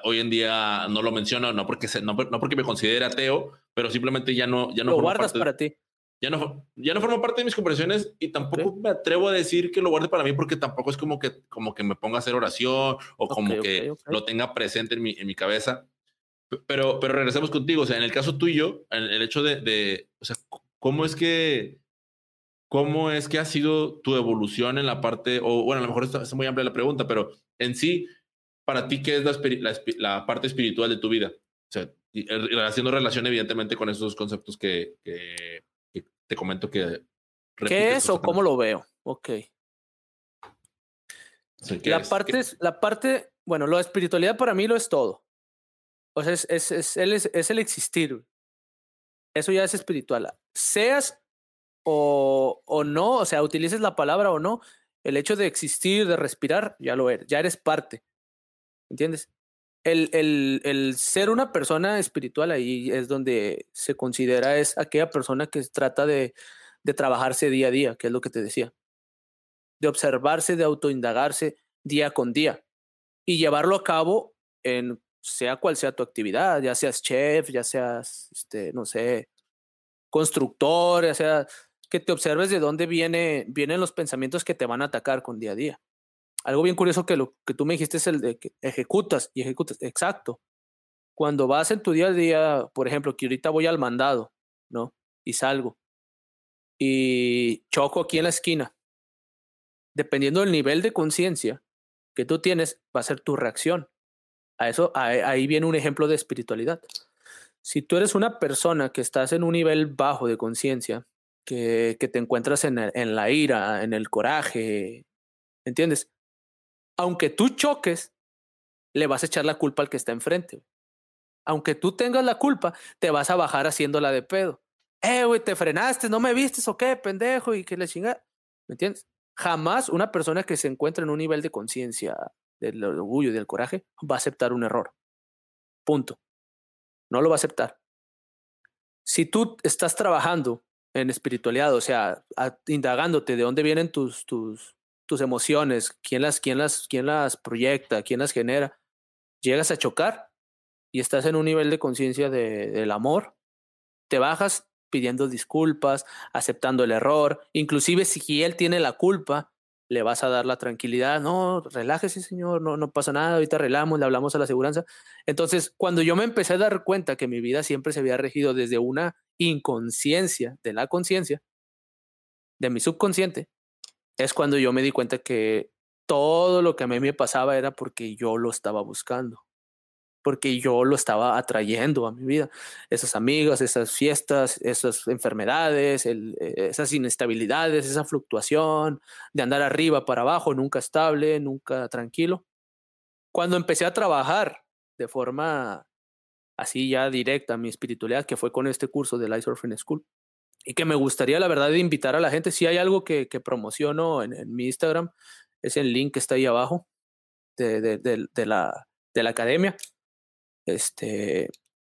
Hoy en día no lo menciono, no porque, no, no porque me considere ateo, pero simplemente ya no... Ya no lo guardas para ti ya no, ya no forma parte de mis conversaciones y tampoco me atrevo a decir que lo guarde para mí porque tampoco es como que, como que me ponga a hacer oración o como que lo tenga presente en mi, en mi cabeza. Pero, pero regresemos contigo, o sea, en el caso tuyo, en el hecho de, de, o sea, ¿cómo es que, cómo es que ha sido tu evolución en la parte, o bueno, a lo mejor está, muy amplia la pregunta, pero en sí, para ti, ¿qué es la, la, la parte espiritual de tu vida? O sea, haciendo relación evidentemente con esos conceptos que, que te comento que... ¿Qué es o cómo lo veo? Ok. la, parte es, la parte, bueno, la espiritualidad para mí lo es todo. O sea, es, es, es, es, el existir. Eso ya es espiritual. Seas o, o no, o sea, utilices la palabra o no, el hecho de existir, de respirar, ya lo eres, ya eres parte. ¿Entiendes? El, el, el, ser una persona espiritual ahí es donde se considera es aquella persona que trata de, de trabajarse día a día, que es lo que te decía, de observarse, de autoindagarse día con día y llevarlo a cabo en sea cual sea tu actividad, ya seas chef, ya seas, este, no sé, constructor, ya sea que te observes de dónde viene, vienen los pensamientos que te van a atacar con día a día algo bien curioso que lo que tú me dijiste es el de que ejecutas y ejecutas. Exacto. Cuando vas en tu día a día, por ejemplo, que ahorita voy al mandado, ¿no? Y salgo. Y choco aquí en la esquina. Dependiendo del nivel de conciencia que tú tienes, va a ser tu reacción. A eso, ahí viene un ejemplo de espiritualidad. Si tú eres una persona que estás en un nivel bajo de conciencia, que, que, te encuentras en, en la ira, en el coraje, ¿entiendes? Aunque tú choques, le vas a echar la culpa al que está enfrente. Aunque tú tengas la culpa, te vas a bajar haciéndola de pedo. Eh, güey, te frenaste, no me vistes o qué, pendejo, y que le chinga. ¿Me entiendes? Jamás una persona que se encuentra en un nivel de conciencia del orgullo y del coraje va a aceptar un error. Punto. No lo va a aceptar. Si tú estás trabajando en espiritualidad, o sea, indagándote de dónde vienen tus, tus, tus emociones, quién las, quién las, quién las proyecta, quién las genera, llegas a chocar y estás en un nivel de conciencia de, del amor, te bajas pidiendo disculpas, aceptando el error, inclusive si él tiene la culpa, le vas a dar la tranquilidad, no, relájese señor, no, no pasa nada, ahorita arreglamos, le hablamos a la aseguranza. Entonces, cuando yo me empecé a dar cuenta que mi vida siempre se había regido desde una inconsciencia de la conciencia, de mi subconsciente, es cuando yo me di cuenta que todo lo que a mí me pasaba era porque yo lo estaba buscando, porque yo lo estaba atrayendo a mi vida. Esas amigas, esas fiestas, esas enfermedades, e, esas inestabilidades, esa fluctuación de andar arriba para abajo, nunca estable, nunca tranquilo. Cuando empecé a trabajar de forma así ya directa mi espiritualidad, que fue con este curso de Life Surfing School, y que me gustaría, la verdad, de invitar a la gente. Si hay algo que, que promociono en, mi Instagram, es el link que está ahí abajo de, de, de, la, de la academia. Este,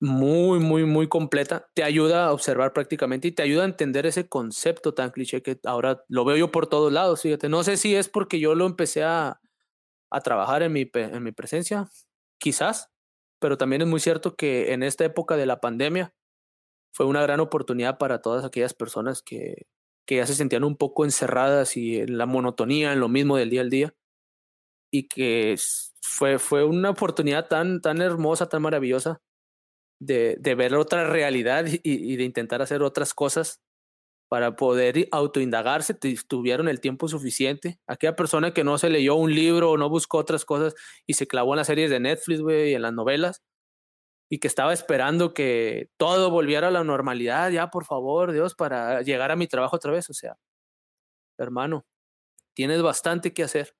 muy, muy, muy completa. Te ayuda a observar prácticamente y te ayuda a entender ese concepto tan cliché que ahora lo veo yo por todos lados. Fíjate, no sé si es porque yo lo empecé a, a trabajar en mi, en mi presencia, quizás, pero también es muy cierto que en esta época de la pandemia, fue una gran oportunidad para todas aquellas personas que, que ya se sentían un poco encerradas y en la monotonía, en lo mismo del día al día. Y que fue, fue una oportunidad tan, tan hermosa, tan maravillosa de, de ver otra realidad y, de intentar hacer otras cosas para poder autoindagarse, tuvieron el tiempo suficiente. Aquella persona que no se leyó un libro o no buscó otras cosas y se clavó en las series de Netflix, güey, y en las novelas, y que estaba esperando que todo volviera a la normalidad, ya por favor, Dios, para llegar a mi trabajo otra vez. O sea, hermano, tienes bastante que hacer,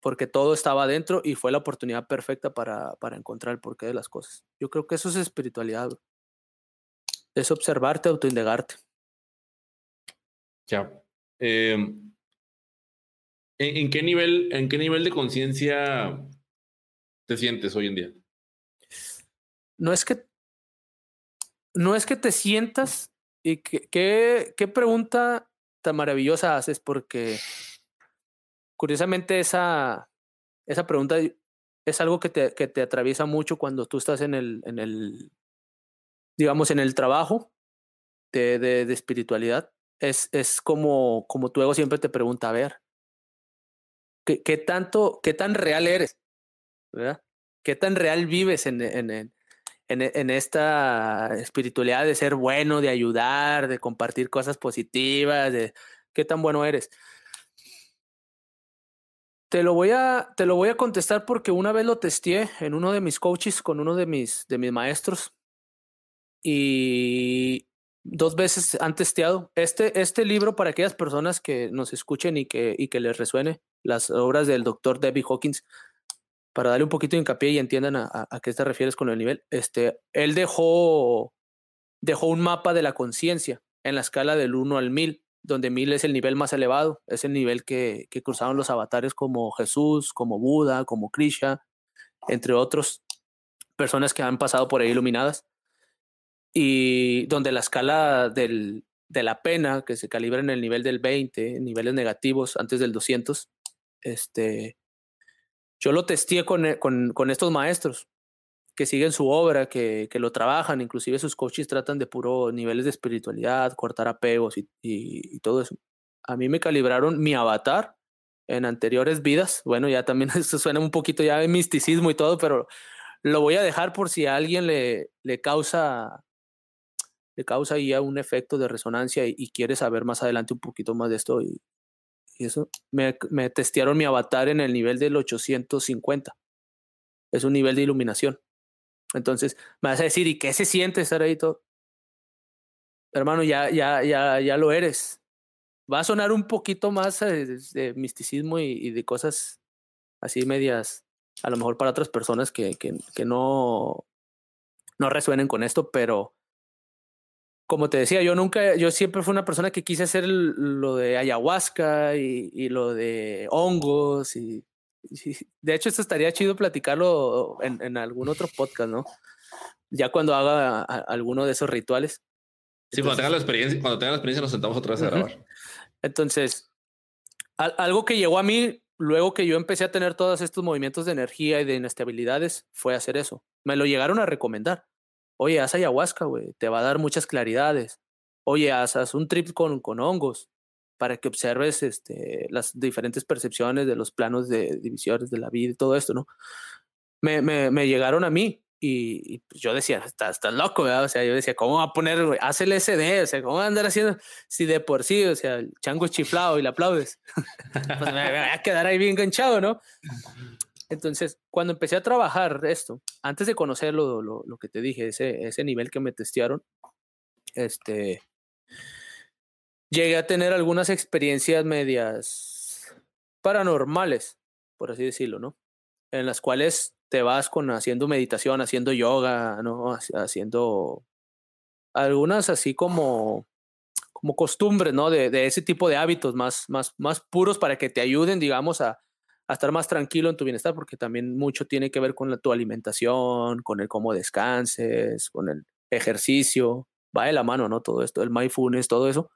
porque todo estaba adentro y fue la oportunidad perfecta para, para encontrar el porqué de las cosas. Yo creo que eso es espiritualidad, es observarte, autoindagarte. Ya. Em, ¿En, en qué nivel, en qué nivel de conciencia te sientes hoy en día? No es que no es que te sientas y que, qué, qué pregunta tan maravillosa haces porque curiosamente esa, esa pregunta es algo que te, que te atraviesa mucho cuando tú estás en el, en el digamos, en el trabajo de, de, espiritualidad. Es, es como, como tu ego siempre te pregunta, a ver, ¿qué, qué tanto, qué tan real eres? ¿Verdad? ¿Qué tan real vives en, en, en, esta espiritualidad de ser bueno, de ayudar, de compartir cosas positivas, de qué tan bueno eres? Te lo voy a, te lo voy a contestar porque una vez lo testé en uno de mis coaches con uno de mis, de mis maestros y dos veces han testeado. Este, este libro, para aquellas personas que nos escuchen y que, y que les resuene, las obras del doctor Debbie Hawkins, para darle un poquito de hincapié y entiendan a, a, a, qué te refieres con el nivel, este, él dejó, dejó un mapa de la conciencia en la escala del 1 al 1000, donde 1000 es el nivel más elevado, es el nivel que, que cruzaron los avatares como Jesús, como Buda, como Krishna, entre otros, personas que han pasado por ahí iluminadas y donde la escala del, de la pena, que se calibra en el nivel del 20, niveles negativos antes del 200, este, yo lo testé con, con, con estos maestros que siguen su obra, que, que, lo trabajan, inclusive sus coaches tratan de puro niveles de espiritualidad, cortar apegos y, y, todo eso. A mí me calibraron mi avatar en anteriores vidas. Bueno, ya también esto suena un poquito ya de misticismo y todo, pero lo voy a dejar por si a alguien le, le causa le causa ahí un efecto de resonancia y, quiere saber más adelante un poquito más de esto. Y eso, me, me, testearon mi avatar en el nivel del 850. Es un nivel de iluminación. Entonces, me vas a decir, ¿y qué se siente estar ahí todo? Hermano, ya, ya, ya, ya lo eres. Va a sonar un poquito más de, de misticismo y, y, de cosas así medias, a lo mejor para otras personas que, que, que no, no resuenen con esto, pero como te decía, yo nunca, yo siempre fui una persona que quise hacer lo de ayahuasca y, y lo de hongos y, y, de hecho esto estaría chido platicarlo en, en, algún otro podcast, ¿no? Ya cuando haga a, alguno de esos rituales. Sí, Entonces, cuando tenga la experiencia, cuando tenga la experiencia nos sentamos otra vez a grabar. Entonces, al, algo que llegó a mí luego que yo empecé a tener todos estos movimientos de energía y de inestabilidades fue hacer eso. Me lo llegaron a recomendar Oye, haz ayahuasca, güey, te va a dar muchas claridades. Oye, haz, un trip con, con hongos para que observes este, las diferentes percepciones de los planos de divisiones de la vida y todo esto, ¿no? Me, me, llegaron a mí y, pues yo decía, estás, loco, ¿verdad? O sea, yo decía, ¿cómo va a poner, güey? Haz el SD, o sea, ¿cómo va a andar haciendo si de por sí, o sea, el chango es chiflado y le aplaudes? pues me, me va a quedar ahí bien enganchado, ¿no? Entonces, cuando empecé a trabajar esto, antes de conocer lo, lo, que te dije, ese, ese nivel que me testearon, este, llegué a tener algunas experiencias medias paranormales, por así decirlo, ¿no? En las cuales te vas con haciendo meditación, haciendo yoga, ¿no? Haciendo algunas así como como costumbres, ¿no? De, de ese tipo de hábitos más, más, más puros para que te ayuden, digamos, a, a estar más tranquilo en tu bienestar, porque también mucho tiene que ver con tu alimentación, con el cómo descanses, con el ejercicio, va de la mano, ¿no? Todo esto, el mindfulness, todo eso.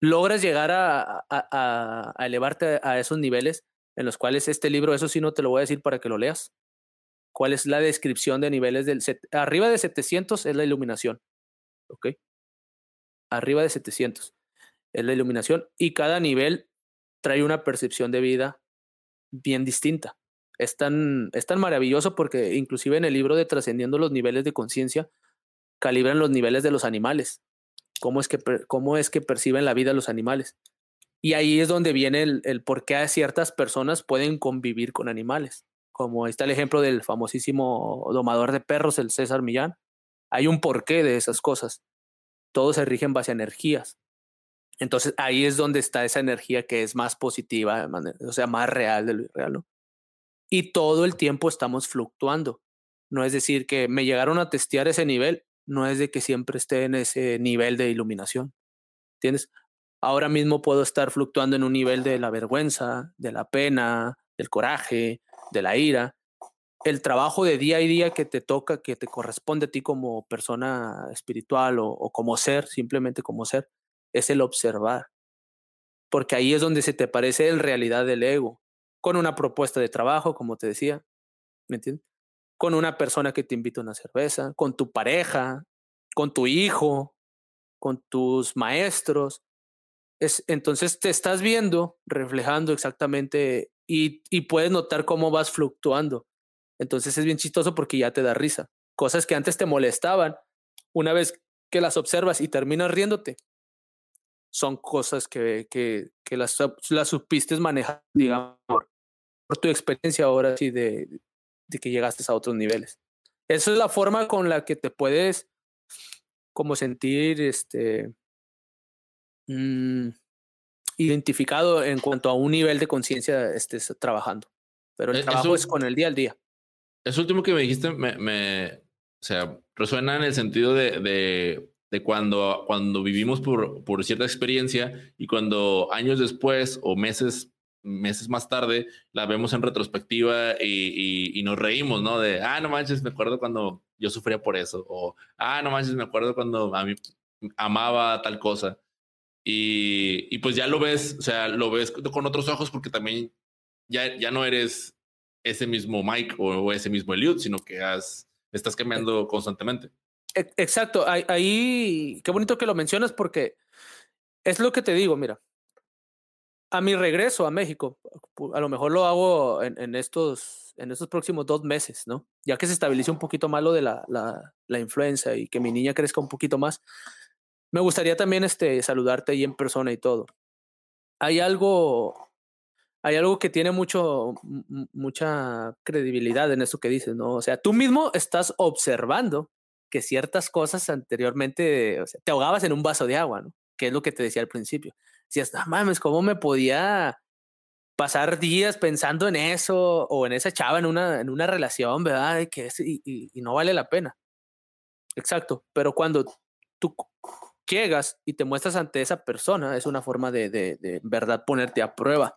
Logras llegar a elevarte a esos niveles en los cuales este libro, eso sí no te lo voy a decir para que lo leas. ¿Cuál es la descripción de niveles del... Set, arriba de 700 es la iluminación, ¿ok? Arriba de 700 es la iluminación y cada nivel trae una percepción de vida bien distinta. Es tan, es tan maravilloso porque inclusive en el libro de Trascendiendo los niveles de conciencia, calibran los niveles de los animales, cómo es, que, cómo es que perciben la vida los animales. Y ahí es donde viene el, el por qué ciertas personas pueden convivir con animales. Como está el ejemplo del famosísimo domador de perros, el César Millán. Hay un porqué de esas cosas. Todos se rigen base a energías. Entonces ahí es donde está esa energía que es más positiva, o sea, más real de lo irreal, ¿no? Y todo el tiempo estamos fluctuando. No es decir que me llegaron a testear ese nivel, no es de que siempre esté en ese nivel de iluminación. ¿Entiendes? ahora mismo puedo estar fluctuando en un nivel de la vergüenza, de la pena, del coraje, de la ira. El trabajo de día a día que te toca, que te corresponde a ti como persona espiritual o, o como ser, simplemente como ser, es el observar. Porque ahí es donde se te parece en realidad el ego, con una propuesta de trabajo, como te decía, ¿me entiendes? Con una persona que te invita a una cerveza, con tu pareja, con tu hijo, con tus maestros. Es, entonces te estás viendo reflejando exactamente y, y puedes notar cómo vas fluctuando. Entonces es bien chistoso porque ya te da risa. Cosas que antes te molestaban, una vez que las observas y terminas riéndote, son cosas que, que, que las, las supiste manejar, digamos, por, por tu experiencia ahora sí de, de que llegaste a otros niveles. Esa es la forma con la que te puedes como sentir este mm, identificado en cuanto a un nivel de conciencia estés trabajando. Pero el E- trabajo eso- es con el día al día. Eso último que me dijiste me, me- o sea, resuena en el sentido de, de, de cuando, cuando vivimos por, por cierta experiencia y cuando años después o meses, meses más tarde la vemos en retrospectiva y, y- y nos reímos, ¿no? De, ah, no manches, me acuerdo cuando yo sufría por eso. O, ah, no manches, me acuerdo cuando a mí amaba tal cosa. Y, y pues ya lo ves, o sea, lo ves con otros ojos porque también ya, ya no eres ese mismo Mike o, o ese mismo Eliud, sino que has, estás cambiando constantemente. E- Exacto, ahí, qué bonito que lo mencionas porque es lo que te digo, mira, a mi regreso a México, a lo mejor lo hago en, estos, en estos próximos dos meses, ¿no? Ya que se estabilice un poquito más lo de la, la, influenza y que mi niña crezca un poquito más, me gustaría también este, saludarte ahí en persona y todo. Hay algo, hay algo que tiene mucho, mucha credibilidad en eso que dices, ¿no? O sea, tú mismo estás observando que ciertas cosas anteriormente, te ahogabas en un vaso de agua, ¿no? Que es lo que te decía al principio. Decías, no mames, ¿cómo me podía pasar días pensando en eso o en esa chava en una, en una relación, ¿verdad? Y, que es, y, no vale la pena. Exacto, pero cuando tú llegas y te muestras ante esa persona, es una forma de, de, verdad ponerte a prueba.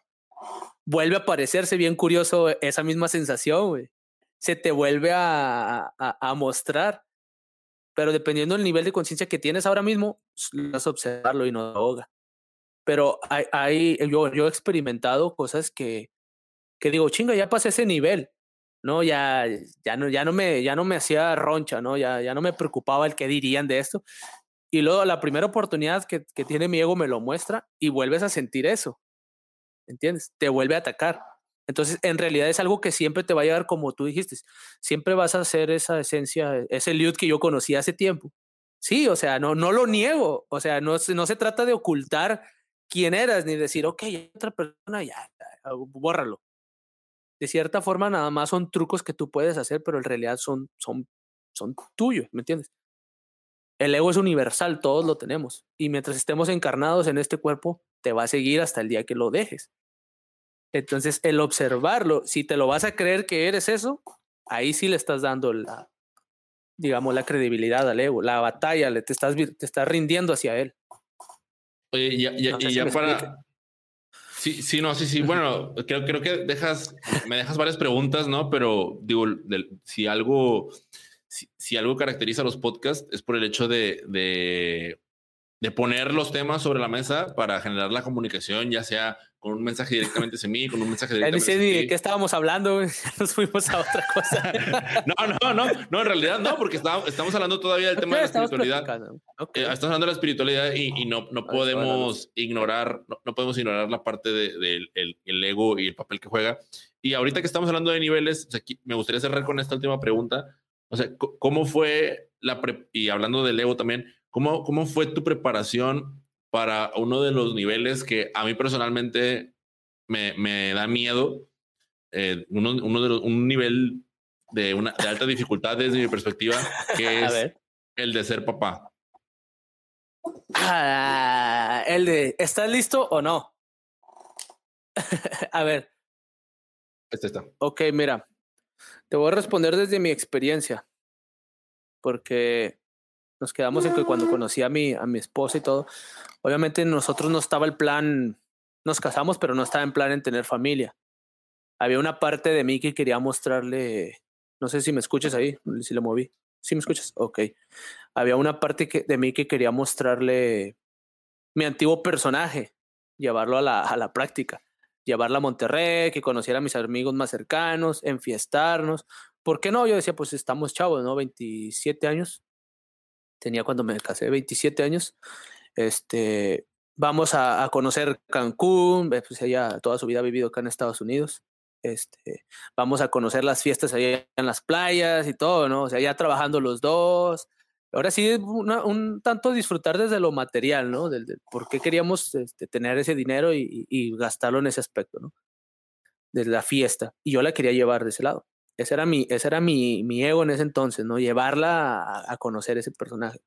Vuelve a parecerse bien curioso esa misma sensación. Se te vuelve a, a mostrar pero dependiendo del nivel de conciencia que tienes ahora mismo, vas a observarlo y no te ahoga. Pero hay, yo, yo he experimentado cosas que, que digo, chinga, ya pasé ese nivel, ¿no? Ya, ya, no, ya, no, me, ya no me hacía roncha, ¿no? Ya, ya no me preocupaba el qué dirían de esto. Y luego la primera oportunidad que, que tiene mi ego me lo muestra y vuelves a sentir eso, ¿entiendes? Te vuelve a atacar. Entonces, en realidad es algo que siempre te va a llegar como tú dijiste. Siempre vas a ser esa esencia, ese Liud que yo conocí hace tiempo. Sí, o sea, no, no lo niego. O sea, no, no se trata de ocultar quién eras ni decir, ok, otra persona, ya, ya, bórralo. De cierta forma, nada más son trucos que tú puedes hacer, pero en realidad son, son, son tuyos, ¿me entiendes? El ego es universal, todos lo tenemos. Y mientras estemos encarnados en este cuerpo, te va a seguir hasta el día que lo dejes. Entonces, el observarlo, si te lo vas a creer que eres eso, ahí sí le estás dando la, digamos, la credibilidad al ego, la batalla, le te estás, te estás rindiendo hacia él. Oye, y ya, ya- No sé y si ya para... Sí, sí, no, sí, sí. Bueno, creo, creo que dejas, me dejas varias preguntas, ¿no? Pero digo, si algo, si, si algo caracteriza a los podcasts es por el hecho de, de, de poner los temas sobre la mesa para generar la comunicación, ya sea con un mensaje directamente hacia mí, con un mensaje directamente hacia de qué estábamos hablando, nos fuimos a otra cosa. No, no, no, no, en realidad no, porque está- estamos hablando todavía del tema de la espiritualidad. platicando. Ok. Eh, estamos hablando de la espiritualidad y, y no, no podemos ignorar, no, no podemos ignorar la parte del de, el, el ego y el papel que juega. Y ahorita que estamos hablando de niveles, o sea, aquí me gustaría cerrar con esta última pregunta. O sea, ¿cómo fue la pre- y hablando del ego también, cómo, cómo fue tu preparación para uno de los niveles que a mí personalmente me, me da miedo? Eh, uno, uno de los, un nivel de, una, de alta dificultad desde mi perspectiva, que es el de ser papá. Ah, el de, ¿estás listo o no? a ver, Este está. ok, mira, te voy a responder desde mi experiencia, porque Nos quedamos en que cuando conocí a mi, a mi esposa y todo, obviamente nosotros no estaba el plan, nos casamos, pero no estaba en plan en tener familia. Había una parte de mí que quería mostrarle, no sé si me escuchas ahí, si le moví. ¿Sí me escuchas? Ok. Había una parte que, de mí que quería mostrarle mi antiguo personaje, llevarlo a la, a la práctica, llevarla a Monterrey, que conociera a mis amigos más cercanos, enfiestarnos. ¿Por qué no? Yo decía, pues estamos chavos, ¿no? 27 años, tenía cuando me casé, 27 años. Este, vamos a, conocer Cancún, eh, pues toda su vida ha vivido acá en Estados Unidos. Este, vamos a conocer las fiestas allá en las playas y todo, ¿no? O sea, ya trabajando los dos. Ahora sí, un tanto disfrutar desde lo material, ¿no? Del, por qué queríamos este, tener ese dinero y, y, gastarlo en ese aspecto, ¿no? De la fiesta. Y yo la quería llevar de ese lado. Ese era mi, ese era mi, mi ego en ese entonces, ¿no? Llevarla a, conocer ese personaje.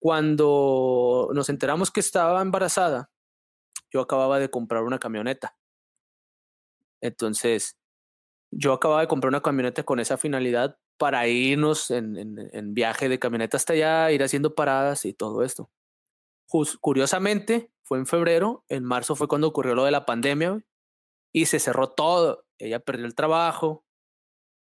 Cuando nos enteramos que estaba embarazada, yo acababa de comprar una camioneta. Entonces, yo acababa de comprar una camioneta con esa finalidad para irnos en, en, viaje de camioneta hasta allá, ir haciendo paradas y todo esto. curiosamente, fue en febrero, en marzo fue cuando ocurrió lo de la pandemia y se cerró todo. Ella perdió el trabajo,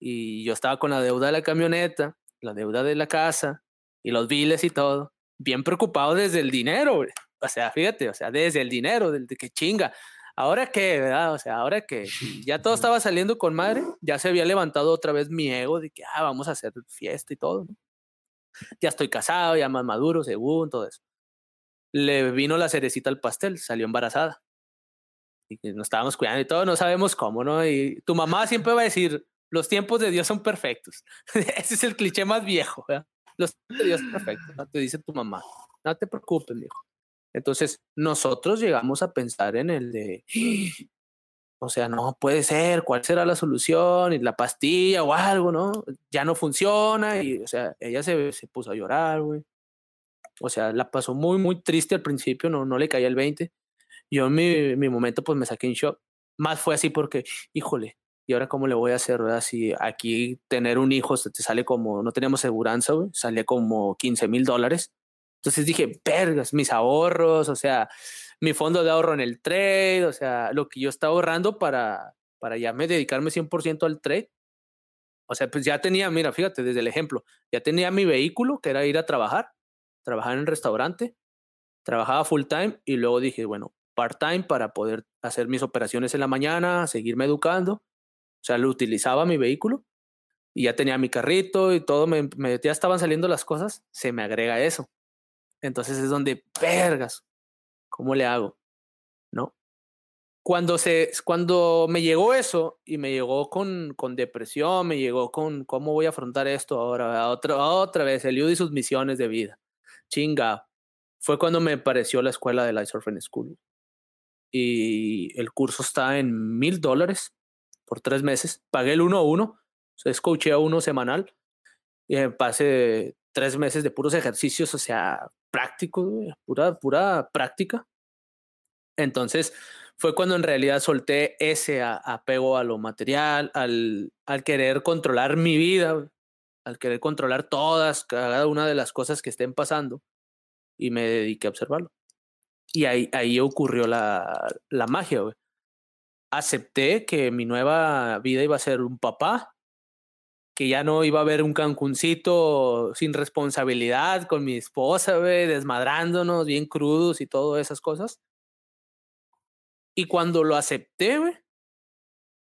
y yo estaba con la deuda de la camioneta, la deuda de la casa y los biles y todo, bien preocupado desde el dinero, o sea, fíjate, o sea, desde el dinero, desde que chinga. Ahora qué, ¿verdad? O sea, ahora que ya todo estaba saliendo con madre, ya se había levantado otra vez mi ego de que, ah, vamos a hacer fiesta y todo. Ya estoy casado, ya más maduro, según todo eso. Le vino la cerecita al pastel, salió embarazada. Y nos estábamos cuidando y todo, no sabemos cómo, ¿no? Y tu mamá siempre va a decir, los tiempos de Dios son perfectos. Ese es el cliché más viejo. Los tiempos de Dios son perfectos, ¿no? te dice tu mamá. No te preocupes, viejo. Entonces, nosotros llegamos a pensar en el de, o sea, no puede ser, ¿cuál será la solución? Y la pastilla o algo, ¿no? Ya no funciona. Y, o sea, ella se, se puso a llorar, güey. O sea, la pasó muy, muy triste al principio, no, no le caía el 20. Yo en mi, mi momento, pues me saqué en shock. Más fue así porque, híjole, ¿y ahora cómo le voy a hacer, verdad? Si aquí tener un hijo se te sale como, no teníamos seguranza, güey, salía como 15 mil dólares. Entonces dije, vergas, mis ahorros, o sea, mi fondo de ahorro en el trade, o sea, lo que yo estaba ahorrando para, para ya me dedicarme 100% al trade. O sea, pues ya tenía, mira, fíjate, desde el ejemplo, ya tenía mi vehículo, que era ir a trabajar, trabajar en el restaurante, trabajaba full time y luego dije, bueno, part time para poder hacer mis operaciones en la mañana, seguirme educando o sea, lo utilizaba mi vehículo y ya tenía mi carrito y todo, me, ya estaban saliendo las cosas, se me agrega eso. Entonces es donde, vergas, ¿cómo le hago? ¿No? Cuando, se, cuando me llegó eso y me llegó con, con depresión, me llegó con cómo voy a afrontar esto ahora, otra, otra vez, el y sus misiones de vida. Chinga. Fue cuando me apareció la escuela de la Surfing School. Y el curso está en mil dólares por tres meses. Pagué el uno a uno, es coachea uno semanal. Y pasé tres meses de puros ejercicios, o sea, prácticos, pura, pura práctica. Entonces fue cuando en realidad solté ese apego a lo material, al, al querer controlar mi vida, al querer controlar todas, cada una de las cosas que estén pasando. Y me dediqué a observarlo. Y ahí, ahí ocurrió la, la magia, güey acepté que mi nueva vida iba a ser un papá, que ya no iba a haber un Cancuncito sin responsabilidad con mi esposa, desmadrándonos, bien crudos y todas esas cosas. Y cuando lo acepté,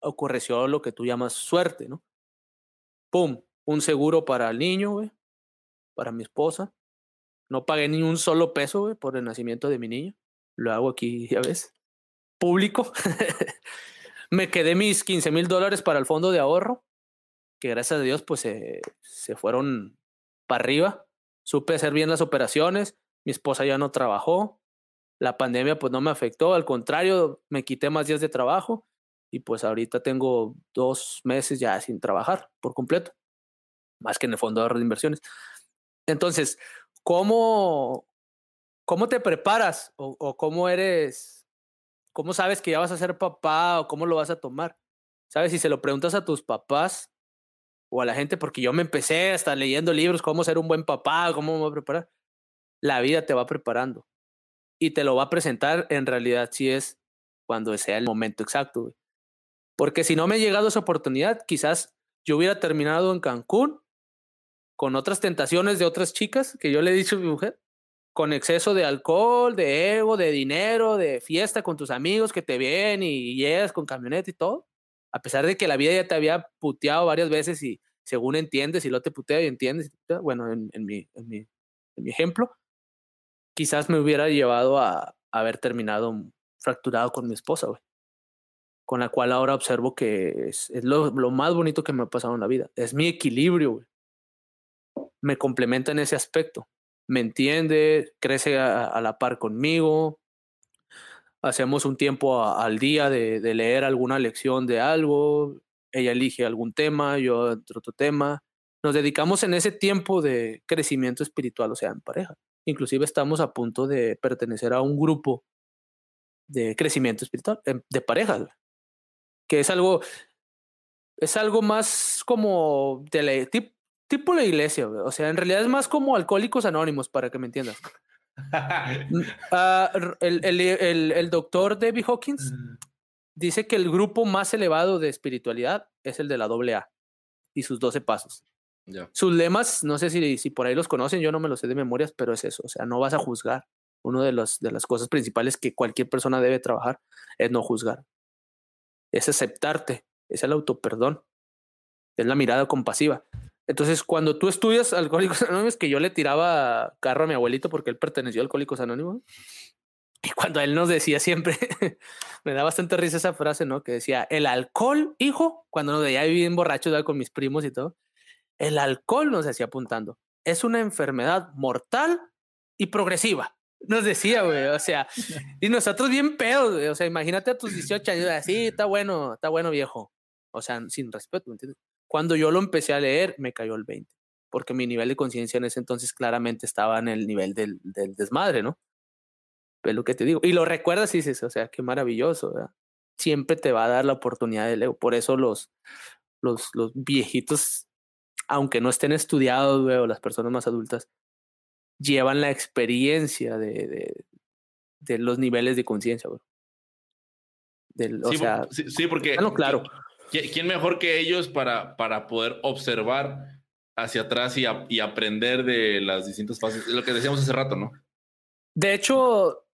ocurrió lo que tú llamas suerte, ¿no? ¡Pum! Un seguro para el niño, para mi esposa. No pagué ni un solo peso, por el nacimiento de mi niño. Lo hago aquí, ya ves público. me quedé mis 15 mil dólares para el fondo de ahorro, que gracias a Dios pues se fueron para arriba. Supe hacer bien las operaciones, mi esposa ya no trabajó, la pandemia pues no me afectó, al contrario, me quité más días de trabajo y pues ahorita tengo dos meses ya sin trabajar por completo, más que en el fondo de ahorro de inversiones. Entonces, ¿cómo, cómo te preparas o cómo eres ¿cómo sabes que ya vas a ser papá o cómo lo vas a tomar? ¿Sabes? Si se lo preguntas a tus papás o a la gente, porque yo me empecé hasta leyendo libros, cómo ser un buen papá, cómo me voy a preparar. La vida te va preparando y te lo va a presentar en realidad si es cuando sea el momento exacto. Porque si no me ha llegado esa oportunidad, quizás yo hubiera terminado en Cancún con otras tentaciones de otras chicas que yo le he dicho a mi mujer, con exceso de alcohol, de ego, de dinero, de fiesta con tus amigos que te ven y llegas con camioneta y todo. A pesar de que la vida ya te había puteado varias veces y según entiendes y lo te putea y entiendes, bueno, en, mi, ejemplo, quizás me hubiera llevado a, haber terminado fracturado con mi esposa. Con la cual ahora observo que es, lo, más bonito que me ha pasado en la vida. Es mi equilibrio. Me complementa en ese aspecto. Me entiende, crece a, la par conmigo. Hacemos un tiempo al día de, de, leer alguna lección de algo. Ella elige algún tema, yo otro tema. Nos dedicamos en ese tiempo de crecimiento espiritual, o sea, en pareja. Inclusive estamos a punto de pertenecer a un grupo de crecimiento espiritual, em, de parejas, que es algo, es algo más como de la, tipo, la iglesia, o sea, en realidad es más como alcohólicos anónimos, para que me entiendas. uh, el, el, el, el, doctor David Hawkins dice que el grupo más elevado de espiritualidad es el de la AA y sus 12 pasos. Yeah. Sus lemas, no sé si, si por ahí los conocen, yo no me los sé de memorias, pero es eso, o sea, no vas a juzgar. Una de, los, de las cosas principales que cualquier persona debe trabajar es no juzgar, es aceptarte, es el autoperdón, es la mirada compasiva. Entonces, cuando tú estudias Alcohólicos Anónimos, que yo le tiraba carro a mi abuelito porque él perteneció a Alcohólicos Anónimos, y cuando él nos decía siempre, me da bastante risa esa frase, ¿no? Que decía, el alcohol, hijo, cuando nos veía bien borrachos con mis primos y todo, el alcohol nos decía apuntando, es una enfermedad mortal y progresiva. Nos decía, güey, o sea, y nosotros bien pedos, güey, o sea, imagínate a tus 18 años, así, está bueno, está bueno, viejo. O sea, sin respeto, ¿me entiendes? Cuando yo lo empecé a leer, me cayó el 20, porque mi nivel de conciencia en ese entonces claramente estaba en el nivel del, del desmadre, ¿no? Es lo que te digo. Y lo recuerdas y dices, o sea, qué maravilloso, ¿verdad? Siempre te va a dar la oportunidad de leer. Por eso los, los, los viejitos aunque no estén estudiados, güey, o las personas más adultas, llevan la experiencia de, de, de los niveles de conciencia, güey. Del, o sí, sea, sí, sí, porque. Claro. ¿Quién mejor que ellos para, para poder observar hacia atrás y, a, y aprender de las distintas fases? Lo que decíamos hace rato, ¿no? De hecho,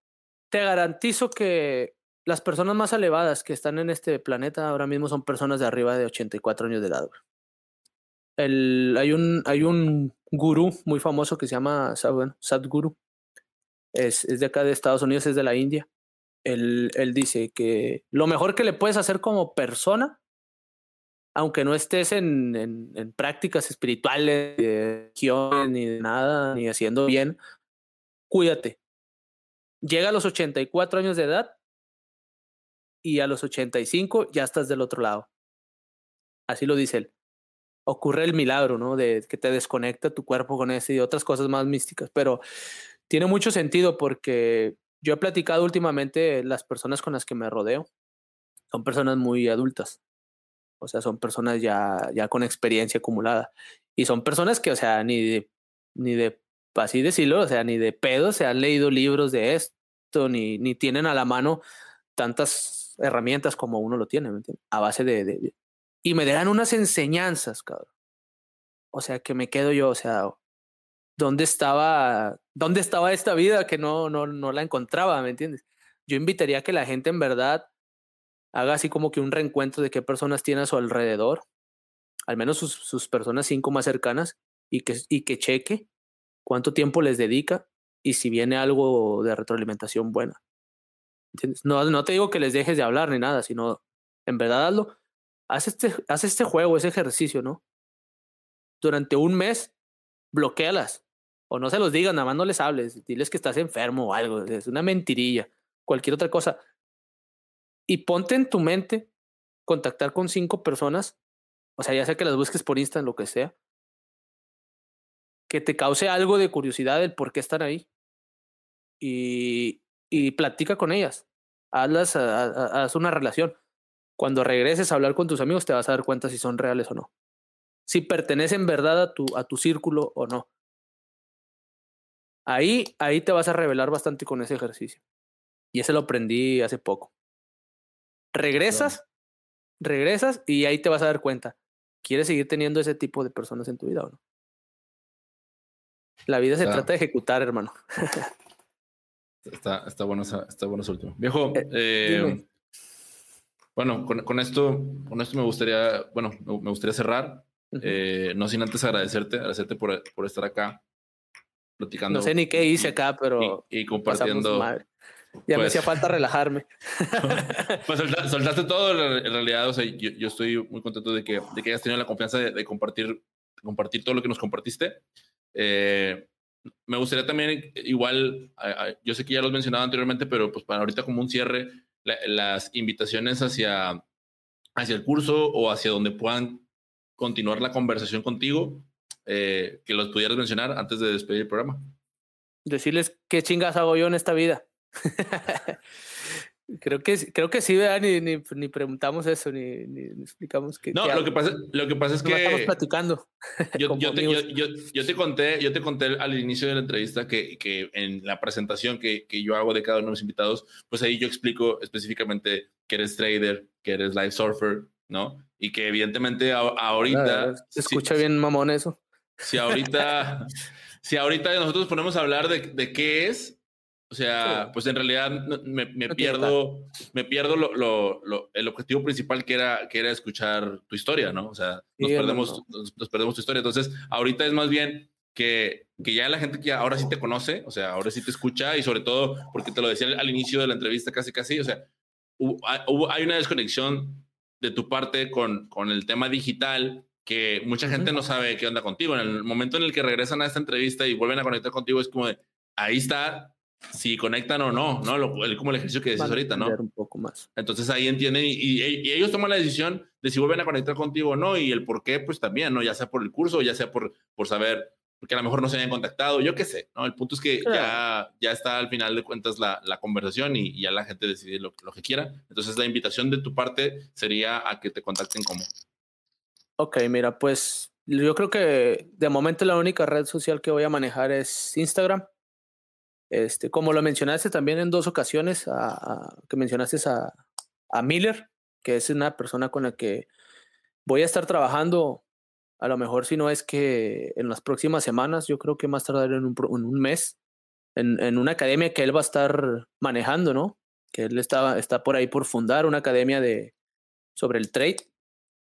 te garantizo que las personas más elevadas que están en este planeta ahora mismo son personas de arriba de 84 años de edad. El, hay, un, hay un gurú muy famoso que se llama bueno, Sadhguru. Es, es de acá de Estados Unidos, es de la India. Él, él dice que lo mejor que le puedes hacer como persona, aunque no estés en, en, prácticas espirituales, de religión, ni de nada, ni haciendo bien, cuídate. Llega a los 84 años de edad y a los 85 ya estás del otro lado. Así lo dice él ocurre el milagro, ¿no? De que te desconecta tu cuerpo con ese y otras cosas más místicas, pero tiene mucho sentido porque yo he platicado últimamente las personas con las que me rodeo son personas muy adultas. O sea, son personas ya, ya con experiencia acumulada. Y son personas que, o sea, ni de, ni de, así decirlo, o sea, ni de pedo se han leído libros de esto, ni, ni tienen a la mano tantas herramientas como uno lo tiene, ¿me entiendes? A base de, de, y me dan unas enseñanzas, cabrón. O sea, que me quedo yo, o sea, ¿dónde estaba, dónde estaba esta vida que no, no, no la encontraba, ¿me entiendes? Yo invitaría a que la gente en verdad haga así como que un reencuentro de qué personas tiene a su alrededor, al menos sus, sus personas cinco más cercanas, y que, y que cheque cuánto tiempo les dedica y si viene algo de retroalimentación buena. No, no te digo que les dejes de hablar ni nada, sino en verdad hazlo haz este, haz este juego, ese ejercicio, ¿no? Durante un mes, bloquealas. O no se los digas, nada más no les hables. Diles que estás enfermo o algo. Es una mentirilla. Cualquier otra cosa. Y ponte en tu mente contactar con cinco personas. O sea, ya sea que las busques por Insta, lo que sea. Que te cause algo de curiosidad del por qué están ahí. Y, y platica con ellas. Hazlas, haz una relación cuando regreses a hablar con tus amigos te vas a dar cuenta si son reales o no. si pertenece en verdad a tu, a tu círculo o no. Ahí, ahí te vas a revelar bastante con ese ejercicio. Y ese lo aprendí hace poco. Regresas, regresas y ahí te vas a dar cuenta. ¿Quieres seguir teniendo ese tipo de personas en tu vida o no? La vida se trata de ejecutar, hermano. Está, está bueno, está bueno último. Viejo, Eh, eh, dime. bueno, con, con esto, con esto me gustaría, bueno, me gustaría cerrar. Eh, no sin antes agradecerte, agradecerte por, por estar acá platicando. no sé ni qué hice acá, pero y, compartiendo. Ya me pues- hacía falta relajarme. Pues solta- soltaste todo, en realidad, o sea, yo, yo estoy muy contento de que, de que hayas tenido la confianza de, de compartir, de compartir todo lo que nos compartiste. Eh, me gustaría también, igual, yo sé que ya lo has mencionado anteriormente, pero pues para ahorita como un cierre, la- las invitaciones hacia, hacia el curso o hacia donde puedan continuar la conversación contigo, eh, que los pudieras mencionar antes de despedir el programa. Decirles qué chingas hago yo en esta vida. creo que creo que sí, ¿verdad? Ni, ni, ni preguntamos eso, ni, ni, explicamos qué. No, qué lo hago. que pasa, lo que pasa es Nomás estamos que... platicando. Yo, yo te, yo, yo- te conté, yo te conté al inicio de la entrevista que, que en la presentación que, que yo hago de cada uno de mis invitados, pues ahí yo explico específicamente que eres trader, que eres live surfer, ¿no? Y que evidentemente a- ahorita, Se si- escucha bien mamón eso. si ahorita, si ahorita nosotros ponemos a hablar de, de qué es, o sea, Sí. pues en realidad no- me, me No pierdo, me pierdo lo, lo- lo- el objetivo principal que era, que era escuchar tu historia, ¿no? O sea, nos, Sí, perdemos, hermano. nos, nos perdemos tu historia. Entonces, ahorita es más bien que, que ya la gente que ahora sí te conoce, o sea, ahora sí te escucha y sobre todo, porque te lo decía al, inicio de la entrevista casi casi, o sea, hubo- hay- hubo- hay una desconexión de tu parte con, con el tema digital que mucha gente no sabe qué onda contigo. En el momento en el que regresan a esta entrevista y vuelven a conectar contigo, es como de, ahí está, si conectan o no, ¿no? Lo, el, como el ejercicio que a ahorita, ¿no? Un poco más. Entonces ahí entienden y, y- y ellos toman la decisión de si vuelven a conectar contigo o no y el por qué, pues también, ¿no? Ya sea por el curso, ya sea por, por saber, porque a lo mejor no se habían contactado, yo qué sé, ¿no? El punto es que ya, ya está al final de cuentas la, la conversación y, y ya la gente decide lo, lo que quiera. Entonces la invitación de tu parte sería a que te contacten como. Ok, mira, pues yo creo que de momento la única red social que voy a manejar es Instagram. Este, como lo mencionaste también en dos ocasiones, que mencionaste a, a Miller, que es una persona con la que voy a estar trabajando, a lo mejor si no es que en las próximas semanas, yo creo que más tardar en un, en un mes, en, en una academia que él va a estar manejando, ¿no? Que él está, está por ahí por fundar una academia de, sobre el trade.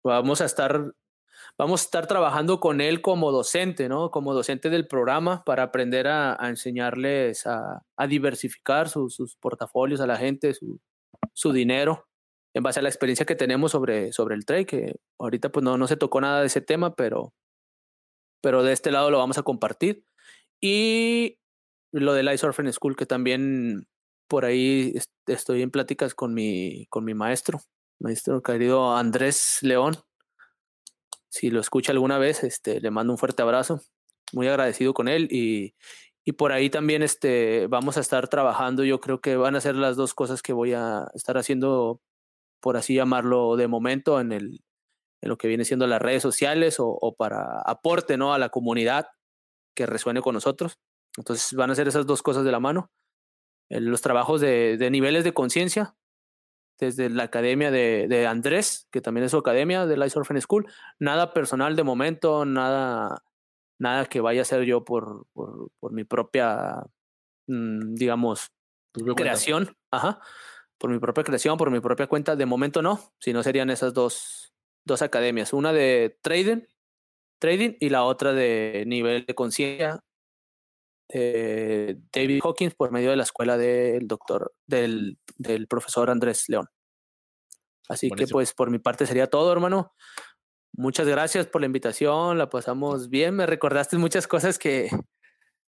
Vamos a estar vamos a estar trabajando con él como docente, ¿no? Como docente del programa para aprender a, enseñarles a, diversificar su- sus portafolios a la gente, su, dinero, en base a la experiencia que tenemos sobre, sobre el trade, que ahorita pues no, no se tocó nada de ese tema, pero, pero de este lado lo vamos a compartir. Y lo del Ice Orphan School, que también por ahí est- estoy en pláticas con mi, con mi maestro, maestro querido Andrés León, si lo escucha alguna vez, este, le mando un fuerte abrazo. Muy agradecido con él y, y por ahí también este, vamos a estar trabajando. Yo creo que van a ser las dos cosas que voy a estar haciendo, por así llamarlo, de momento en, el, en lo que viene siendo las redes sociales o, para aporte ¿no? a la comunidad que resuene con nosotros. Entonces van a ser esas dos cosas de la mano. Eh, Los trabajos de, de niveles de conciencia, desde la academia de, de Andrés, que también es su academia de Life Orphan School. Nada personal de momento, nada, nada que vaya a hacer yo por, por, por mi propia, mm, digamos, creación. Ajá. Por mi propia creación, por mi propia cuenta. De momento no, si no serían esas dos, dos academias. Una de trading, trading y la otra de nivel de conciencia de David Hawkins por medio de la escuela del doctor, del, del profesor Andrés León. Así que pues por mi parte sería todo, hermano. Muchas gracias por la invitación, la pasamos bien, me recordaste muchas cosas que,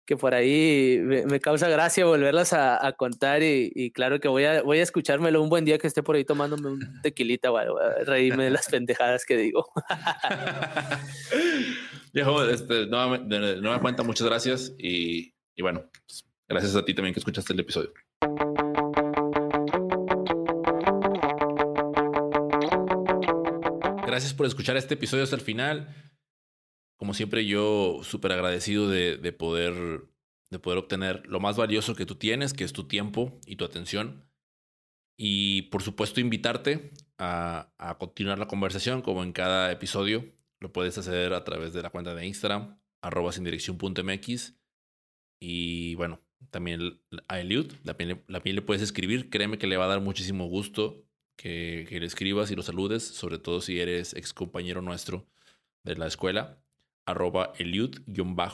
que por ahí me, me causa gracia volverlas a, a contar y, y claro que voy a, voy a escuchármelo un buen día que esté por ahí tomándome un tequilita o algo, a reírme de las pendejadas que digo. Viejo, este, nuevamente, de nueva cuenta, muchas gracias y, y bueno, pues, gracias a ti también que escuchaste el episodio. Gracias por escuchar este episodio hasta el final. como siempre, yo súper agradecido de, de, poder, de poder obtener lo más valioso que tú tienes, que es tu tiempo y tu atención. Y por supuesto, invitarte a, a continuar la conversación como en cada episodio. Lo puedes hacer a través de la cuenta de Instagram, arroba sin dirección.mx. Y bueno, también a Eliud, la la le puedes escribir. Créeme que le va a dar muchísimo gusto que, que le escribas y lo saludes, sobre todo si eres ex compañero nuestro de la escuela, arroba Eliud-GE.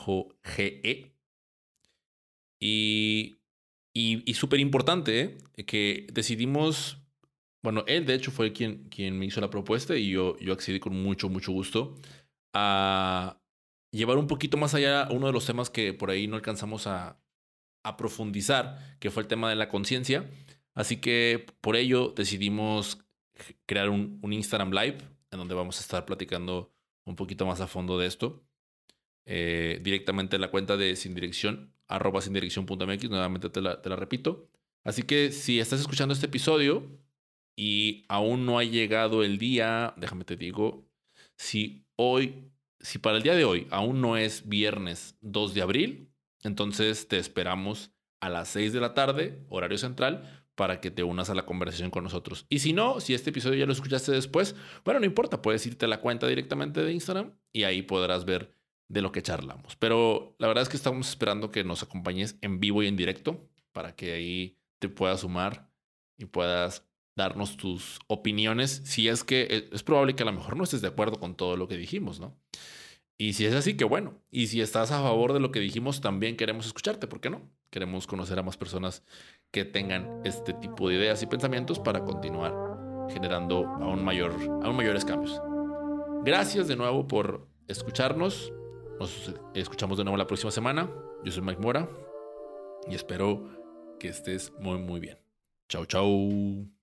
Y, y, y súper importante ¿eh? que decidimos, bueno, él de hecho fue quien, quien me hizo la propuesta y yo, yo accedí con mucho, mucho gusto a llevar un poquito más allá uno de los temas que por ahí no alcanzamos a, a profundizar, que fue el tema de la conciencia. Así que por ello decidimos crear un, Instagram Live en donde vamos a estar platicando un poquito más a fondo de esto. Eh, directamente en la cuenta de sin dirección, arroba sin dirección.mx, nuevamente te la, te la repito. Así que si estás escuchando este episodio y aún no ha llegado el día, déjame te digo, si hoy, si para el día de hoy aún no es viernes 2 de abril, entonces te esperamos a las 6 de la tarde, horario central, para que te unas a la conversación con nosotros. Y si no, si este episodio ya lo escuchaste después, bueno, no importa, puedes irte a la cuenta directamente de Instagram y ahí podrás ver de lo que charlamos. Pero la verdad es que estamos esperando que nos acompañes en vivo y en directo para que ahí te puedas sumar y puedas darnos tus opiniones si es que eh, es probable que a lo mejor no estés de acuerdo con todo lo que dijimos, ¿no? Y si es así, que bueno. Y si estás a favor de lo que dijimos, también queremos escucharte, ¿por qué no? Queremos conocer a más personas que tengan este tipo de ideas y pensamientos para continuar generando aún, mayor, aún mayores cambios. Gracias de nuevo por escucharnos. Nos escuchamos de nuevo la próxima semana. Yo soy Mike Mora y espero que estés muy, muy bien. Chao, chao.